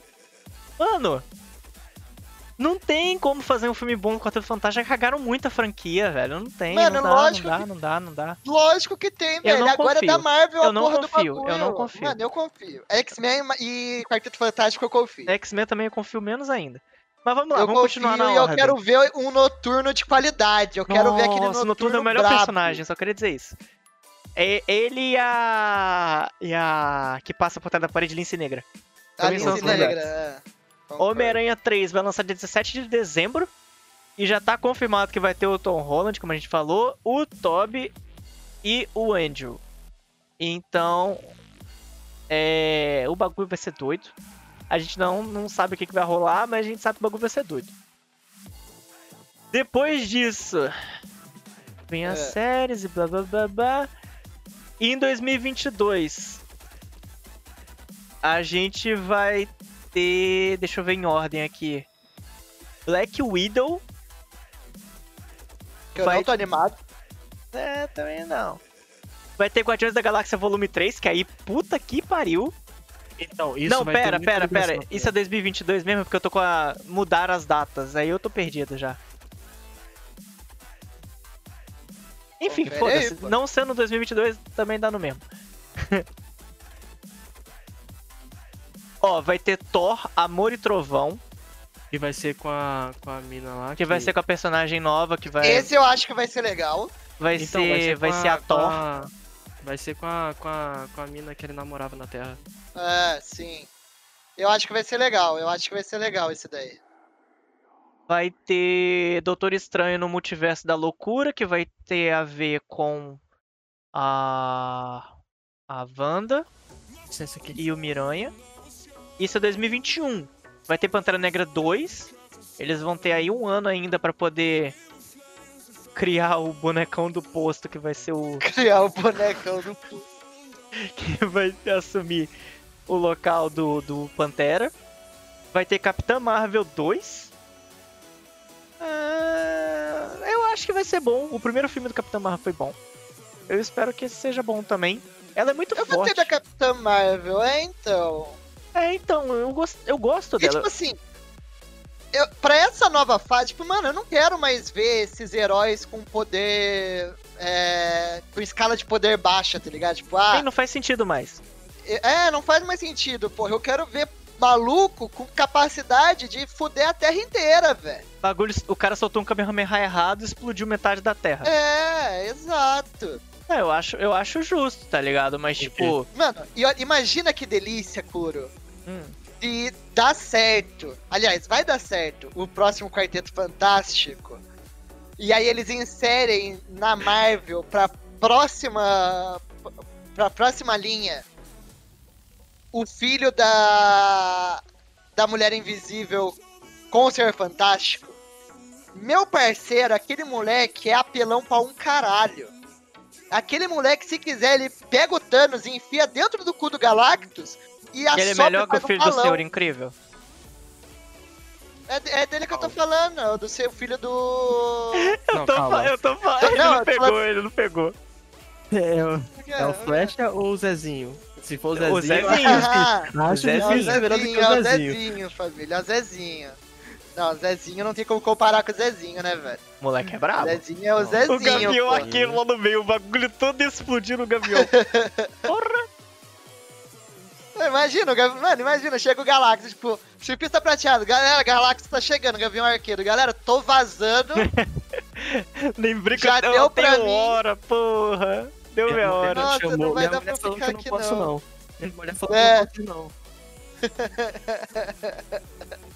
Mano, Não tem como fazer um filme bom do Quarteto Fantástico. Já cagaram muita franquia, velho. Não tem. Mano, não dá, lógico não dá, que- não dá, não dá. Lógico que tem, velho. não Agora é da. Marvel Eu a não porra confio, do eu bagulho. não confio. Mano, eu confio. X-Men e Quarteto Fantástico eu confio. X-Men também eu confio menos ainda. Mas vamos lá, eu vamos continuar na e eu ordem. quero ver um noturno de qualidade. Eu quero ver aquele Nossa, noturno, o Noturno é o melhor brabo. personagem, só queria dizer isso. É ele e a. E a. Que passa por trás da parede Lince Negra. A Pra são Lince Negra. é. Homem-Aranha 3 vai lançar dia 17 de dezembro. E já tá confirmado que vai ter o Tom Holland, como a gente falou, o Toby e o Andrew. Então. É. O bagulho vai ser doido. A gente não, não sabe o que, que vai rolar, mas a gente sabe que o bagulho vai ser doido. Depois disso. Vem as É. séries e blá blá blá blá. E em 2022. A gente vai ter. Deixa eu ver em ordem aqui. Black Widow. Que eu vai- não tô animado. É, também não. Vai ter Guardiões da Galáxia Volume 3, que aí, puta que pariu. Então, isso não, pera, pera, pera. Isso é 2022 mesmo? Porque eu tô com a. Mudar as datas. Aí eu tô perdido já. Enfim, foda-se. pô. Não sendo 2022, também dá no mesmo. Ó, vai ter Thor, Amor e Trovão. Que vai ser com a, com a mina lá. Que vai ser com a personagem nova, que vai, Esse eu acho que vai ser legal. vai, Então, ser, vai ser a com Thor. a- Vai ser com a, com, a, com a mina que ele namorava na Terra. É, sim. Eu acho que vai ser legal. Eu acho que vai ser legal esse daí. Vai ter Doutor Estranho no Multiverso da Loucura, que vai ter a ver com a. a Wanda e o Miranha. Isso é 2021. Vai ter Pantera Negra 2. Eles vão ter aí um ano ainda pra poder criar o bonecão do posto, que vai ser o. Criar o bonecão do. que vai assumir o local do, do Pantera. Vai ter Capitã Marvel 2. Ah, eu acho que vai ser bom. O primeiro filme do Capitã Marvel foi bom. Eu espero que esse seja bom também. Ela é muito Eu forte. gostei da Capitã Marvel, é então. É, então, eu, gost... eu gosto E dela. tipo assim, eu, pra essa nova fase, tipo, mano, eu não quero mais ver esses heróis com poder. É, com escala de poder baixa, tá ligado? Tipo, ah, Sim, não faz sentido mais. é, não faz mais sentido, porra. Eu quero ver maluco com capacidade de fuder a terra inteira, velho. Bagulho, o cara soltou um Kamehameha errado e explodiu metade da Terra. É, exato. É, eu acho, eu acho justo, tá ligado? Mas, tipo. Mano, e ó, imagina que delícia, Kuro. hum, Se dá certo, aliás, vai dar certo o próximo Quarteto Fantástico. E aí eles inserem na Marvel pra próxima. pra próxima linha o filho da. da Mulher Invisível com o Senhor Fantástico. Meu parceiro, aquele moleque é apelão pra um caralho. Aquele moleque, se quiser, ele pega o Thanos e enfia dentro do cu do Galactus e ele é assopra melhor que o um filho do. Senhor Incrível. É, é dele que eu tô falando, é o do seu filho do. Não, tô eu tô falando. Ele Não, não eu pegou, falando- ele não pegou. É, o- é o Flecha ou o Zezinho? Se for o Zezinho, O Zezinho. eu acho. Ah, O difícil é o Zezinho. melhor do que Zezinho, é o o. Zezinho, família, é o Zezinho. Não, o Zezinho não tem como comparar com o Zezinho, né, velho? O moleque é O brabo. Zezinho é o O Zezinho. gavião pô. aqui lá no meio, o bagulho todo explodindo o gavião. Porra! Imagina, o gavião, mano, imagina, chega o Galactus, tipo, chipista prateado, galera, Galactus tá chegando, Gavião Arqueiro, galera, tô vazando, Lembrei que Já eu deu eu pra mim. hora, porra. Deu minha hora. Nossa, chamou, não vai minha dar pra ficar aqui, não posso não. não. Minha mulher falou É. que eu não posso não.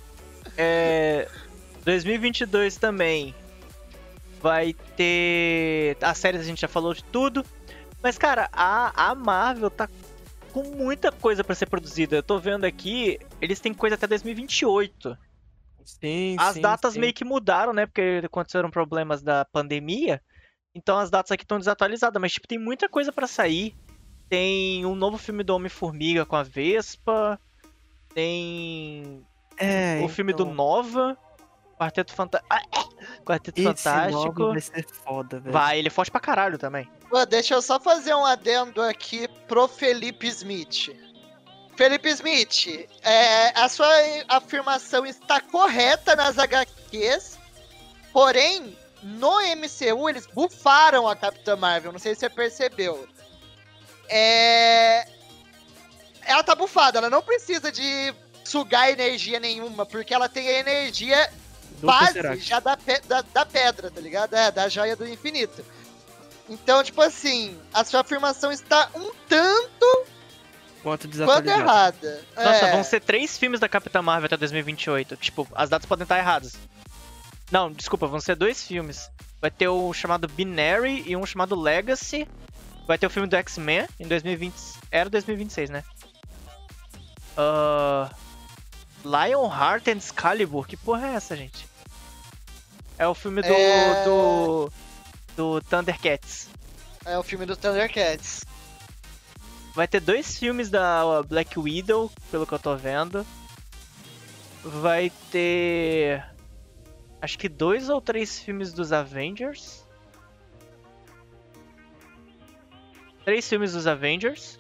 É, 2022 também vai ter. A série a gente já falou de tudo. Mas, cara, a, a Marvel tá com muita coisa pra ser produzida. Eu tô vendo aqui, eles têm coisa até 2028. Sim, As sim, datas sim. meio que mudaram, né? Porque aconteceram problemas da pandemia. Então as datas aqui estão desatualizadas. Mas, tipo, tem muita coisa pra sair. Tem um novo filme do Homem-Formiga com a Vespa. Tem É, o filme do então, Nova. Quarteto Fantástico. Quarteto esse Fantástico. vai ser foda, velho. Vai, ele é forte pra caralho também. Pô, deixa eu só fazer um adendo aqui pro Felipe Smith. Felipe Smith, é, a sua afirmação está correta nas HQs, porém, no MCU eles bufaram a Capitã Marvel, não sei se você percebeu. É... Ela tá bufada, ela não precisa de sugar energia nenhuma, porque ela tem a energia Do base Tesseract. já da, pe- da, da pedra, tá ligado? É, da joia do infinito. Então, tipo assim, a sua afirmação está um tanto Quanto quanto errada. Nossa, é. vão ser três filmes da Capitã Marvel até 2028. Tipo, as datas podem estar erradas. Não, desculpa, vão ser dois filmes. Vai ter o chamado Binary e um chamado Legacy. Vai ter o filme do X-Men em 2020. Era 2026, né? Ah, Lionheart and Excalibur. Que porra é essa, gente? É o filme do. É. do. do Thundercats. É o filme do Thundercats. Vai ter dois filmes da Black Widow, pelo que eu tô vendo. Vai ter. Acho que dois ou três filmes dos Avengers. Três filmes dos Avengers.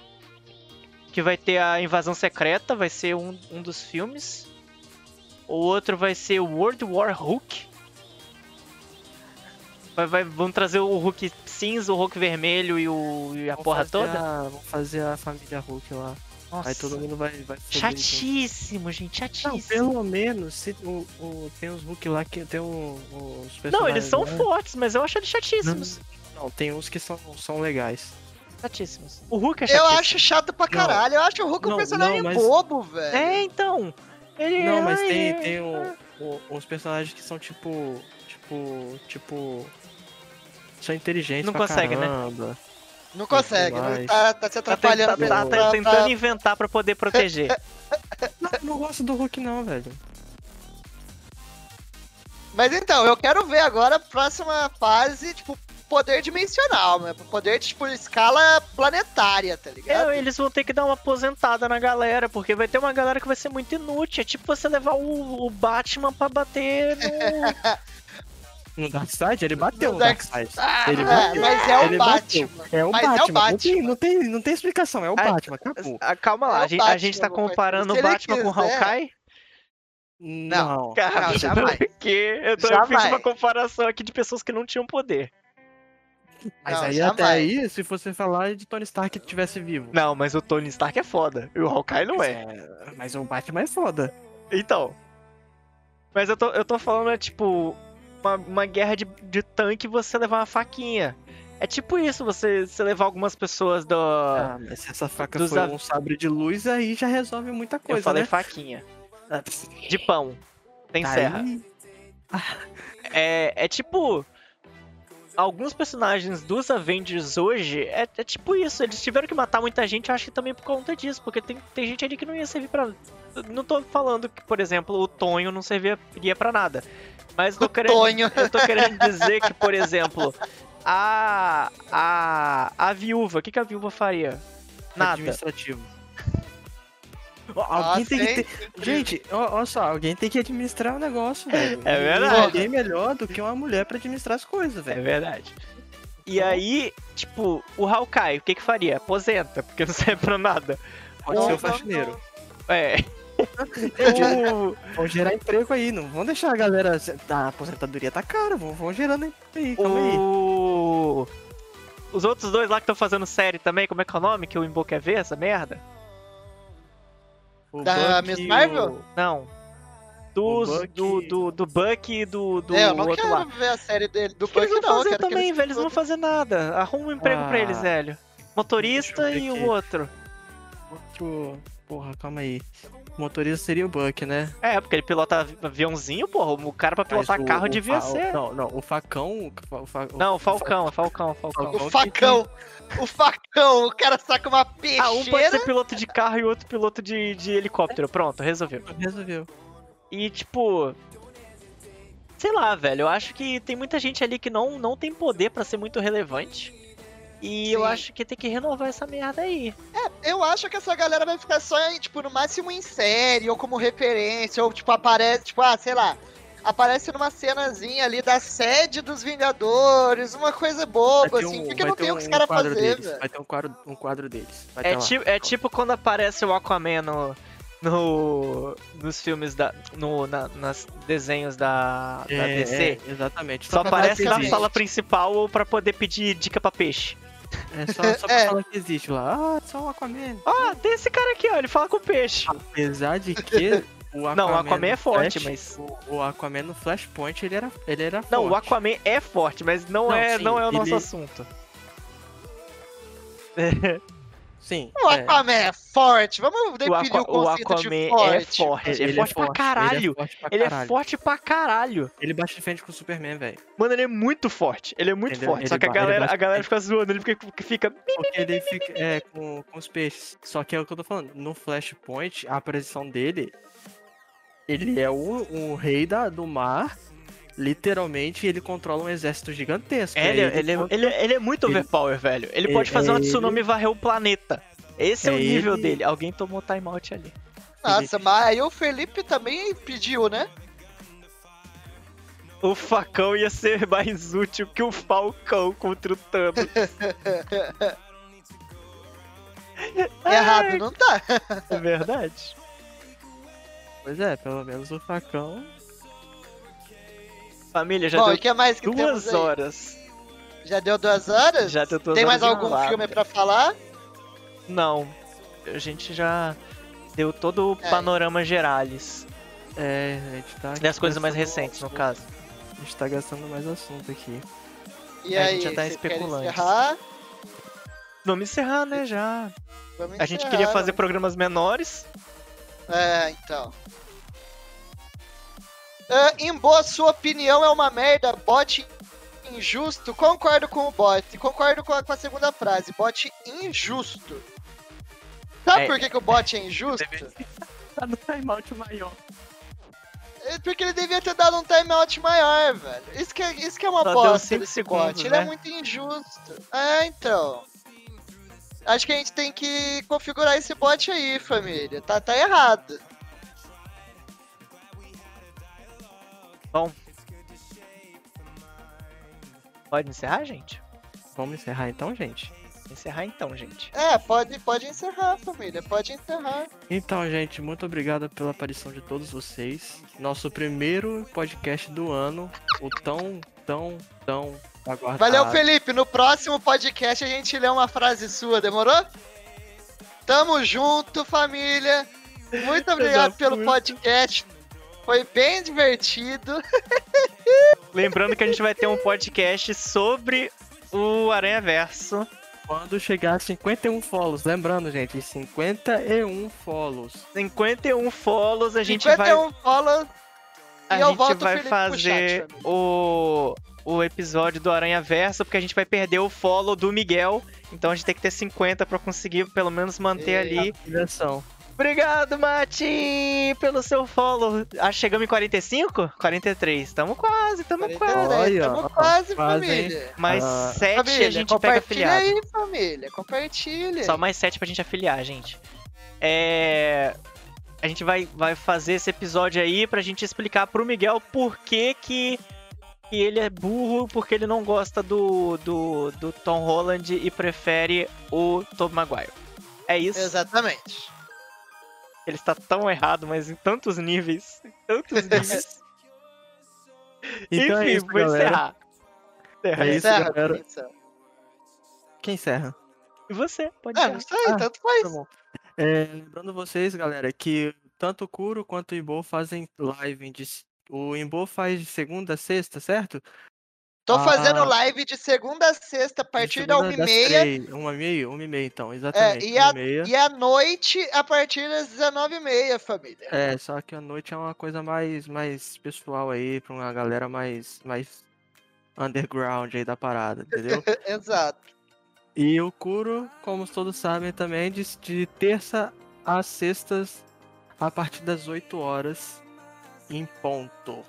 Que vai ter a Invasão Secreta, vai ser um, um dos filmes. O outro vai ser o World War Hulk. Vai, vai, vão trazer o Hulk cinza, o Hulk vermelho e, o, e a Vamos porra toda. a- Vamos fazer a família Hulk lá. Nossa. Aí todo mundo vai. vai. Chatíssimo, gente, Não, chatíssimo. pelo menos se, o, o- tem os Hulk lá que tem o- os personagens. Não, eles são né? fortes, mas eu acho eles chatíssimos. Não, tem uns que são, são legais. Chatíssimos. O Hulk é Eu chatíssimo. acho chato pra caralho. Eu acho o Hulk um Não, personagem não, mas- bobo, velho. É, então. Ele Não, mas ai, tem, é- tem o, o- os personagens que são tipo. Tipo. Tipo. São inteligentes Não pra consegue, né? caramba. Não consegue, não mais. tá, tá se Tá, atrapalhando tá- pra- tá pra- tentando inventar pra poder proteger. Não, eu não gosto do Hulk não, velho. Mas então, eu quero ver agora a próxima fase, tipo, poder dimensional, né? Poder, tipo, escala planetária, tá ligado? É, eles vão ter que dar uma aposentada na galera, porque vai ter uma galera que vai ser muito inútil. É tipo você levar o, o Batman pra bater no. No Darkseid, ele bateu No no Dark- Darkseid. Ah, Ele é, bateu. mas é o Ele Batman. É o Mas é o Batman. Não, tem, Batman. não, tem, não tem explicação, é o Ah, Batman, acabou. Ah, Calma lá, É a, gente, a Batman, gente tá comparando o Batman com o Hawkeye? Não. Cara, Não, jamais. porque eu, tô, eu fiz uma comparação aqui de pessoas que não tinham poder. Mas Não, aí jamais. até aí, se você falar de Tony Stark que tivesse vivo. Não, mas o Tony Stark é foda. E o Hawkeye não é. É, Mas o Batman é foda. Então. Mas eu tô, eu tô falando, é tipo, uma, uma guerra de, de tanque você levar uma faquinha. É tipo isso, você, você levar algumas pessoas do. Ah, mas se essa faca Dos for um sabre de luz, aí já resolve muita coisa, eu falei né? faquinha. Ah, De pão. Tem aí- serra. É, é tipo. Alguns personagens dos Avengers hoje é, é tipo isso. Eles tiveram que matar muita gente, eu acho que também por conta disso. Porque tem, tem gente ali que não ia servir pra. Não tô falando que, por exemplo, o Tonho não serviria pra nada. Mas eu tô querendo, Tonho. eu tô querendo dizer que, por exemplo, a. A. A viúva, o que, que a viúva faria? Nada. Administrativo. Ó, Alguém Nossa, tem que ter. Gente, ó só, alguém tem que administrar o negócio, velho. É Não verdade. tem Ninguém melhor do que uma mulher pra administrar as coisas, É velho. verdade. E aí, tipo, o Hawkeye, o que que faria? Aposenta, porque não serve pra nada. Pode Não, ser o não, faxineiro. É. O- Vão gerar emprego aí, não vão deixar a galera. A aposentadoria tá cara, vão, vão gerando emprego aí, calma aí. o... Os outros dois lá que estão fazendo série também, como é que é o nome? Que o Imbo quer ver essa merda? O Da Buck Miss Marvel? o- Não. Dos, O Buck- do, do, do Buck e do, do É, eu não outro quero lá. ver a série dele, do O que eles Buck, vão não. fazer que também, eles- velho? Eles não vão fazer nada. Arruma um emprego pra Ah. eles, velho. Motorista e o aqui. outro. Outro. Porra, calma aí. O motorista seria o Buck, né? É, porque ele pilota avi- aviãozinho, porra. O cara pra pilotar o- carro o devia ser. Não, não, o facão. o fa- o fa- Não, o Falcão, é Falcão, Falcão. O facão, o facão, o cara saca uma peixeira. Ah, um pode ser piloto de carro e o outro piloto de, de helicóptero. Pronto, resolveu. Resolveu. E tipo. Sei lá, velho. Eu acho que tem muita gente ali que não, não tem poder pra ser muito relevante. E eu Sim. acho que tem que renovar essa merda aí. Eu acho que essa galera vai ficar só, tipo, no máximo em série, ou como referência, ou, tipo, aparece, tipo, ah, sei lá, aparece numa cenazinha ali da sede dos Vingadores, uma coisa boba, assim, um- porque vai não tem o um que os caras quadro fazer, deles, velho. Vai ter um quadro, um quadro deles. Vai É, ter lá. ti- é tipo quando aparece o Aquaman no, no, nos filmes da. No, na, nas desenhos da, da É, DC. é, exatamente. Só aparece na sala principal ou pra poder pedir dica pra peixe. É só, só pra É. falar que existe lá. Ah, só o Aquaman. Ah, tem esse cara aqui, ó, ele fala com o peixe. Apesar de que o Aquaman. Não, o Aquaman é forte, Flash- mas. O, o Aquaman no Flashpoint ele era, ele era Não, o forte. Aquaman é forte, mas não, Não, é, sim, não é o nosso ele- assunto. Sim. O é. Aquaman é forte, vamos O, definir o o conceito Aquaman de é forte. forte, ele, Ele é forte pra caralho. Ele é forte pra Ele é caralho. forte pra caralho. Ele bate de frente com o Superman, velho. Mano, ele é muito forte. Ele é muito Entendeu? forte. Só Ele que a ele galera, bate a galera fica zoando, ele fica. fica Porque ele fica é, com, com os peixes. Só que é o que eu tô falando. No Flashpoint, a aparição dele. Ele é o, o rei da, do mar. Literalmente, ele controla um exército gigantesco. É, ele, ele, é- contra- ele, ele é muito ele- overpower, velho. Ele é- pode fazer uma é tsunami e varrer o planeta. Esse é, o É nível ele- dele. Alguém tomou timeout ali. Nossa, mas aí o Felipe também pediu, né? O facão ia ser mais útil que o falcão contra o Thanos. Errado não tá. É verdade. Pois é, pelo menos o facão. Família, já Bom, deu o que mais que duas aí? horas. Já deu duas horas? Já deu duas Tem mais horas e algum quatro. filme pra falar? Não. A gente já deu todo o É. panorama geralis. É, a gente tá. Das coisas mais recentes, no caso. A gente tá gastando mais assunto aqui. E É, a aí, gente já tá especulando. encerrar? Vamos encerrar, né, já. Vamos A gente encerrar, queria fazer programas menores. É, então. Ah, em boa sua opinião, é uma merda, bot injusto? Concordo com o bot, concordo com a, com a segunda frase, bot injusto. Sabe É. por que, que o bot é injusto? Tá no timeout maior. É porque ele devia ter dado um timeout maior, velho. Isso que é, isso que é uma Só bosta desse segundos, bot. Ele né? é muito injusto. É, então. Acho que a gente tem que configurar esse bot aí, família. Tá, tá errado. Pode encerrar, gente? Vamos encerrar então, gente? Encerrar então, gente. É, pode, pode encerrar, família. Pode encerrar. Então, gente, muito obrigado pela aparição de todos vocês. Nosso primeiro podcast do ano. O tão, tão, tão aguardado. Valeu, Felipe. No próximo podcast a gente lê uma frase sua, demorou? Tamo junto, família. Muito obrigado pelo podcast. Foi bem divertido. Lembrando que a gente vai ter um podcast sobre o Aranha Verso. Quando chegar a 51 follows. Lembrando, gente, 51 follows. 51 follows, a gente 51 vai, follows. a e eu gente vai Felipe fazer chat, o, o episódio do Aranha Verso, porque a gente vai perder o follow do Miguel. Então a gente tem que ter 50 pra conseguir pelo menos manter Eita. ali. Direção. Obrigado, Mati, pelo seu follow. Ah, chegamos em 45? 43. Tamo quase, tamo 43, quase. Olha, tamo ó, quase, quase, hein? família. Mais Ah, 7 família, a gente pega compartilha afiliado. aí, família. Compartilha. Só mais 7 pra gente afiliar, gente. É. A gente vai, vai fazer esse episódio aí pra gente explicar pro Miguel por que que, que ele é burro, porque ele não gosta do, do, do Tom Holland e prefere o Tobey Maguire. É isso. Exatamente. Ele está tão errado, mas em tantos níveis. Em tantos níveis. Então Enfim, é isso, vou galera. encerrar. Encerra É isso, Encerra, galera. encerra. Quem encerra? E você, pode Ah, encerrar. não sei, Ah, tanto faz. Tá. É, lembrando vocês, galera, que tanto o Kuro quanto o Imbo fazem live de. O Imbo faz de segunda a sexta, certo? Tô Ah. fazendo live de segunda a sexta, a partir da segunda 1 das h 30 três, Uma e meia? Uma e meia, então, exatamente. e uma a- e e à noite a partir das 19h30, família. É, só que a noite é uma coisa mais, mais pessoal aí, pra uma galera mais, mais underground aí da parada, entendeu? Exato. e o Kuro, como todos sabem também, de, de terça às sextas, a partir das 8 horas, em ponto.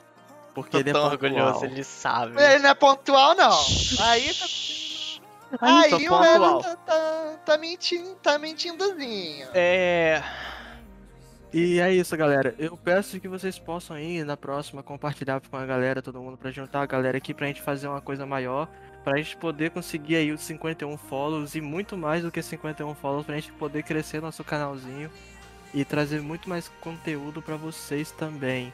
Porque Tô ele é tão pontual. orgulhoso, ele sabe. Ele não é pontual, não. Aí, Aí, aí tô o Elo pontual. tá, tá, tá mentindo, tá mentindozinho. É. E é isso, galera. Eu peço que vocês possam ir na próxima compartilhar com a galera, todo mundo, pra juntar a galera aqui pra gente fazer uma coisa maior. Pra gente poder conseguir aí os 51 follows e muito mais do que 51 follows, pra gente poder crescer nosso canalzinho e trazer muito mais conteúdo pra vocês também.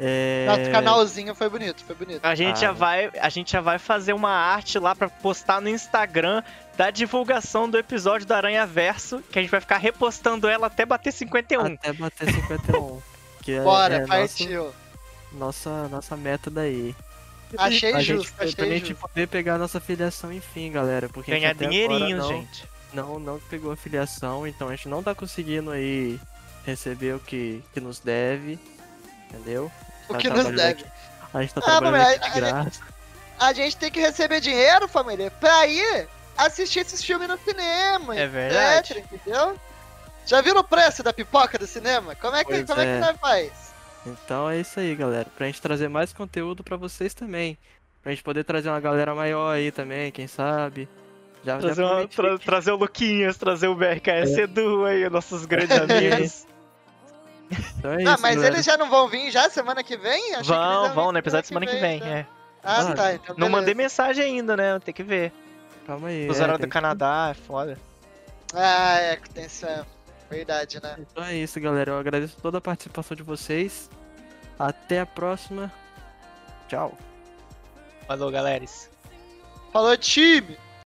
É... Nosso canalzinho foi bonito, foi bonito. A gente, Ah. já vai, a gente já vai fazer uma arte lá pra postar no Instagram da divulgação do episódio do Aranha Verso, que a gente vai ficar repostando ela até bater 51. Até bater 51. que é, Bora, é nosso, partiu. nossa, nossa meta daí. Achei a justo, gente, pra achei gente justo. poder pegar a nossa filiação enfim, galera. Porque a gente Ganhar agora não, gente. Não, não pegou a filiação, então a gente não tá conseguindo aí receber o que, que nos deve. Entendeu? O Tá que nos deve. aqui- a gente tá Ah, trabalhando aqui a- de graça. A gente tem que receber dinheiro, família, pra ir assistir esses filmes no cinema. É verdade. etc, entendeu? Já viram o preço da pipoca do cinema? Como é que, Pois como é. é. que nós faz? Então é isso aí, galera. Pra gente trazer mais conteúdo pra vocês também. Pra gente poder trazer uma galera maior aí também, quem sabe. Já, já Trazer, uma- prometi tra- trazer o Luquinhas, trazer o BRKS É. Edu aí, nossos grandes amigos. Então é ah, isso, mas galera. eles já não vão vir já semana que vem? Achei que vão, iam vão, no episódio de semana que vem. já. é. Ah, Ah, tá. Então Não beleza. mandei mensagem ainda, né? Tem que ver. Calma aí. Os é, horários tem do que- Canadá é foda. Ah, é, tem essa. Verdade, né? Então é isso, galera. Eu agradeço toda a participação de vocês. Até a próxima. Tchau. Falou, galera. Falou, time!